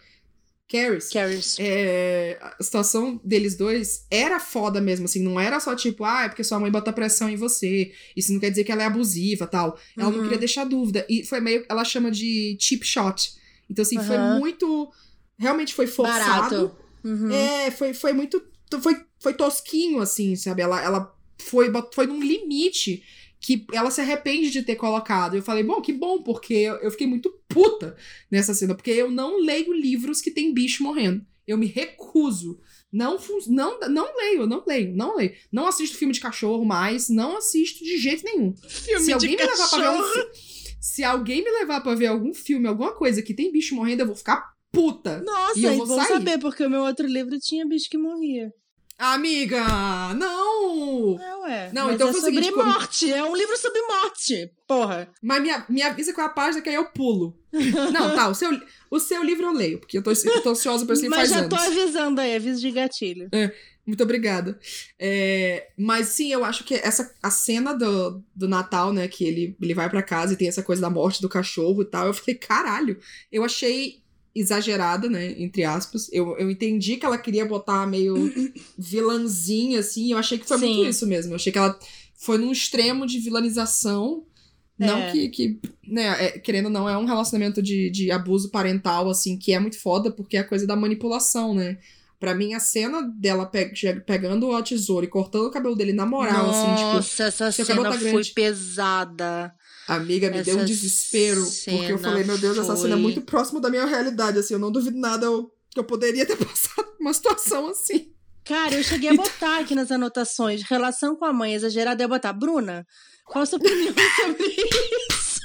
Caris. Caris. É, a situação deles dois era foda mesmo, assim. Não era só tipo, ah, é porque sua mãe bota pressão em você. Isso não quer dizer que ela é abusiva tal. Ela uhum. não queria deixar dúvida. E foi meio. Ela chama de cheap shot. Então, assim, uhum. foi muito. Realmente foi forçado. Uhum. É, foi, foi muito. Foi, foi tosquinho, assim, sabe? Ela, ela foi, foi num limite que ela se arrepende de ter colocado. Eu falei, bom, que bom, porque eu fiquei muito puta nessa cena, porque eu não leio livros que tem bicho morrendo. Eu me recuso. Não, não, não leio, não leio, não leio. Não assisto filme de cachorro mais, não assisto de jeito nenhum. Filme se alguém me levar pra ver um Se alguém me levar para ver algum filme, alguma coisa que tem bicho morrendo, eu vou ficar puta. Nossa, e eu vou, vou saber, porque o meu outro livro tinha bicho que morria. Amiga, não! É, ué. Não, então é foi sobre seguinte, morte. Como... É um livro sobre morte. Porra. Mas me, me avisa é a página que aí eu pulo. não, tá, o seu, o seu livro eu leio, porque eu tô, eu tô ansiosa pra esse Mas já anos. tô avisando aí, aviso de gatilho. É, muito obrigada. É, mas sim, eu acho que essa a cena do, do Natal, né, que ele, ele vai para casa e tem essa coisa da morte do cachorro e tal, eu falei, caralho, eu achei exagerada, né? Entre aspas. Eu, eu entendi que ela queria botar meio vilãzinha, assim. Eu achei que foi Sim. muito isso mesmo. Eu achei que ela foi num extremo de vilanização. Não é. que, que né, é, querendo ou não, é um relacionamento de, de abuso parental, assim, que é muito foda, porque é a coisa da manipulação, né? Pra mim, a cena dela pe pegando a tesoura e cortando o cabelo dele na moral, Nossa, assim, tipo. Nossa, essa cena tá foi pesada. Amiga, me Essa deu um desespero. Porque eu falei, meu Deus, foi... essa cena é muito próxima da minha realidade, assim. Eu não duvido nada eu, que eu poderia ter passado uma situação assim. Cara, eu cheguei a botar aqui nas anotações, relação com a mãe exagerada, eu botar, Bruna, qual a sua opinião sobre isso?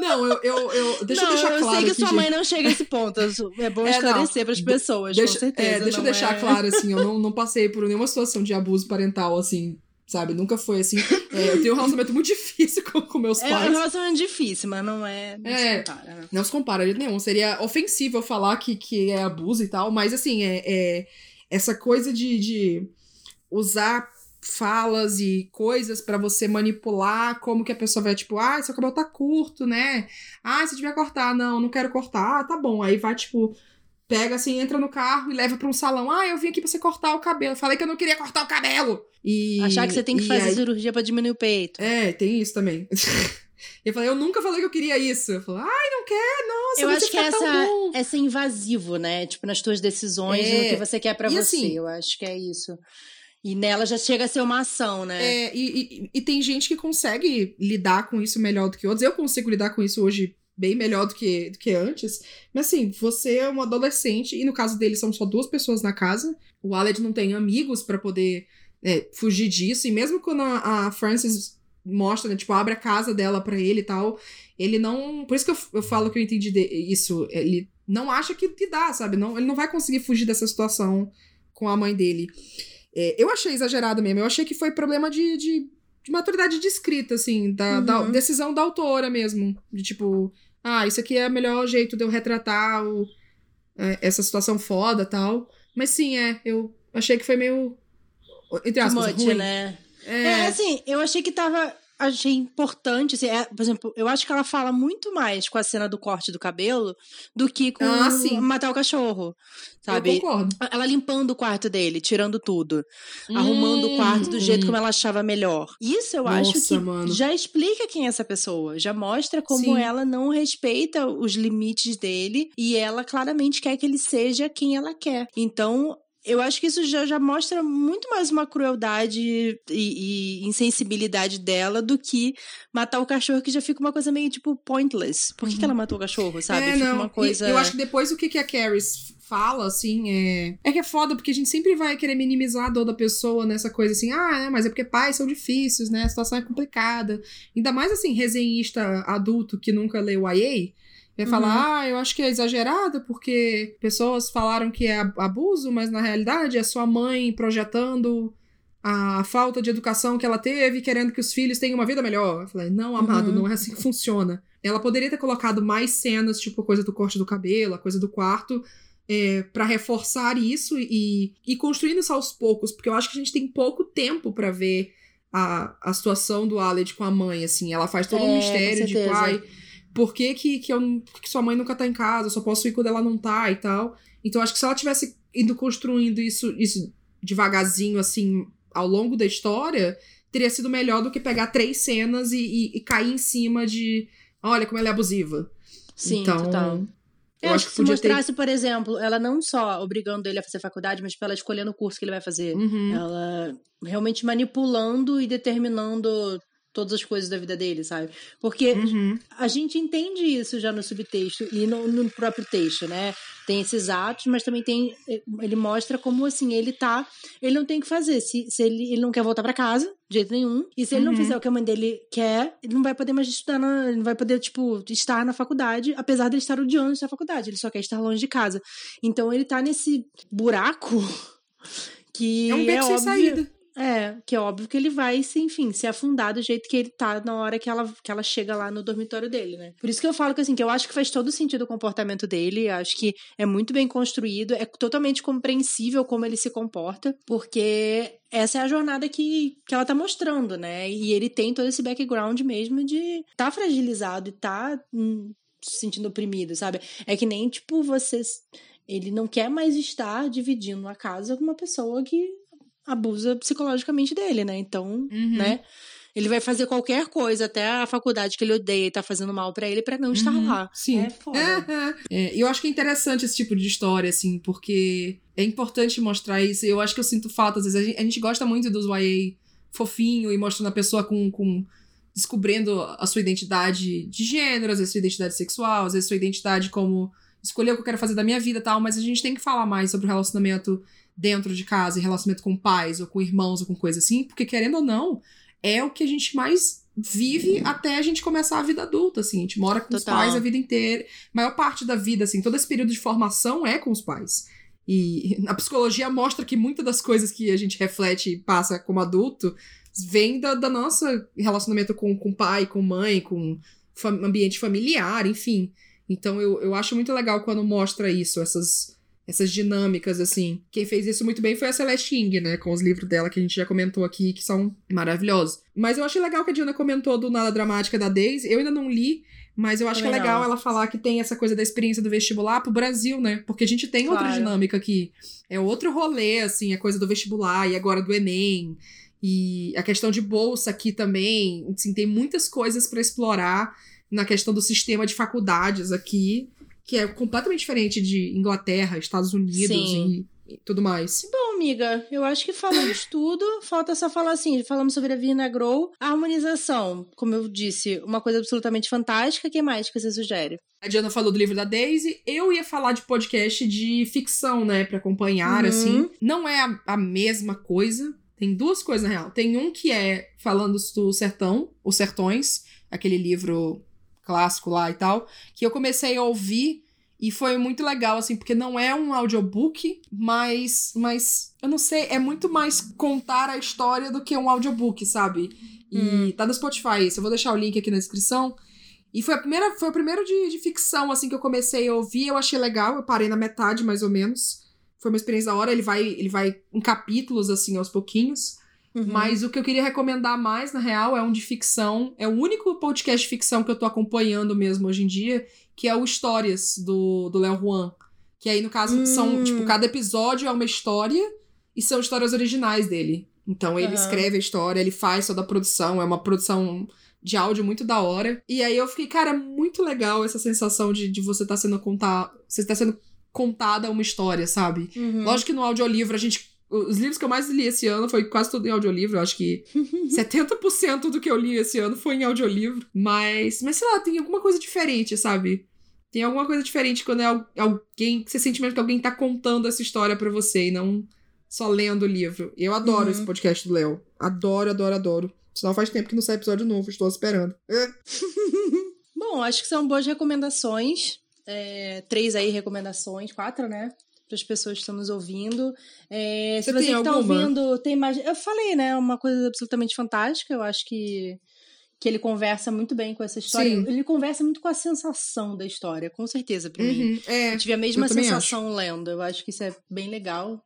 Não, eu, eu, eu deixa não, eu deixar claro. Eu sei que sua mãe não chega a esse ponto. É bom é, esclarecer para as pessoas, deixa, com certeza. É, deixa eu deixar é... claro, assim, eu não, não passei por nenhuma situação de abuso parental, assim, sabe? Nunca foi assim. É, eu tenho um relacionamento muito difícil com, com meus pais. É um relacionamento difícil, mas não é. Não é, se compara. Né? Não se compara de nenhum. Seria ofensivo falar que, que é abuso e tal, mas assim, é, é essa coisa de, de usar falas e coisas para você manipular como que a pessoa vai, tipo, ah, seu cabelo tá curto, né? Ah, se tiver cortar, não, não quero cortar, ah, tá bom. Aí vai, tipo, pega assim, entra no carro e leva para um salão. Ah, eu vim aqui pra você cortar o cabelo. Falei que eu não queria cortar o cabelo. E, Achar que você tem que fazer aí... cirurgia para diminuir o peito. É, tem isso também. eu falei, eu nunca falei que eu queria isso. Eu falei, ai, não quer, nossa, Eu acho que essa, essa é invasivo, né? Tipo, nas tuas decisões, é... no que você quer para você. Assim, eu acho que é isso. E nela já chega a ser uma ação, né? É, e, e, e, tem gente que consegue lidar com isso melhor do que outros. Eu consigo lidar com isso hoje bem melhor do que, do que antes. Mas assim, você é um adolescente, e no caso dele são só duas pessoas na casa. O Aled não tem amigos para poder é, fugir disso. E mesmo quando a, a Frances mostra, né, tipo, abre a casa dela para ele e tal, ele não. Por isso que eu, eu falo que eu entendi isso. Ele não acha que, que dá, sabe? Não, ele não vai conseguir fugir dessa situação com a mãe dele. É, eu achei exagerado mesmo. Eu achei que foi problema de, de, de maturidade de escrita, assim, da, uhum. da, decisão da autora mesmo. De tipo, ah, isso aqui é o melhor jeito de eu retratar o, é, essa situação foda tal. Mas sim, é, eu achei que foi meio entre aspas, much, ruim. né? É... é, assim, eu achei que tava achei importante, assim, é, por exemplo, eu acho que ela fala muito mais com a cena do corte do cabelo do que com ah, matar o cachorro, sabe? Eu concordo. Ela limpando o quarto dele, tirando tudo, hum, arrumando o quarto do jeito hum. como ela achava melhor. Isso eu Nossa, acho que mano. já explica quem é essa pessoa, já mostra como Sim. ela não respeita os limites dele e ela claramente quer que ele seja quem ela quer. Então, eu acho que isso já, já mostra muito mais uma crueldade e, e, insensibilidade dela do que matar o cachorro, que já fica uma coisa meio tipo pointless. Por que, uhum. que ela matou o cachorro, sabe? É, fica não. uma coisa. E, eu acho que depois o que, que a Caris fala, assim, é. É que é foda, porque a gente sempre vai querer minimizar a dor da pessoa nessa coisa assim, ah, é, mas é porque pais são difíceis, né? A situação é complicada. Ainda mais assim, resenhista adulto que nunca leu YA Vai uhum. falar, ah, eu acho que é exagerado porque pessoas falaram que é abuso, mas na realidade é sua mãe projetando a falta de educação que ela teve, querendo que os filhos tenham uma vida melhor. Eu falei, não, amado, uhum. não é assim que funciona. Ela poderia ter colocado mais cenas, tipo coisa do corte do cabelo, a coisa do quarto, é, para reforçar isso e, e construindo isso aos poucos, porque eu acho que a gente tem pouco tempo para ver a, a situação do Aled com a mãe, assim. Ela faz todo é, um mistério de pai por que, que, que, eu, que sua mãe nunca tá em casa, eu só posso ir quando ela não tá e tal. Então acho que se ela tivesse ido construindo isso, isso devagarzinho, assim, ao longo da história, teria sido melhor do que pegar três cenas e, e, e cair em cima de. Olha como ela é abusiva. Sim, então, total. Eu, acho que se mostrasse, ter... por exemplo, ela não só obrigando ele a fazer faculdade, mas ela escolhendo o curso que ele vai fazer. Uhum. Ela realmente manipulando e determinando todas as coisas da vida dele, sabe? Porque Uhum. a gente entende isso já no subtexto e no, no próprio texto, né? Tem esses atos, mas também tem. Ele mostra como assim, ele tá. Ele não tem o que fazer. Se, se ele, ele não quer voltar pra casa, de jeito nenhum. E se ele não Uhum. fizer o que a mãe dele quer, ele não vai poder mais estudar, na, ele não vai poder, tipo, estar na faculdade, apesar de ele estar odiando estar na faculdade. Ele só quer estar longe de casa. Então ele tá nesse buraco que É um beco sem óbvio, saída. É, que é óbvio que ele vai, se, enfim, se afundar do jeito que ele tá na hora que ela, que ela chega lá no dormitório dele, né? Por isso que eu falo que, assim, que eu acho que faz todo sentido o comportamento dele, acho que é muito bem construído, é totalmente compreensível como ele se comporta, porque essa é a jornada que, que ela tá mostrando, né? E ele tem todo esse background mesmo de tá fragilizado e tá hum, se sentindo oprimido, sabe? É que nem, tipo, você... Ele não quer mais estar dividindo a casa com uma pessoa que abusa psicologicamente dele, né? Então, Uhum. né? Ele vai fazer qualquer coisa, até a faculdade que ele odeia e tá fazendo mal pra ele, pra não estar Uhum, lá. sim. É foda. É, e eu acho que é interessante esse tipo de história, assim, porque é importante mostrar isso. Eu acho que eu sinto falta, às vezes. A gente, a gente gosta muito dos YA fofinho e mostrando a pessoa com. com descobrindo a sua identidade de gênero, às vezes sua identidade sexual, às vezes sua identidade como escolher o que eu quero fazer da minha vida e tal, mas a gente tem que falar mais sobre o relacionamento dentro de casa e relacionamento com pais ou com irmãos ou com coisa assim, porque querendo ou não, é o que a gente mais vive até a gente começar a vida adulta, assim, a gente mora com os Total. pais a vida inteira, maior parte da vida, assim, todo esse período de formação é com os pais. E a psicologia mostra que muitas das coisas que a gente reflete e passa como adulto vem da, da nosso relacionamento com, com pai, com mãe, com fam- ambiente familiar, enfim. Então eu, eu acho muito legal quando mostra isso, essas, essas dinâmicas, assim. Quem fez isso muito bem foi a Celeste Ing, né? Com os livros dela que a gente já comentou aqui, que são maravilhosos. Mas eu achei legal que a Diana comentou do Nada Dramática da Daisy. Eu ainda não li, mas eu acho que é legal ela falar que tem essa coisa da experiência do vestibular pro Brasil, né? Porque a gente tem outra Claro. dinâmica aqui. É outro rolê, assim, a coisa do vestibular e agora do Enem. E a questão de bolsa aqui também. Assim, tem muitas coisas pra explorar na questão do sistema de faculdades aqui, que é completamente diferente de Inglaterra, Estados Unidos e, e tudo mais. Bom, amiga, eu acho que falamos tudo. Falta só falar assim: falamos sobre a Vina Grow. A harmonização, como eu disse, uma coisa absolutamente fantástica. O que mais que você sugere? A Diana falou do livro da Daisy. Eu ia falar de podcast de ficção, né? Pra acompanhar, Uhum. assim. Não é a, a mesma coisa. Tem duas coisas, na real. Tem um que é falando do Sertão, Os Sertões, aquele livro clássico lá e tal, que eu comecei a ouvir e foi muito legal, assim, porque não é um audiobook, mas, mas eu não sei, é muito mais contar a história do que um audiobook, sabe? E Hum. tá no Spotify, isso. Eu vou deixar o link aqui na descrição. E foi, a primeira, foi o primeiro de, de ficção, assim, que eu comecei a ouvir. Eu achei legal, eu parei na metade, mais ou menos. Foi uma experiência da hora. Ele vai, ele vai em capítulos, assim, aos pouquinhos. Uhum. Mas o que eu queria recomendar mais, na real, é um de ficção. É o único podcast de ficção que eu tô acompanhando mesmo hoje em dia, que é o Histórias, do do Léo Juan. Que aí, no caso, são, Hum. tipo, cada episódio é uma história e são histórias originais dele. Então ele Aham. escreve a história, ele faz toda a produção, é uma produção de áudio muito da hora. E aí eu fiquei, cara, é muito legal essa sensação de, de você tá sendo contar. Você tá sendo contada uma história, sabe? Uhum. Lógico que no audiolivro a gente. Os livros que eu mais li esse ano foi quase tudo em audiolivro. Eu acho que 70% do que eu li esse ano foi em audiolivro. Mas, mas sei lá, tem alguma coisa diferente, sabe? Tem alguma coisa diferente quando é al- alguém. Você sente mesmo que alguém tá contando essa história pra você e não só lendo o livro. Eu adoro Uhum. esse podcast do Léo. Adoro, adoro, adoro. Senão faz tempo que não sai episódio novo, estou esperando. É. Bom, acho que são boas recomendações. É, três aí recomendações, quatro, né? Para as pessoas que estão nos ouvindo. É, se Você você tem que tá alguma? ouvindo tem mais. Eu falei, né? Uma coisa absolutamente fantástica. Eu acho que, que ele conversa muito bem com essa história. Sim. Ele conversa muito com a sensação da história, com certeza, para mim. Uhum, é. Eu tive a mesma sensação lendo. Eu acho que isso é bem legal.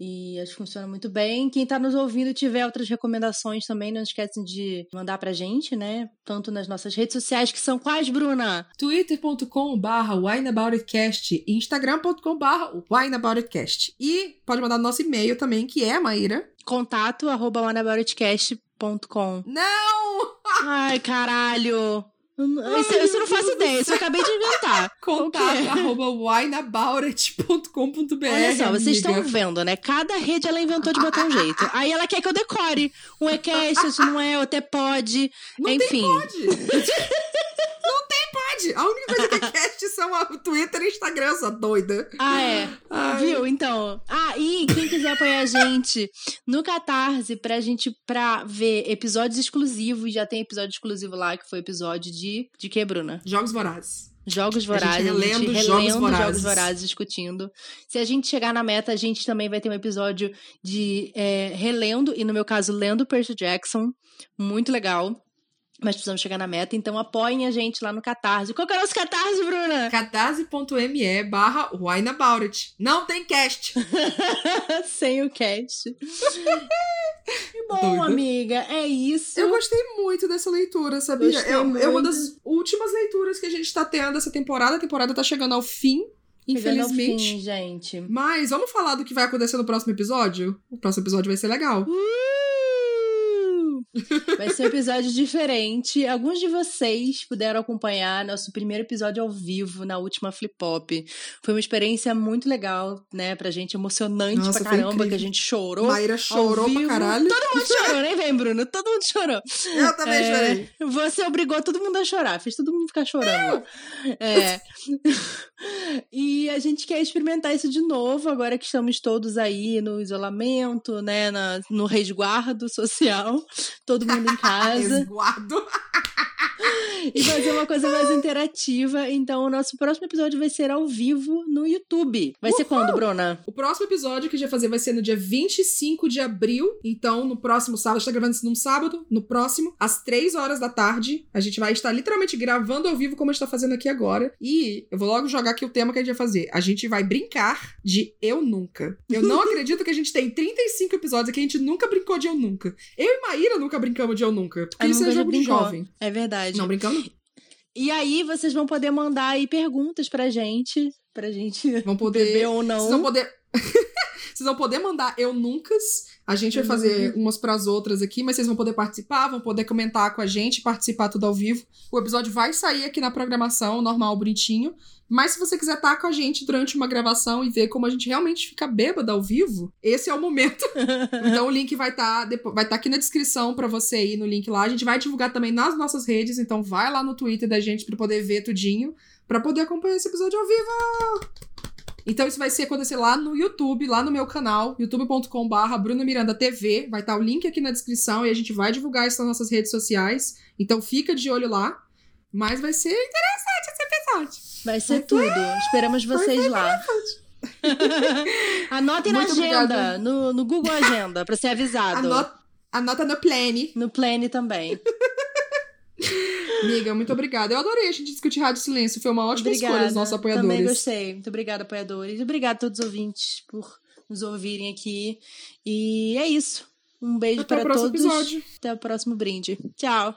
E acho que funciona muito bem. Quem tá nos ouvindo tiver outras recomendações também, não esquecem de mandar pra gente, né? Tanto nas nossas redes sociais, que são quais, Bruna? twitter.com barra wineaboutitcast e instagram.com barra wineaboutitcast. E pode mandar no nosso e-mail também, que é, Maíra... Contato arroba whataboutitcast.com Não! Ai, caralho! Isso, isso eu não faço ideia, isso eu acabei de inventar. Contato arroba wineaboutit.com.br. Olha só, vocês amiga. estão vendo, né? Cada rede ela inventou de botar um jeito. Aí ela quer que eu decore. Um é cast, outro não é, outro é pode. Não Enfim. tem pode. pode. A única coisa que é cast são o Twitter e Instagram, essa doida. Ah, é. Ai. Viu? Então. Ah, e quem quiser apoiar a gente no Catarse pra gente pra ver episódios exclusivos, já tem episódio exclusivo lá, que foi episódio de. De que, Bruna? Jogos Vorazes. Jogos Vorazes. relendo a gente Jogos relendo Vorazes. Jogos Vorazes, discutindo. Se a gente chegar na meta, a gente também vai ter um episódio de é, relendo, e no meu caso, lendo Percy Jackson. Muito legal. Mas precisamos chegar na meta, então apoiem a gente lá no Catarse. Qual que é o nosso Catarse, Bruna? catarse.me barra wineaboutit. Não tem cast. Sem o cast. Bom, Doida. amiga, é isso. Eu gostei muito dessa leitura, sabia? É, é uma das últimas leituras que a gente tá tendo essa temporada. A temporada tá chegando ao fim, Chegando ao infelizmente. fim, gente. Mas vamos falar do que vai acontecer no próximo episódio? O próximo episódio vai ser legal. Uh! Vai ser um episódio diferente. Alguns de vocês puderam acompanhar nosso primeiro episódio ao vivo na última Flip Pop. Foi uma experiência muito legal, né, pra gente, emocionante Nossa, pra caramba, que a gente chorou. Maíra chorou pra vivo. caralho. Todo mundo chorou, nem vem, Bruno? Todo mundo chorou. Eu também É, chorei. Você obrigou todo mundo a chorar, fez todo mundo ficar chorando. É. e a gente quer experimentar isso de novo, agora que estamos todos aí no isolamento, né? na- no resguardo social, todo mundo em casa. Resguardo. e fazer uma coisa mais interativa. Então, o nosso próximo episódio vai ser ao vivo no YouTube. Vai ser quando, Bruna? O próximo episódio que a gente vai fazer vai ser no dia 25 de abril. Então, no próximo sábado, a gente tá gravando isso num sábado. No próximo, às 3 horas da tarde, a gente vai estar literalmente gravando ao vivo, como a gente tá fazendo aqui agora. E eu vou logo jogar aqui o tema que a gente vai fazer. A gente vai brincar de Eu Nunca. Eu não acredito que a gente tem 35 episódios aqui, a gente nunca brincou de Eu Nunca. Eu e Maíra nunca brincamos de Eu Nunca. Porque A isso Nunca é jogo de jovem. É verdade. Não brincamos? E aí, vocês vão poder mandar aí perguntas pra gente. Pra gente Vão poder. beber ou não. Vocês vão poder. vocês vão poder mandar eu nunca. A gente vai fazer Uhum. umas pras outras aqui, mas vocês vão poder participar, vão poder comentar com a gente, participar tudo ao vivo. O episódio vai sair aqui na programação, normal, bonitinho. Mas se você quiser estar com a gente durante uma gravação e ver como a gente realmente fica bêbada ao vivo, esse é o momento. então o link vai estar vai tá aqui na descrição pra você ir no link lá. A gente vai divulgar também nas nossas redes, então vai lá no Twitter da gente pra poder ver tudinho, pra poder acompanhar esse episódio ao vivo. Então isso vai ser acontecer lá no YouTube, lá no meu canal, youtube.com/barra Bruna Miranda TV. Vai estar o link aqui na descrição e a gente vai divulgar isso nas nossas redes sociais. Então fica de olho lá. Mas vai ser interessante esse episódio. Vai ser tudo. Esperamos vocês lá. Anotem na agenda, no, no Google Agenda, pra ser avisado. Anota, anota no plane. No Plane também. Amiga, muito obrigada. Eu adorei a gente discutir Rádio Silêncio. Foi uma ótima escolha dos nossos apoiadores. Também gostei. Muito obrigada, apoiadores. Obrigada a todos os ouvintes por nos ouvirem aqui. E é isso. Um beijo Até para todos. episódio. Até o próximo brinde. Tchau.